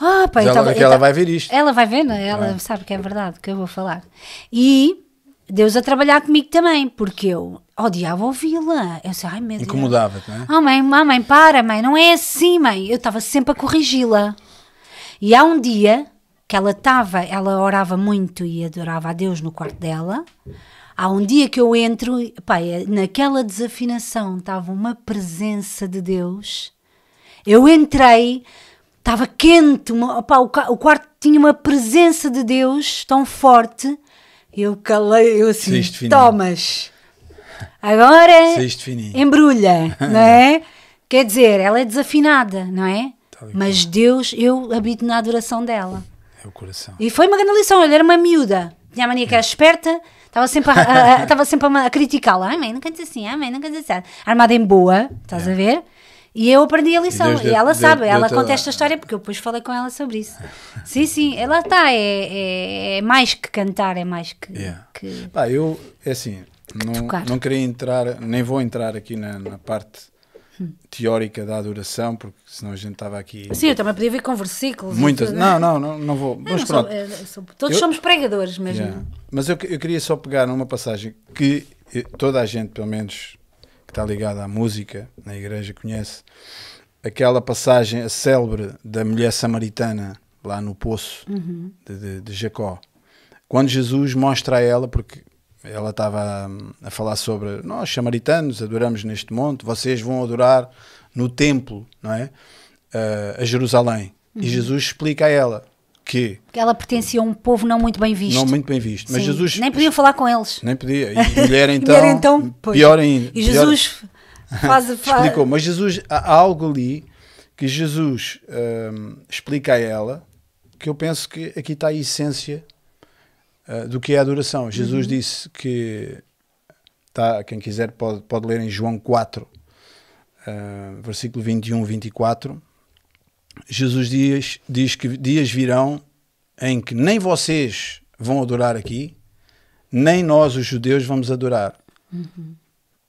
ah, pá, eu Já tava- ela, que ela vai ver isto. ela vai ver, não é? Ela sabe que é verdade que eu vou falar. E Deus a trabalhar comigo também, porque eu odiava ouvi-la. Eu disse, ai meu Deus. Incomodava-te, não é? Oh mãe, ah, mãe, para mãe, não é assim mãe. Eu estava sempre a corrigi-la. E há um dia que ela estava, ela orava muito e adorava a Deus no quarto dela. Há um dia que eu entro, pá, é- naquela desafinação estava uma presença de Deus. Eu entrei, estava quente, uma, opá, o, o quarto tinha uma presença de Deus tão forte. Eu calei, eu assim, Saíste. Tomas. Agora embrulha, não é? Quer dizer, ela é desafinada, não é? Tal e Mas Deus, eu habito na adoração dela. É o coração. E foi uma grande lição. Olha, era uma miúda. Tinha a mania que era esperta, estava sempre a, a- a- sempre a, a criticá-la. Ai, mãe, não cantes assim, ai, mãe, não cantes assim. Armada em boa, estás a ver? E eu aprendi a lição. E, deu- ela deu- sabe, ela deu-te conta esta história porque eu depois falei com ela sobre isso. Sim, sim, ela está. É, é, é mais que cantar, é mais que. Yeah. que- Pá, eu, é assim, não, tocar. não queria entrar, nem vou entrar aqui na, na parte teórica da adoração, porque senão a gente estava aqui. Sim, eu também podia vir com versículos. e Muitas. tudo. Não, não, não, não vou. Mas não sou- pronto. eu sou- todos Eu- somos pregadores, mas Yeah. Mas eu, eu queria só pegar numa passagem que toda a gente, pelo menos que está ligada à música na igreja, conhece. Aquela passagem, a célebre da mulher samaritana lá no poço Uhum. de, de- de Jacó. Quando Jesus mostra a ela, porque ela estava hum, a falar sobre nós, samaritanos, adoramos neste monte, vocês vão adorar no templo, não é? Ah, a Jerusalém. Uhum. E Jesus explica a ela que, Porque ela pertencia a um povo não muito bem visto. não muito bem visto, mas Sim, Jesus Nem podiam falar com eles. nem podia. E mulher então, Mulher, então, pior ainda. E Jesus faz, faz explicou. Mas Jesus, há algo ali que Jesus hum, explica a ela que eu penso que aqui está a essência uh, do que é a adoração. Jesus disse que, tá, quem quiser pode, pode ler em João 4, uh, versículo 21, 24. Jesus diz, diz que dias virão em que nem vocês vão adorar aqui, nem nós, os judeus, vamos adorar.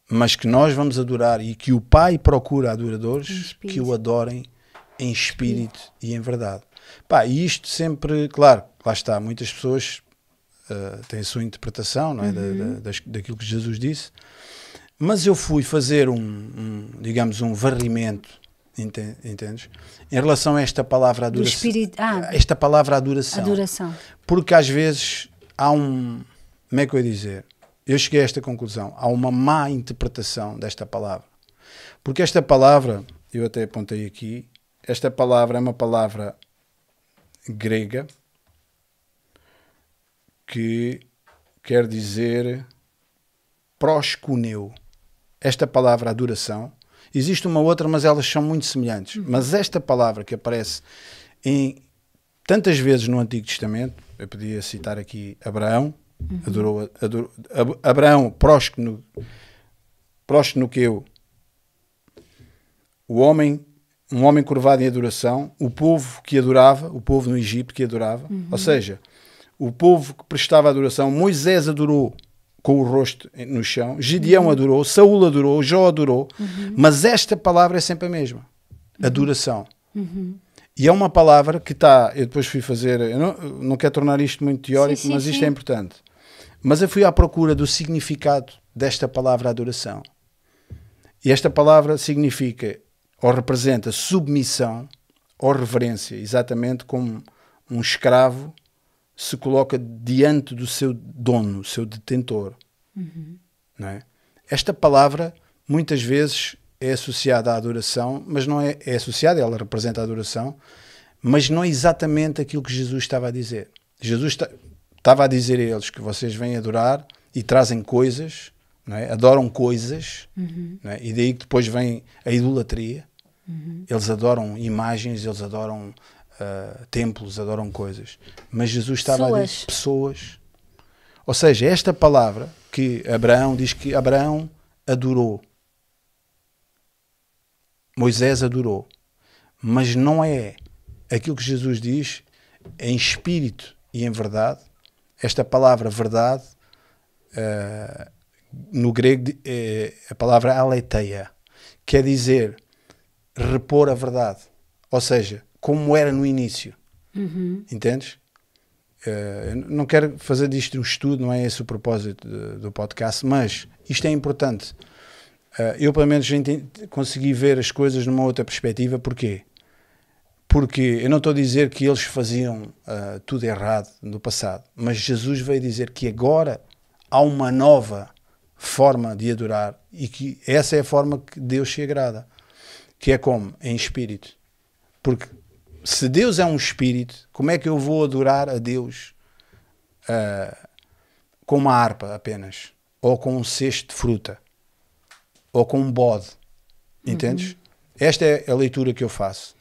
Mas que nós vamos adorar e que o Pai procura adoradores espírito. que o adorem em espírito e em verdade. Pá, e isto sempre, claro, lá está, muitas pessoas ah, têm a sua interpretação não é, da- da- das- daquilo que Jesus disse, mas eu fui fazer um, um, digamos, um varrimento, ente- entendes? Em relação a esta palavra do adoração. espírito. Ah, Esta palavra adoração. adoração. Porque às vezes há um. Como é que eu ia dizer? Eu cheguei a esta conclusão. Há uma má interpretação desta palavra. Porque esta palavra, eu até apontei aqui, esta palavra é uma palavra grega que quer dizer proscuneu. Esta palavra adoração. Existe uma outra, mas elas são muito semelhantes. Mas esta palavra que aparece em tantas vezes no Antigo Testamento, eu podia citar aqui Abraão, adorou, adorou, Ab- Abraão, próscuno que eu, o homem, um homem curvado em adoração, o povo que adorava, o povo no Egito que adorava, ou seja, o povo que prestava adoração, Moisés adorou com o rosto no chão, Gideão adorou, Saúl adorou, Jó adorou, mas esta palavra é sempre a mesma, adoração. E é uma palavra que está. Eu depois fui fazer. Eu não, não quero tornar isto muito teórico, Sim, sim, mas isto sim. é importante. Mas eu fui à procura do significado desta palavra adoração. E esta palavra significa ou representa submissão ou reverência, exatamente como um escravo se coloca diante do seu dono, seu detentor. Não é? Esta palavra muitas vezes é associada à adoração, mas não é, é associada, ela representa a adoração, mas não é exatamente aquilo que Jesus estava a dizer. Jesus esta- estava a dizer a eles que vocês vêm adorar e trazem coisas, não é? adoram coisas, não é? e daí que depois vem a idolatria. Eles adoram imagens, eles adoram ah, templos, adoram coisas. Mas Jesus estava a Pessoas. dizer pessoas. Ou seja, esta palavra que Abraão diz que Abraão adorou. Moisés adorou. Mas não é aquilo que Jesus diz em espírito e em verdade. Esta palavra verdade, ah, no grego, é a palavra aletheia, quer dizer repor a verdade. Ou seja, como era no início. Entendes? Eh, eu não quero fazer disto um estudo, não é esse o propósito de- do podcast, mas isto é importante. Eh, eu, pelo menos, consegui ver as coisas numa outra perspectiva. Porquê? Porque eu não estou a dizer que eles faziam ah, tudo errado no passado, mas Jesus veio dizer que agora há uma nova forma de adorar e que essa é a forma que Deus se agrada, que é como? Em espírito. Porque se Deus é um espírito, como é que eu vou adorar a Deus ah, com uma harpa apenas? Ou com um cesto de fruta? Ou com um bode? Entendes? Esta é a leitura que eu faço.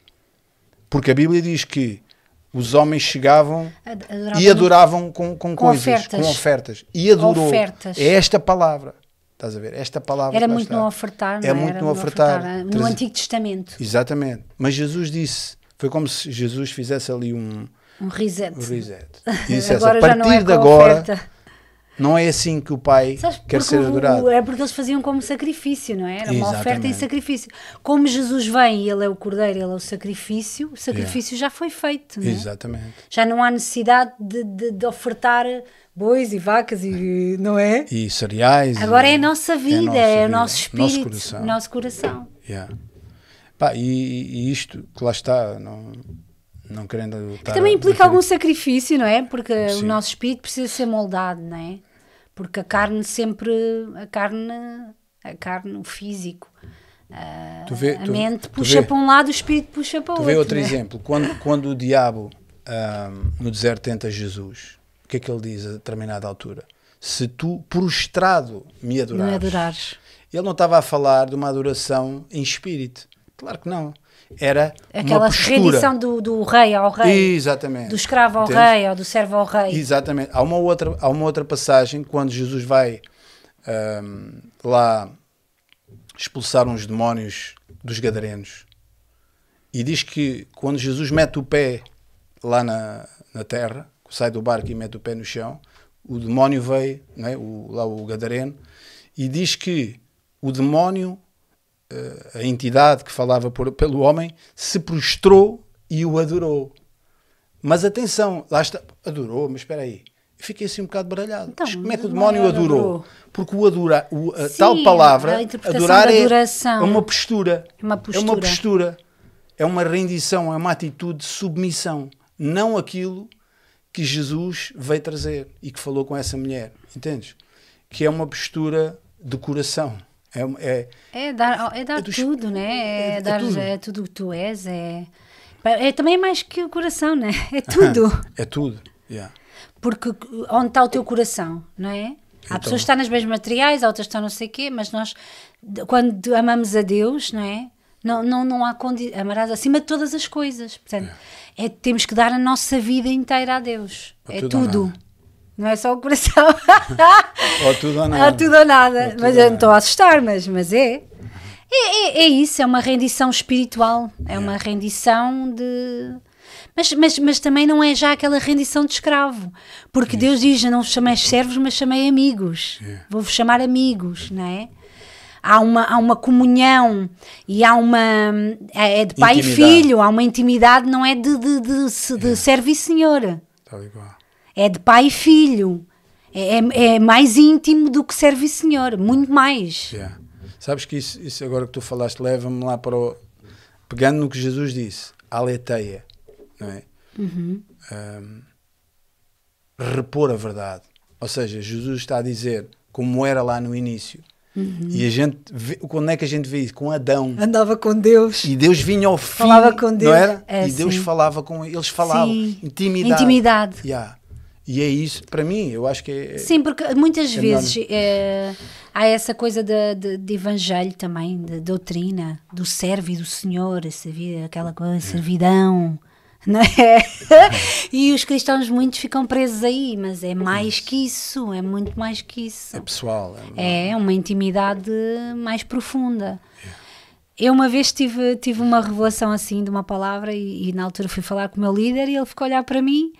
Porque a Bíblia diz que os homens chegavam Ad- adoravam e adoravam com, com, Com coisas, ofertas. com ofertas. E adorou. Ofertas. É esta palavra. Estás a ver? Esta palavra. Era muito está. no ofertar, não É muito Era no ofertar. No Antigo Testamento. Exatamente. Mas Jesus disse, foi como se Jesus fizesse ali um, Um reset. um reset. E dissesse, agora a já partir não é de agora, oferta. não é assim que o Pai Sabes, quer ser adorado. É porque eles faziam como sacrifício, não é? Era uma oferta em Exatamente. sacrifício. Como Jesus vem e ele é o cordeiro, ele é o sacrifício, o sacrifício já foi feito, não é? Exatamente. Já não há necessidade de, de- de ofertar bois e vacas e não é? E cereais. Agora e- é a nossa vida, nossa é, o vida, nosso espírito, coração. o nosso coração. Yeah. Pá, e, e isto que lá está, não, não querendo. Que também implica algum sacrifício, não é? Porque o Sim. nosso espírito precisa ser moldado, não é? Porque a carne sempre, a carne, a carne, o físico, a, Tu vê- a tu- mente tu puxa vê- para um lado, o espírito puxa para o Tu outro. vê outro é? exemplo. Quando, quando o diabo ahm, no deserto tenta Jesus, o que é que ele diz a determinada altura? Se tu prostrado me adorares. É adorares. Ele não estava a falar de uma adoração em espírito. Claro que não. Era Aquela uma postura. rendição do, do rei ao rei, Exatamente. do escravo ao Entendes? rei ou do servo ao rei. Exatamente. Há uma outra, há uma outra passagem quando Jesus vai ahm, lá expulsar uns demónios dos gadarenos e diz que quando Jesus mete o pé lá na, na terra, sai do barco e mete o pé no chão, o demónio veio, não é? o, lá o gadareno, e diz que o demónio, a entidade que falava por- pelo homem, se prostrou e o adorou. Mas atenção, lá está, adorou, mas espera aí. Fiquei assim um bocado baralhado. Então, Mas como é que o demónio adorou? adorou. Porque o adorar, o, a Sim, tal palavra, a adorar é, é uma postura. É uma É uma postura. postura. É uma rendição, é uma atitude de submissão. Não aquilo que Jesus veio trazer e que falou com essa mulher. Entendes? Que é uma postura de coração. É, é, É dar, é dar É dos- tudo, né? É, é- é dar tudo. é tudo o que tu és. É, é também mais que o coração, né? É tudo. é tudo. Yeah. Porque onde está o teu coração, não é? Há Então- pessoas que estão nas bens materiais, há outras que estão não sei o quê, mas nós, quando amamos a Deus, não é? Não, não, não há condi amarás acima de todas as coisas. Portanto, é. temos que dar a nossa vida inteira a Deus. Ou é tudo. Não é só o coração. Ou tudo ou nada. Há tudo ou nada. Ou tudo mas ou eu não estou a assustar, mas, mas é. É, é. é isso, é uma rendição espiritual. É uma rendição de. Mas, mas, mas também não é já aquela rendição de escravo. Porque Deus diz: não vos chamei servos, mas chamei amigos. Vou-vos chamar amigos, não é? há uma, há uma comunhão e há uma. É é de pai Intimidade. e filho, há uma intimidade, não é de, de, de, de, de servo e senhor. Tal e qual. É de pai e filho. É, é, é mais íntimo do que servo e senhor, muito mais. Yeah. Sabes que isso, isso agora que tu falaste leva-me lá para o. Pegando no que Jesus disse, aleteia, não é? Uhum. Ahm, repor a verdade. Ou seja, Jesus está a dizer como era lá no início. Uhum. E a gente vê, quando é que a gente vê isso? Com Adão. Andava com Deus. E Deus vinha ao fim. Falava com Deus. Não era? É, e Deus sim. falava com eles, falavam. Sim. Intimidade. Intimidade. Yeah. E é isso, para mim, eu acho que é. Sim, porque muitas É vezes eh, há essa coisa de, de, de evangelho também, de doutrina, do servo e do senhor, servir, aquela coisa, servidão, não é? e os cristãos muitos ficam presos aí, mas é mais que isso, é muito mais que isso. É pessoal. É, É uma intimidade mais profunda. Eu uma vez tive, tive uma revelação assim de uma palavra e, e na altura fui falar com o meu líder e ele ficou a olhar para mim.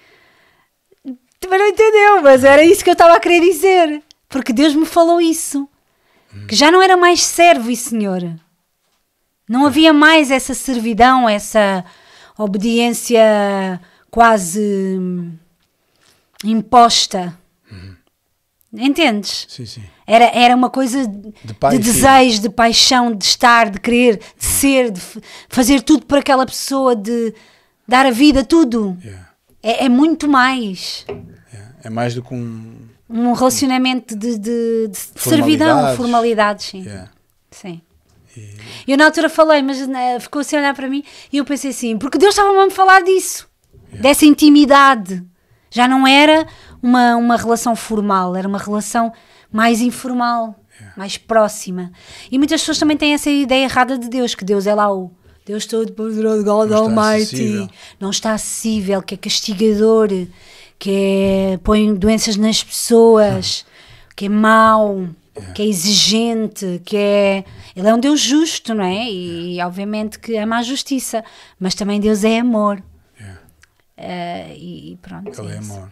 Também não entendeu, mas era isso que eu estava a querer dizer. Porque Deus me falou isso. Que já não era mais servo e senhor. Não havia mais essa servidão, essa obediência quase hum, imposta. Entendes? Sim, sim. Era, era uma coisa de, pai e filho. desejo, de paixão, de estar, de querer, de ser, de fazer tudo por aquela pessoa, de dar a vida, tudo. Yeah. É, é muito mais. Yeah. É mais do que um. Um relacionamento de, de, de Formalidades. servidão, formalidades, sim. Yeah. sim. Eu na altura falei, mas né, ficou assim a olhar para mim e eu pensei assim, porque Deus estava a me falar disso, dessa intimidade. Já não era uma, uma relação formal, era uma relação mais informal, mais próxima. E muitas pessoas também têm essa ideia errada de Deus, que Deus é lá o Deus Todo-Poderoso, God Não Almighty, acessível. não está acessível, que é castigador, que é, põe doenças nas pessoas, que é mau, que é exigente, que é. Ele é um Deus justo, não é? E obviamente que ama a justiça, mas também Deus é amor. Yeah. Eh, e, e pronto. Ele é isso. amor.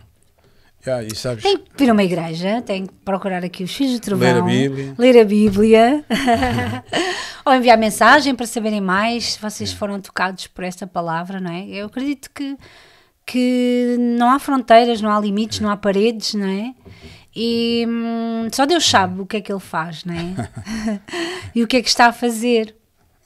Yeah, sabes, Tem que vir a uma igreja, tem que procurar aqui os filhos de trovão, Ler a Bíblia. ler a Bíblia, ou enviar mensagem para saberem mais se vocês foram tocados por esta palavra, não é? Eu acredito que, que não há fronteiras, não há limites, não há paredes, não é? E hum, só Deus sabe o que é que Ele faz, não é? e o que é que está a fazer.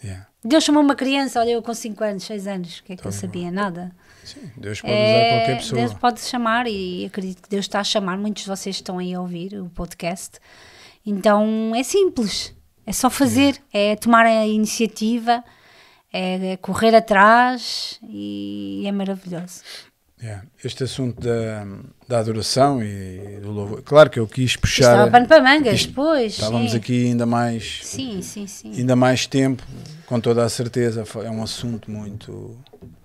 yeah. Deus chamou uma criança, olha, eu com 5 anos, 6 anos, o que é que eu sabia? Nada. Sim, Deus pode usar É, qualquer pessoa. Deus pode chamar e acredito que Deus está a chamar. Muitos de vocês estão aí a ouvir o podcast. Então é simples, é só fazer, é tomar a iniciativa, é, é correr atrás e é maravilhoso. Yeah. Este assunto da, da adoração e do louvor. Claro que eu quis puxar. Estava pano para mangas, isto- depois. Estávamos sim. aqui ainda mais, Sim, sim, sim. ainda mais tempo, com toda a certeza. É um assunto muito.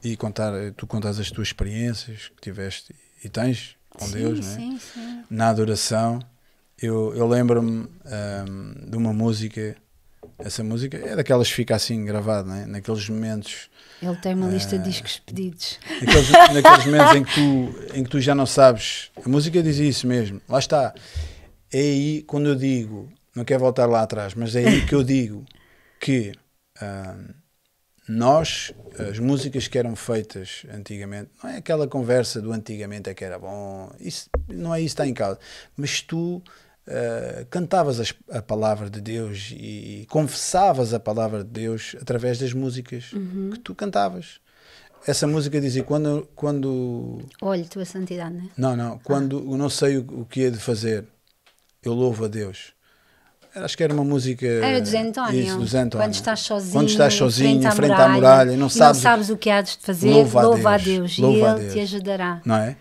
E contar, tu contas as tuas experiências que tiveste e tens com sim, Deus, não é? sim, sim. na adoração. Eu, eu lembro-me ahm, de uma música. Essa música é daquelas que fica assim gravada, é? naqueles momentos Ele tem uma lista de discos pedidos. Naqueles, naqueles momentos em que, tu, em que tu já não sabes. A música diz isso mesmo. Lá está. É aí quando eu digo, não quero voltar lá atrás, mas é aí que eu digo que ah, nós, as músicas que eram feitas antigamente, não é aquela conversa do antigamente é que era bom, isso, não é isso que está em causa, mas tu ah, cantavas as- a palavra de Deus e, confessavas a palavra de Deus através das músicas que tu cantavas. Essa música dizia quando, quando Olhe, tua santidade, não é? não, não, quando eu não sei o, o que é de fazer, eu louvo a Deus. Acho que era uma música. Era do Zé António. Isso, do Zé António. Quando estás sozinho, Quando estás sozinho, em frente à muralha, e não e sabes, o que há de fazer, Louva louva, a a Deus, Deus, louva e a Ele Deus. te ajudará. não é?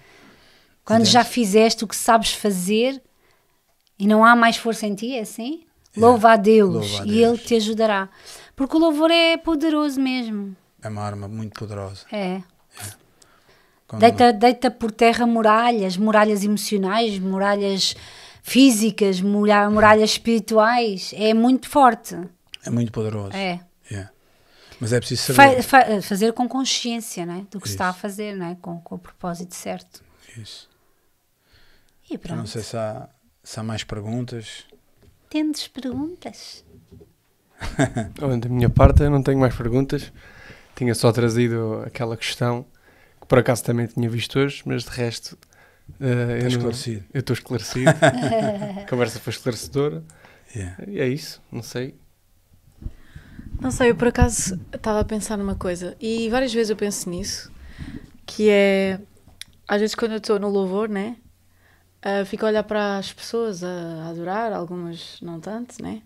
Quando já fizeste o que sabes fazer e não há mais força em ti, é assim? Louva a Deus Louva a e Deus. Ele te ajudará. Porque o louvor é poderoso mesmo. É uma arma muito poderosa. É. Quando- Deita, deita por terra muralhas, muralhas emocionais, muralhas físicas, muralha- muralhas espirituais. É muito forte. É muito poderoso. É. Yeah. Mas é preciso Fa- saber. fa- fazer com consciência né? do que se está a Isso. fazer, né? com, com o propósito certo. Isso. E Eu não pronto. sei se há, se há mais perguntas. Tendes perguntas? Da minha parte, eu não tenho mais perguntas. Tinha só trazido aquela questão que por acaso também tinha visto hoje, mas de resto. eh, eu não- esclarecido. Eu estou esclarecido. A conversa foi esclarecedora. Yeah. E é isso, não sei. Não sei, eu por acaso estava a pensar numa coisa e várias vezes eu penso nisso, que é às vezes quando eu estou no louvor, né? Ah, fico a olhar para as pessoas a adorar, algumas não tanto, né?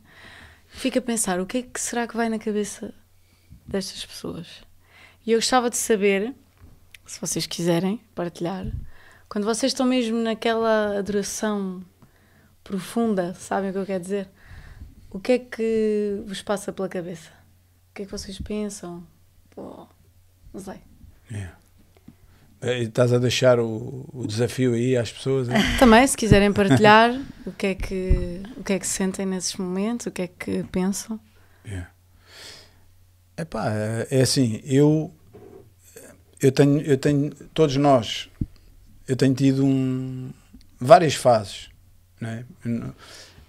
Fico a pensar o que é que será que vai na cabeça destas pessoas. E eu gostava de saber, se vocês quiserem partilhar, quando vocês estão mesmo naquela adoração profunda, sabem o que eu quero dizer? O que é que vos passa pela cabeça? O que é que vocês pensam? Pô, não sei. Yeah. Eh, Estás a deixar o, o desafio aí às pessoas. hein? Também, se quiserem partilhar o que é que o que é que sentem nesses momentos, o que é que pensam. Yeah. Epá, é é assim, eu, eu tenho, eu tenho, todos nós, eu tenho tido um, várias fases, é?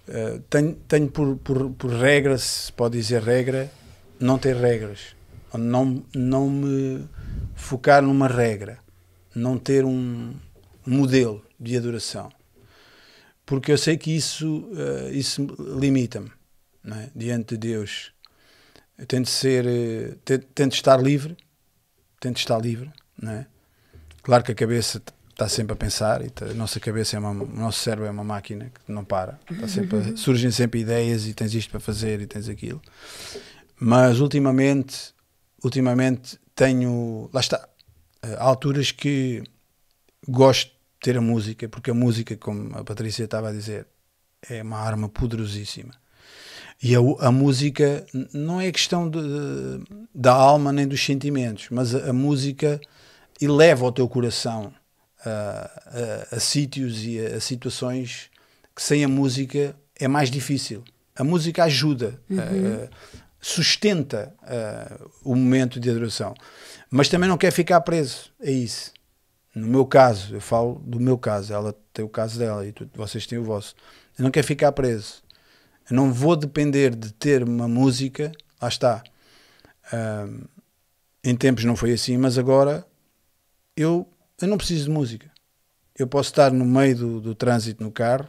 Eh, tenho, tenho por, por, por regra, se pode dizer regra, não ter regras, não, não me focar numa regra, não ter um modelo de adoração, porque eu sei que isso, eh, isso limita-me, é? diante de Deus. Eu tento ser, eh, tento, estar livre, tento estar livre, não é? Claro que a cabeça está sempre a pensar, e a nossa cabeça é uma, o nosso cérebro é uma máquina que não para, está sempre a- surgem sempre ideias e tens isto para fazer e tens aquilo. Mas ultimamente, ultimamente tenho, lá está, há alturas que gosto de ter a música, porque a música, como a Patrícia estava a dizer, é uma arma poderosíssima. E a, a música não é questão de- de- da alma nem dos sentimentos, mas a, a música eleva o teu coração a, a- a sítios e a, situações que sem a música é mais difícil. A música ajuda, eh, sustenta eh, o momento de adoração, mas também não quer ficar preso a isso. No meu caso, eu falo do meu caso, ela tem o caso dela e tu- vocês têm o vosso. Eu não quero ficar preso. Eu não vou depender de ter uma música, lá está. Ahm, em tempos não foi assim, mas agora eu, eu não preciso de música. Eu posso estar no meio do, do trânsito no carro,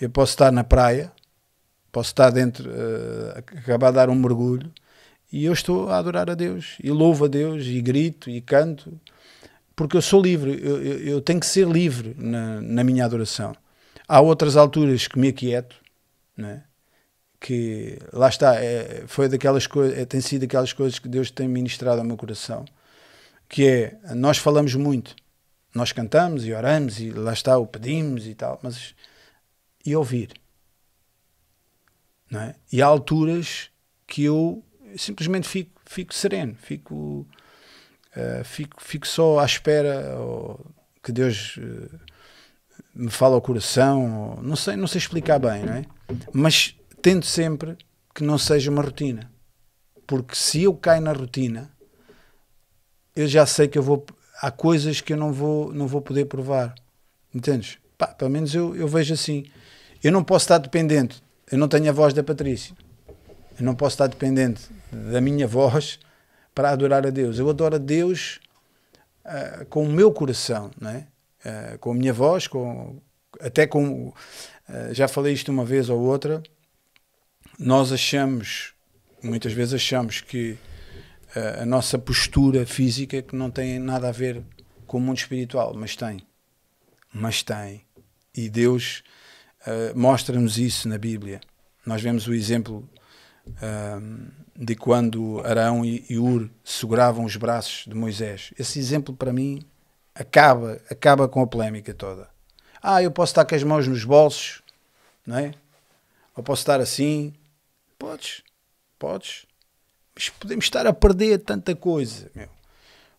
eu posso estar na praia, posso estar dentro, eh, acabar de dar um mergulho e eu estou a adorar a Deus e louvo a Deus e grito e canto porque eu sou livre, eu, eu, eu tenho que ser livre na, na minha adoração. Há outras alturas que me aquieto, né? que lá está, é, foi daquelas coisas, é, tem sido aquelas coisas que Deus tem ministrado ao meu coração, que é, nós falamos muito, nós cantamos e oramos e lá está, o pedimos e tal, mas e ouvir? Não é? E há alturas que eu simplesmente fico, fico sereno, fico, uh, fico, fico só à espera ou, que Deus uh, me fale ao coração, ou, não sei, não sei explicar bem, não é? Mas tento sempre que não seja uma rotina, porque se eu caio na rotina, eu já sei que eu vou há coisas que eu não vou não vou poder provar, entendes? Pá, pelo menos eu, eu vejo assim. Eu não posso estar dependente. Eu não tenho a voz da Patrícia. Eu não posso estar dependente da minha voz para adorar a Deus. Eu adoro a Deus uh, com o meu coração, não é? Uh, com a minha voz, com, até com. Uh, já falei isto uma vez ou outra. Nós achamos, muitas vezes achamos que a nossa postura física que não tem nada a ver com o mundo espiritual, mas tem. Mas tem. E Deus mostra-nos isso na Bíblia. Nós vemos o exemplo de quando Arão e, Ur seguravam os braços de Moisés. Esse exemplo, para mim, acaba, acaba com a polémica toda. Ah, eu posso estar com as mãos nos bolsos, não é? Ou posso estar assim. Podes, podes. Mas podemos estar a perder tanta coisa, meu.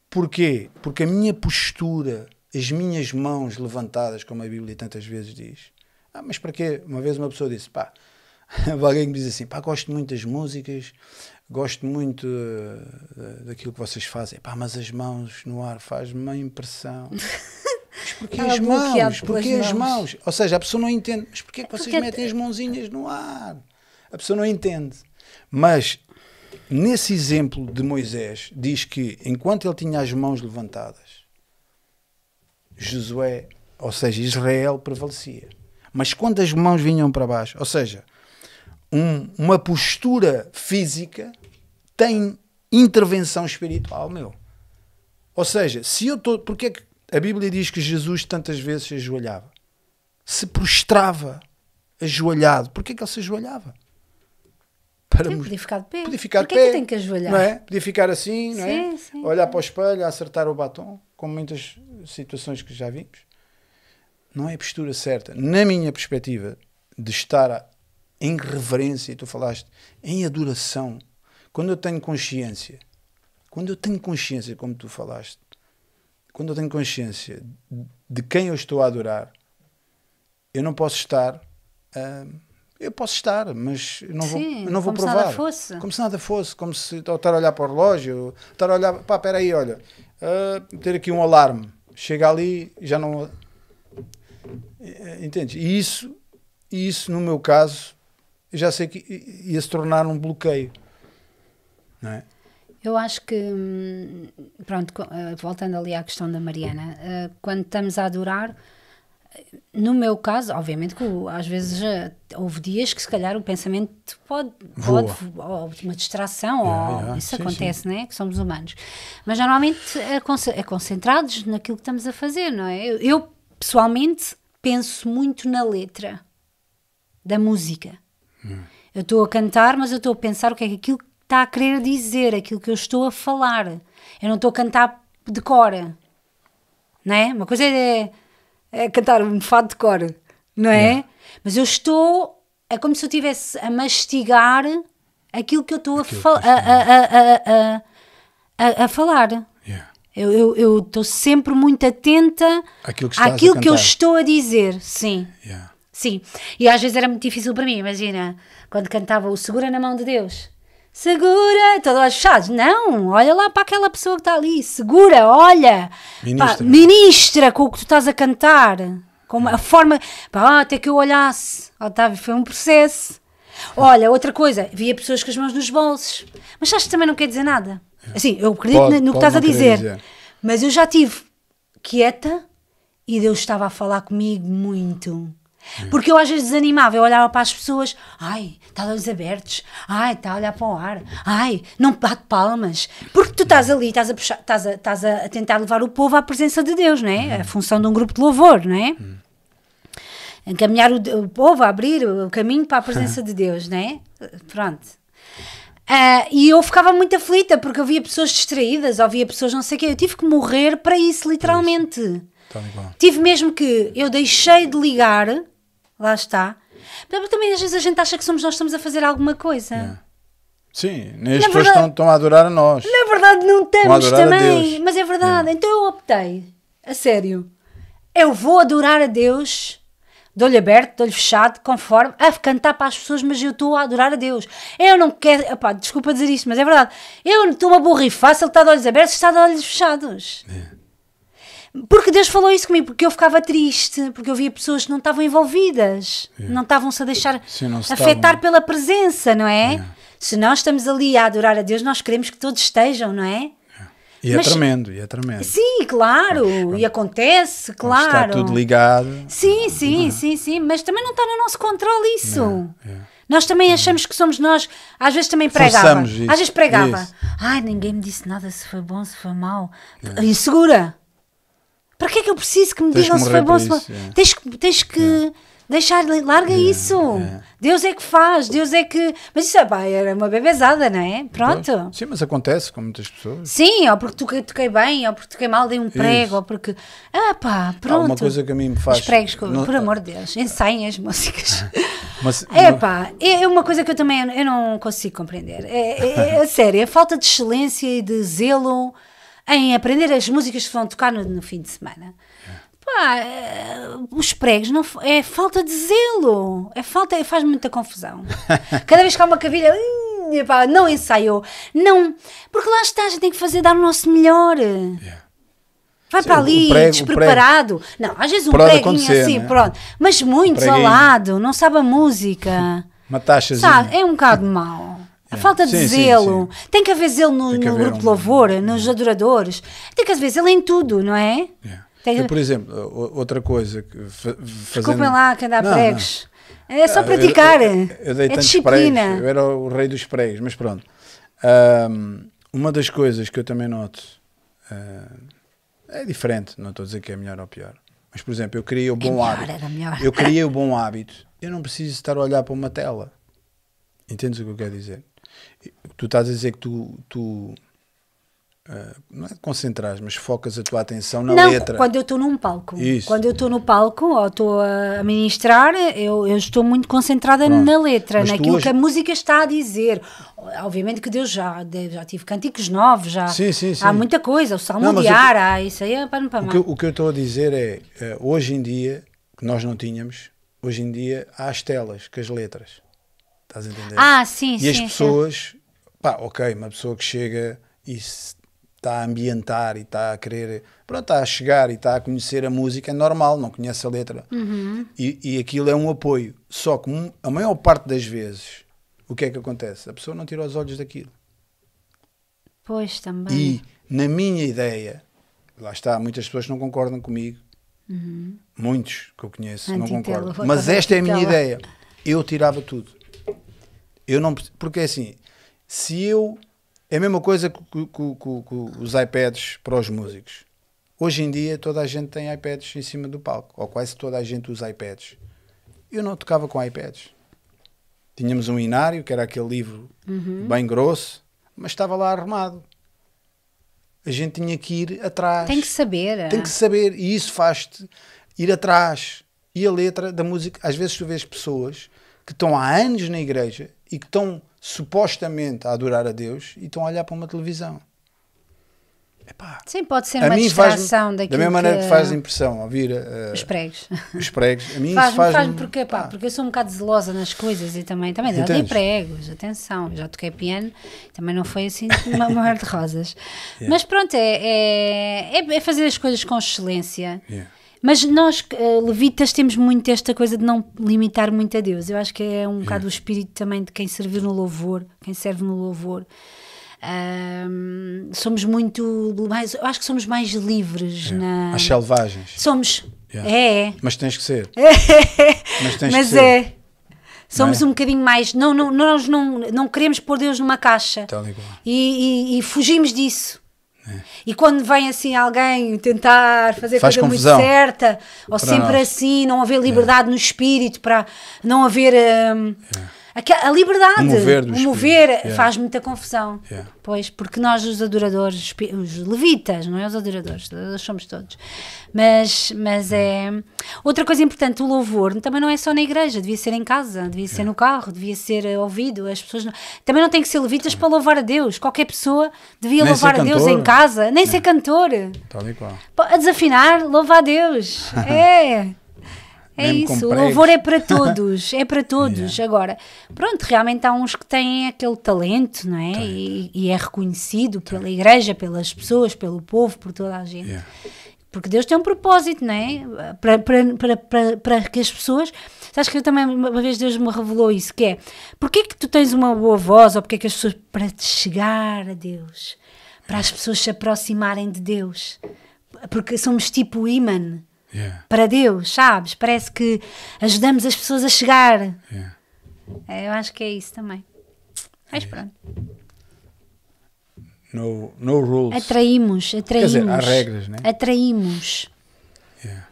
Porquê? Porque a minha postura, as minhas mãos levantadas, como a Bíblia tantas vezes diz. Ah, mas para quê? Uma vez uma pessoa disse, pá, alguém me diz assim, pá, gosto muito das músicas, gosto muito uh, daquilo que vocês fazem, pá, mas as mãos no ar faz-me uma impressão. Mas porquê as mãos? Porquê as mãos? Ou seja, a pessoa não entende, mas porquê que vocês porque metem as mãozinhas no ar? A pessoa não entende. Mas nesse exemplo de Moisés, diz que enquanto ele tinha as mãos levantadas, Josué, ou seja, Israel prevalecia. Mas quando as mãos vinham para baixo, ou seja, um- uma postura física tem intervenção espiritual, meu. Ou seja, se eu estou. Porque é que a Bíblia diz que Jesus tantas vezes se ajoelhava? Se prostrava ajoelhado. Porquê que ele se ajoelhava? Para Sim, podia ficar de pé. Podia ficar de Porquê é pé. que tem que ajoelhar? Não é? Podia ficar assim, não é? Sim, sim, Olhar sim. para o espelho, acertar o batom, como muitas situações que já vimos. Não é a postura certa. Na minha perspectiva, de estar em reverência, e tu falaste, em adoração, quando eu tenho consciência, quando eu tenho consciência, como tu falaste, quando eu tenho consciência de quem eu estou a adorar, eu não posso estar. ah, eu posso estar, mas eu não vou, Sim, eu não vou como se provar. nada fosse. Como se nada fosse, como se estar a olhar para o relógio, estar a olhar, pá, espera aí, olha, ah, ter aqui um alarme, chega ali, já não. Eh, Entendes? E isso, isso, no meu caso, já sei que ia se tornar um bloqueio. Não é? Eu acho que, hum, pronto, eh, voltando ali à questão da Mariana, eh, quando estamos a adorar, eh, no meu caso, obviamente que às vezes houve dias que se calhar o pensamento pode, Voa. pode ou uma distração, Yeah, ou yeah. isso Sim, acontece, né? Que somos humanos. Mas normalmente é, é concentrados naquilo que estamos a fazer, não é? Eu, pessoalmente penso muito na letra da música. Eu estou a cantar, mas eu estou a pensar o que é que aquilo está a querer dizer, aquilo que eu estou a falar. Eu não estou a cantar de cor. Não é? Uma coisa é, é cantar um fado de cor, não é? Mas eu estou. É como se eu estivesse a mastigar aquilo que eu estou a, que fal- a, a, a, a, falar. Yeah. Eu estou sempre muito atenta Aquilo que àquilo que eu estou a dizer, sim. Yeah. Sim, e às vezes era muito difícil para mim, imagina, quando cantava o Segura na Mão de Deus. Segura, todos olhos fechados. Não, olha lá para aquela pessoa que está ali, segura, olha. Ministra. Pá, ministra com o que tu estás a cantar. Com a forma, pá, até que eu olhasse. Otávio, foi um processo. Olha, outra coisa, via pessoas com as mãos nos bolsos. Mas sabes que também não quer dizer nada. Assim, eu acredito Pode- no que estás a dizer. dizer. Mas eu já estive quieta e Deus estava a falar comigo muito. Porque eu às vezes desanimava, eu olhava para as pessoas, ai, está de olhos abertos, ai, está a olhar para o ar, ai, não bate palmas. Porque tu estás ali, estás a, puxar, estás a, estás a tentar levar o povo à presença de Deus, não é? A função de um grupo de louvor, não é? Encaminhar o, o povo a abrir o caminho para a presença de Deus, não é? Pronto. Ah, e eu ficava muito aflita porque eu via pessoas distraídas, ou via pessoas não sei o quê. Eu tive que morrer para isso, literalmente. Qual. Tive mesmo que eu deixei de ligar, lá está. Mas também às vezes a gente acha que somos nós que estamos a fazer alguma coisa. Yeah. Sim, as Na pessoas estão, estão a adorar a nós. Na verdade não estamos também, mas é verdade. Então eu optei, a sério. Eu vou adorar a Deus de olho aberto, de olho fechado, conforme, a cantar para as pessoas, mas eu estou a adorar a Deus. Eu não quero, desculpa dizer isto, mas é verdade. Eu estou a borrifar se ele está de olhos abertos, está de olhos fechados. Porque Deus falou isso comigo, porque eu ficava triste, porque eu via pessoas que não estavam envolvidas, não estavam-se a deixar se afetar estavam. pela presença, não é? Se nós estamos ali a adorar a Deus, nós queremos que todos estejam, não é? E é Mas- tremendo, e é tremendo. Sim, claro, e acontece, claro. Está tudo ligado. Sim, sim, sim, sim, mas também não está no nosso controle isso. é. Nós também achamos que somos nós, às vezes também pregava, Forçamos isso, às vezes pregava. isso. Ai, ninguém me disse nada se foi bom, se foi mau. Insegura. Para que é que eu preciso que me Tens digam que se foi bom, se foi... isso, é. Tens que, tens que deixar, larga isso. Deus é que faz, Deus é que... Mas isso é, pá, era uma bebezada, não é? Pronto. Sim, mas acontece com muitas pessoas. Sim, ou porque toquei, toquei bem, ou porque toquei mal, dei um prego, Isso. ou porque. Ah, pá, pronto. Há uma coisa que a mim me faz. Os pregos, não- por amor de Deus, ensaiem as músicas. Mas, É pá, é uma coisa que eu também eu não consigo compreender. É, é, é sério, a falta de excelência e de zelo em aprender as músicas que vão tocar no, no fim de semana. Pá, é, os pregos não, é falta de zelo, é falta, é- faz muita confusão. Cada vez que há uma cavilha, epá, não ensaiou, não, porque lá está, a gente tem que fazer dar o nosso melhor. Vai Sim, para ali, prego- despreparado. Não, às vezes um Pode preguinho assim, né? pronto. Mas muitos ao lado, não sabe a música. Uma taxazinha. Sabe, é um bocado mau. A Yeah. falta de Sim, sim, zelo. Tem que haver zelo no, no haver grupo de um- louvor, nos adoradores. Tem que haver zelo em tudo, não é? Yeah. Tem- Eu, por exemplo, outra coisa fazendo... Desculpem lá que andar Não, pregos. É só Ah, praticar. Eu, eu, eu dei é tantos disciplina. pregos, eu era o rei dos pregos, mas pronto. Ahm, uma das coisas que eu também noto ah, é diferente, não estou a dizer que é melhor ou pior, mas por exemplo, eu criei o bom melhor, hábito. Eu criei o bom hábito, eu não preciso estar a olhar para uma tela. Entendes o que eu quero dizer? Tu estás a dizer que tu, tu ah, não é concentrar, mas focas a tua atenção na não, letra. quando eu estou num palco. Isso. Quando eu estou no palco ou estou a ministrar, eu, eu estou muito concentrada Pronto. na letra, Mas naquilo hoje- que a música está a dizer. Obviamente que Deus já, já tive cânticos novos, já Sim, sim, sim. há muita coisa, o salmo Não, de o que- ar, há isso aí é para não para O que, eu- o que eu estou a dizer é, eh, hoje em dia, que nós não tínhamos, hoje em dia há as telas com as letras. Estás a entender? Ah, sim, e sim. as sim. pessoas, pá, ok, uma pessoa que chega e está a ambientar e está a querer, pronto, está a chegar e está a conhecer a música, é normal, não conhece a letra. Uhum. E, e aquilo é um apoio. Só que mu- a maior parte das vezes, o que é que acontece? A pessoa não tira os olhos daquilo. Pois também. E na minha ideia, lá está, muitas pessoas não concordam comigo, muitos que eu conheço não concordam, mas esta é a minha ideia. Eu tirava tudo. Eu não, porque é assim, se eu é a mesma coisa que, que- que- que- que os iPads para os músicos. Hoje em dia toda a gente tem iPads em cima do palco, ou quase toda a gente usa iPads. Eu não tocava com iPads. Tínhamos um inário, que era aquele livro Uhum. bem grosso, mas estava lá arrumado. A gente tinha que ir atrás. Tem que saber. Tem que saber, e isso faz-te ir atrás. E a letra da música, às vezes tu vês pessoas que estão há anos na igreja e que estão supostamente a adorar a Deus e estão a olhar para uma televisão. Epá, Sim, pode ser a uma distração da daquilo mesma maneira que, que faz impressão ouvir uh, os pregos. os pregos. A mim Faz, isso faz, faz porque, pá, porque eu sou um bocado zelosa nas coisas e também, também já dei pregos, atenção, já toquei piano, também não foi assim uma mar de rosas. Mas pronto, é, é, é- é fazer as coisas com excelência. Yeah. Mas nós, eh, levitas, temos muito esta coisa de não limitar muito a Deus. Eu acho que é um bocado o espírito também de quem serviu no louvor, quem serve no louvor. Ahm, somos muito mais, eu acho que somos mais livres na. As selvagens. Somos. Yeah. É, Mas tens que ser. é. Mas tens Mas que ser. é. Somos é? um bocadinho mais. Não, não, nós não, não queremos pôr Deus numa caixa. Qual. E, e- e fugimos disso. É. E quando vem assim alguém tentar fazer Faz coisa confusão. muito certa, ou Para sempre nós. assim, não haver liberdade no espírito, para não haver hum, aque- a liberdade, O mover o mover Yeah. faz muita confusão. Yeah. Pois, porque nós, os adoradores, os levitas, não é os adoradores, adoradores somos todos. Mas, mas é. Outra coisa importante, o louvor também não é só na igreja, devia ser em casa, devia ser no carro, devia ser eh, ouvido. As pessoas não- também não tem que ser levitas para louvar a Deus. Qualquer pessoa devia Nem louvar a Deus em casa, nem ser cantor. Tal e qual. Desafinar, louva a Deus. É. É Mesmo isso, o louvor é para todos, é para todos. Agora, pronto, realmente há uns que têm aquele talento, não é? E, e é reconhecido pela igreja, pelas pessoas, pelo povo, por toda a gente. Yeah. Porque Deus tem um propósito, não é? Para, para, para, para, que as pessoas. Sabes que eu também, uma vez Deus me revelou isso: que é, porquê que tu tens uma boa voz, ou porquê que as pessoas. Para te chegar a Deus, para as pessoas se aproximarem de Deus. Porque somos tipo imã Yeah. para Deus, sabes? Parece que ajudamos as pessoas a chegar. Yeah. É, eu acho que é isso também. Mas pronto. No, no rules. Atraímos, atraímos. dizer, há regras, né? Atraímos. Yeah.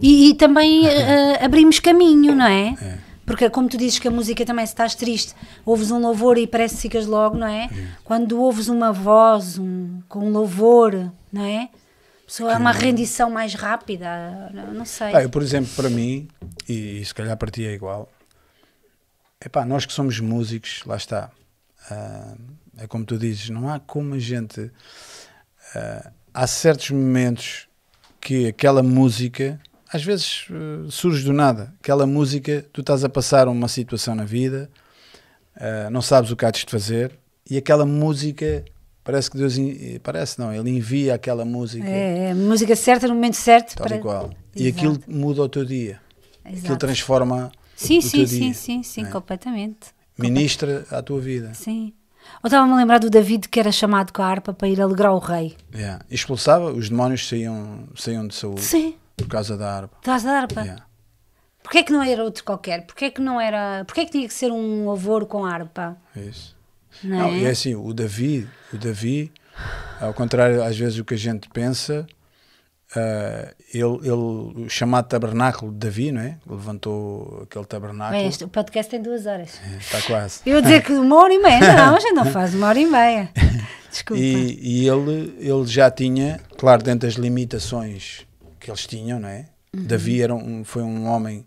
E, e também eh, abrimos caminho, não é? É. Porque como tu dizes que a música também, se estás triste, ouves um louvor e parece que ficas logo, não é? Quando ouves uma voz um, com um louvor, não é? Pessoa, é uma rendição mais rápida, não, sei. Ah, eu, por exemplo, para mim, e, e se calhar para ti é igual, epá, nós que somos músicos, lá está. Ah, é como tu dizes, não há como a gente. ah, há certos momentos que aquela música, às vezes ah, surge do nada. Aquela música, tu estás a passar uma situação na vida, ah, não sabes o que há de fazer, e aquela música. Parece que Deus. en- Parece não, Ele envia aquela música. É, é a música certa no momento certo. Tal para- e qual. E Exato. aquilo muda o teu dia. Aquilo Exato. transforma Sim, o sim, teu sim, dia. sim, sim, né? completamente. ministra à tua vida. Sim. Ou estava-me a lembrar do David que era chamado com a harpa para ir alegrar o rei. Yeah. Expulsava, os demónios saíam, saíam de saúde Sim. por causa da harpa. Estás a harpa. Yeah. Porquê é que não era outro qualquer? Porquê é que não era. Porquê é que tinha que ser um louvor com harpa? É isso. Não, Não, é? e é assim, o Davi, o Davi, ao contrário às vezes o que a gente pensa, ah, ele, ele, o chamado tabernáculo de Davi, não é? Levantou aquele tabernáculo. Bem, este, o podcast tem duas horas. É, Está quase. Eu ia dizer que uma hora e meia. Não, a gente não faz uma hora e meia. Desculpa. E, e ele, ele já tinha, claro, dentro das limitações que eles tinham, não é? Uhum. Davi era um, foi um homem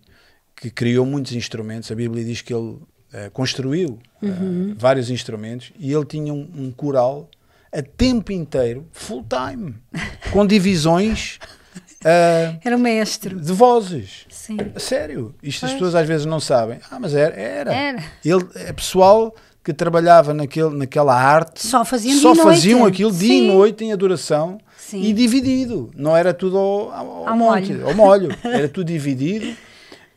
que criou muitos instrumentos. A Bíblia diz que ele eh, construiu eh, Uhum. vários instrumentos e ele tinha um, um coral a tempo inteiro, full time, com divisões eh, Era o mestre. de vozes. Sim. Sério, isto as Pois. pessoas às vezes não sabem. Ah, mas era. Era. Era. Ele, é pessoal que trabalhava naquele, naquela arte Só faziam só e noite. faziam aquilo dia e Sim. noite em adoração Sim. e dividido. Não era tudo ao, ao, Ao monte, molho. ao molho. Era tudo dividido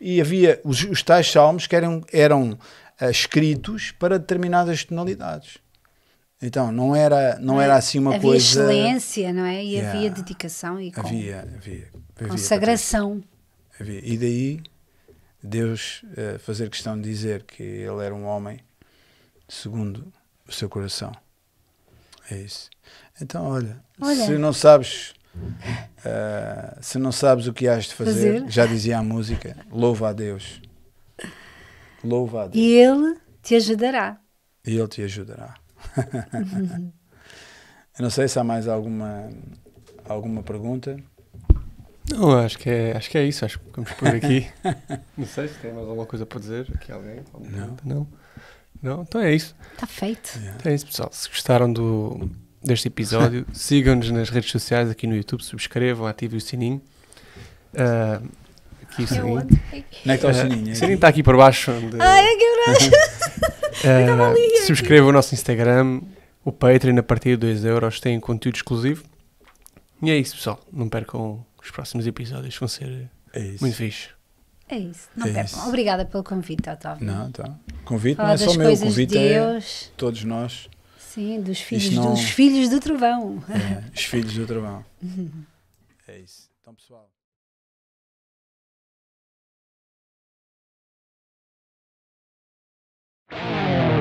e havia os, os tais salmos que eram, eram escritos para determinadas tonalidades. Então não era, não era assim uma havia coisa. excelência, não é? E Yeah. havia dedicação e com- Havia, havia. havia consagração. Havia. E daí Deus eh, fazer questão de dizer que ele era um homem segundo o seu coração. É isso. Então, olha, Olha. se não sabes eh, se não sabes o que has de fazer, Fazer. já dizia a música, louva a Deus. Louva a Deus. E ele te ajudará. E Ele te ajudará. Eu não sei se há mais alguma, alguma pergunta. Não, acho que é, acho que é isso. Acho que ficamos por aqui. não sei se tem mais alguma coisa para dizer. Aqui alguém? Alguma Não. pergunta? Não. Não? Então é isso. Está feito. Yeah. Então é isso, pessoal. Se gostaram do, deste episódio, sigam-nos nas redes sociais aqui no YouTube, subscrevam, ativem o sininho. Ah, aqui o sininho. Onde é que está o Ah, sininho? o sininho está aqui por baixo. Onde, Ai, é que Ah, subscrevam o nosso Instagram, o Patreon a partir de 2 euros tem conteúdo exclusivo. E é isso, pessoal. Não percam os próximos episódios, vão ser É isso. muito fixe. É isso. Não É percam. isso. Obrigada pelo convite, Otávio. Não, então. Convite Falar não é só meu, o convite de é todos nós, Sim, dos filhos, não- dos filhos do trovão. é, os filhos do trovão. É isso. Bye.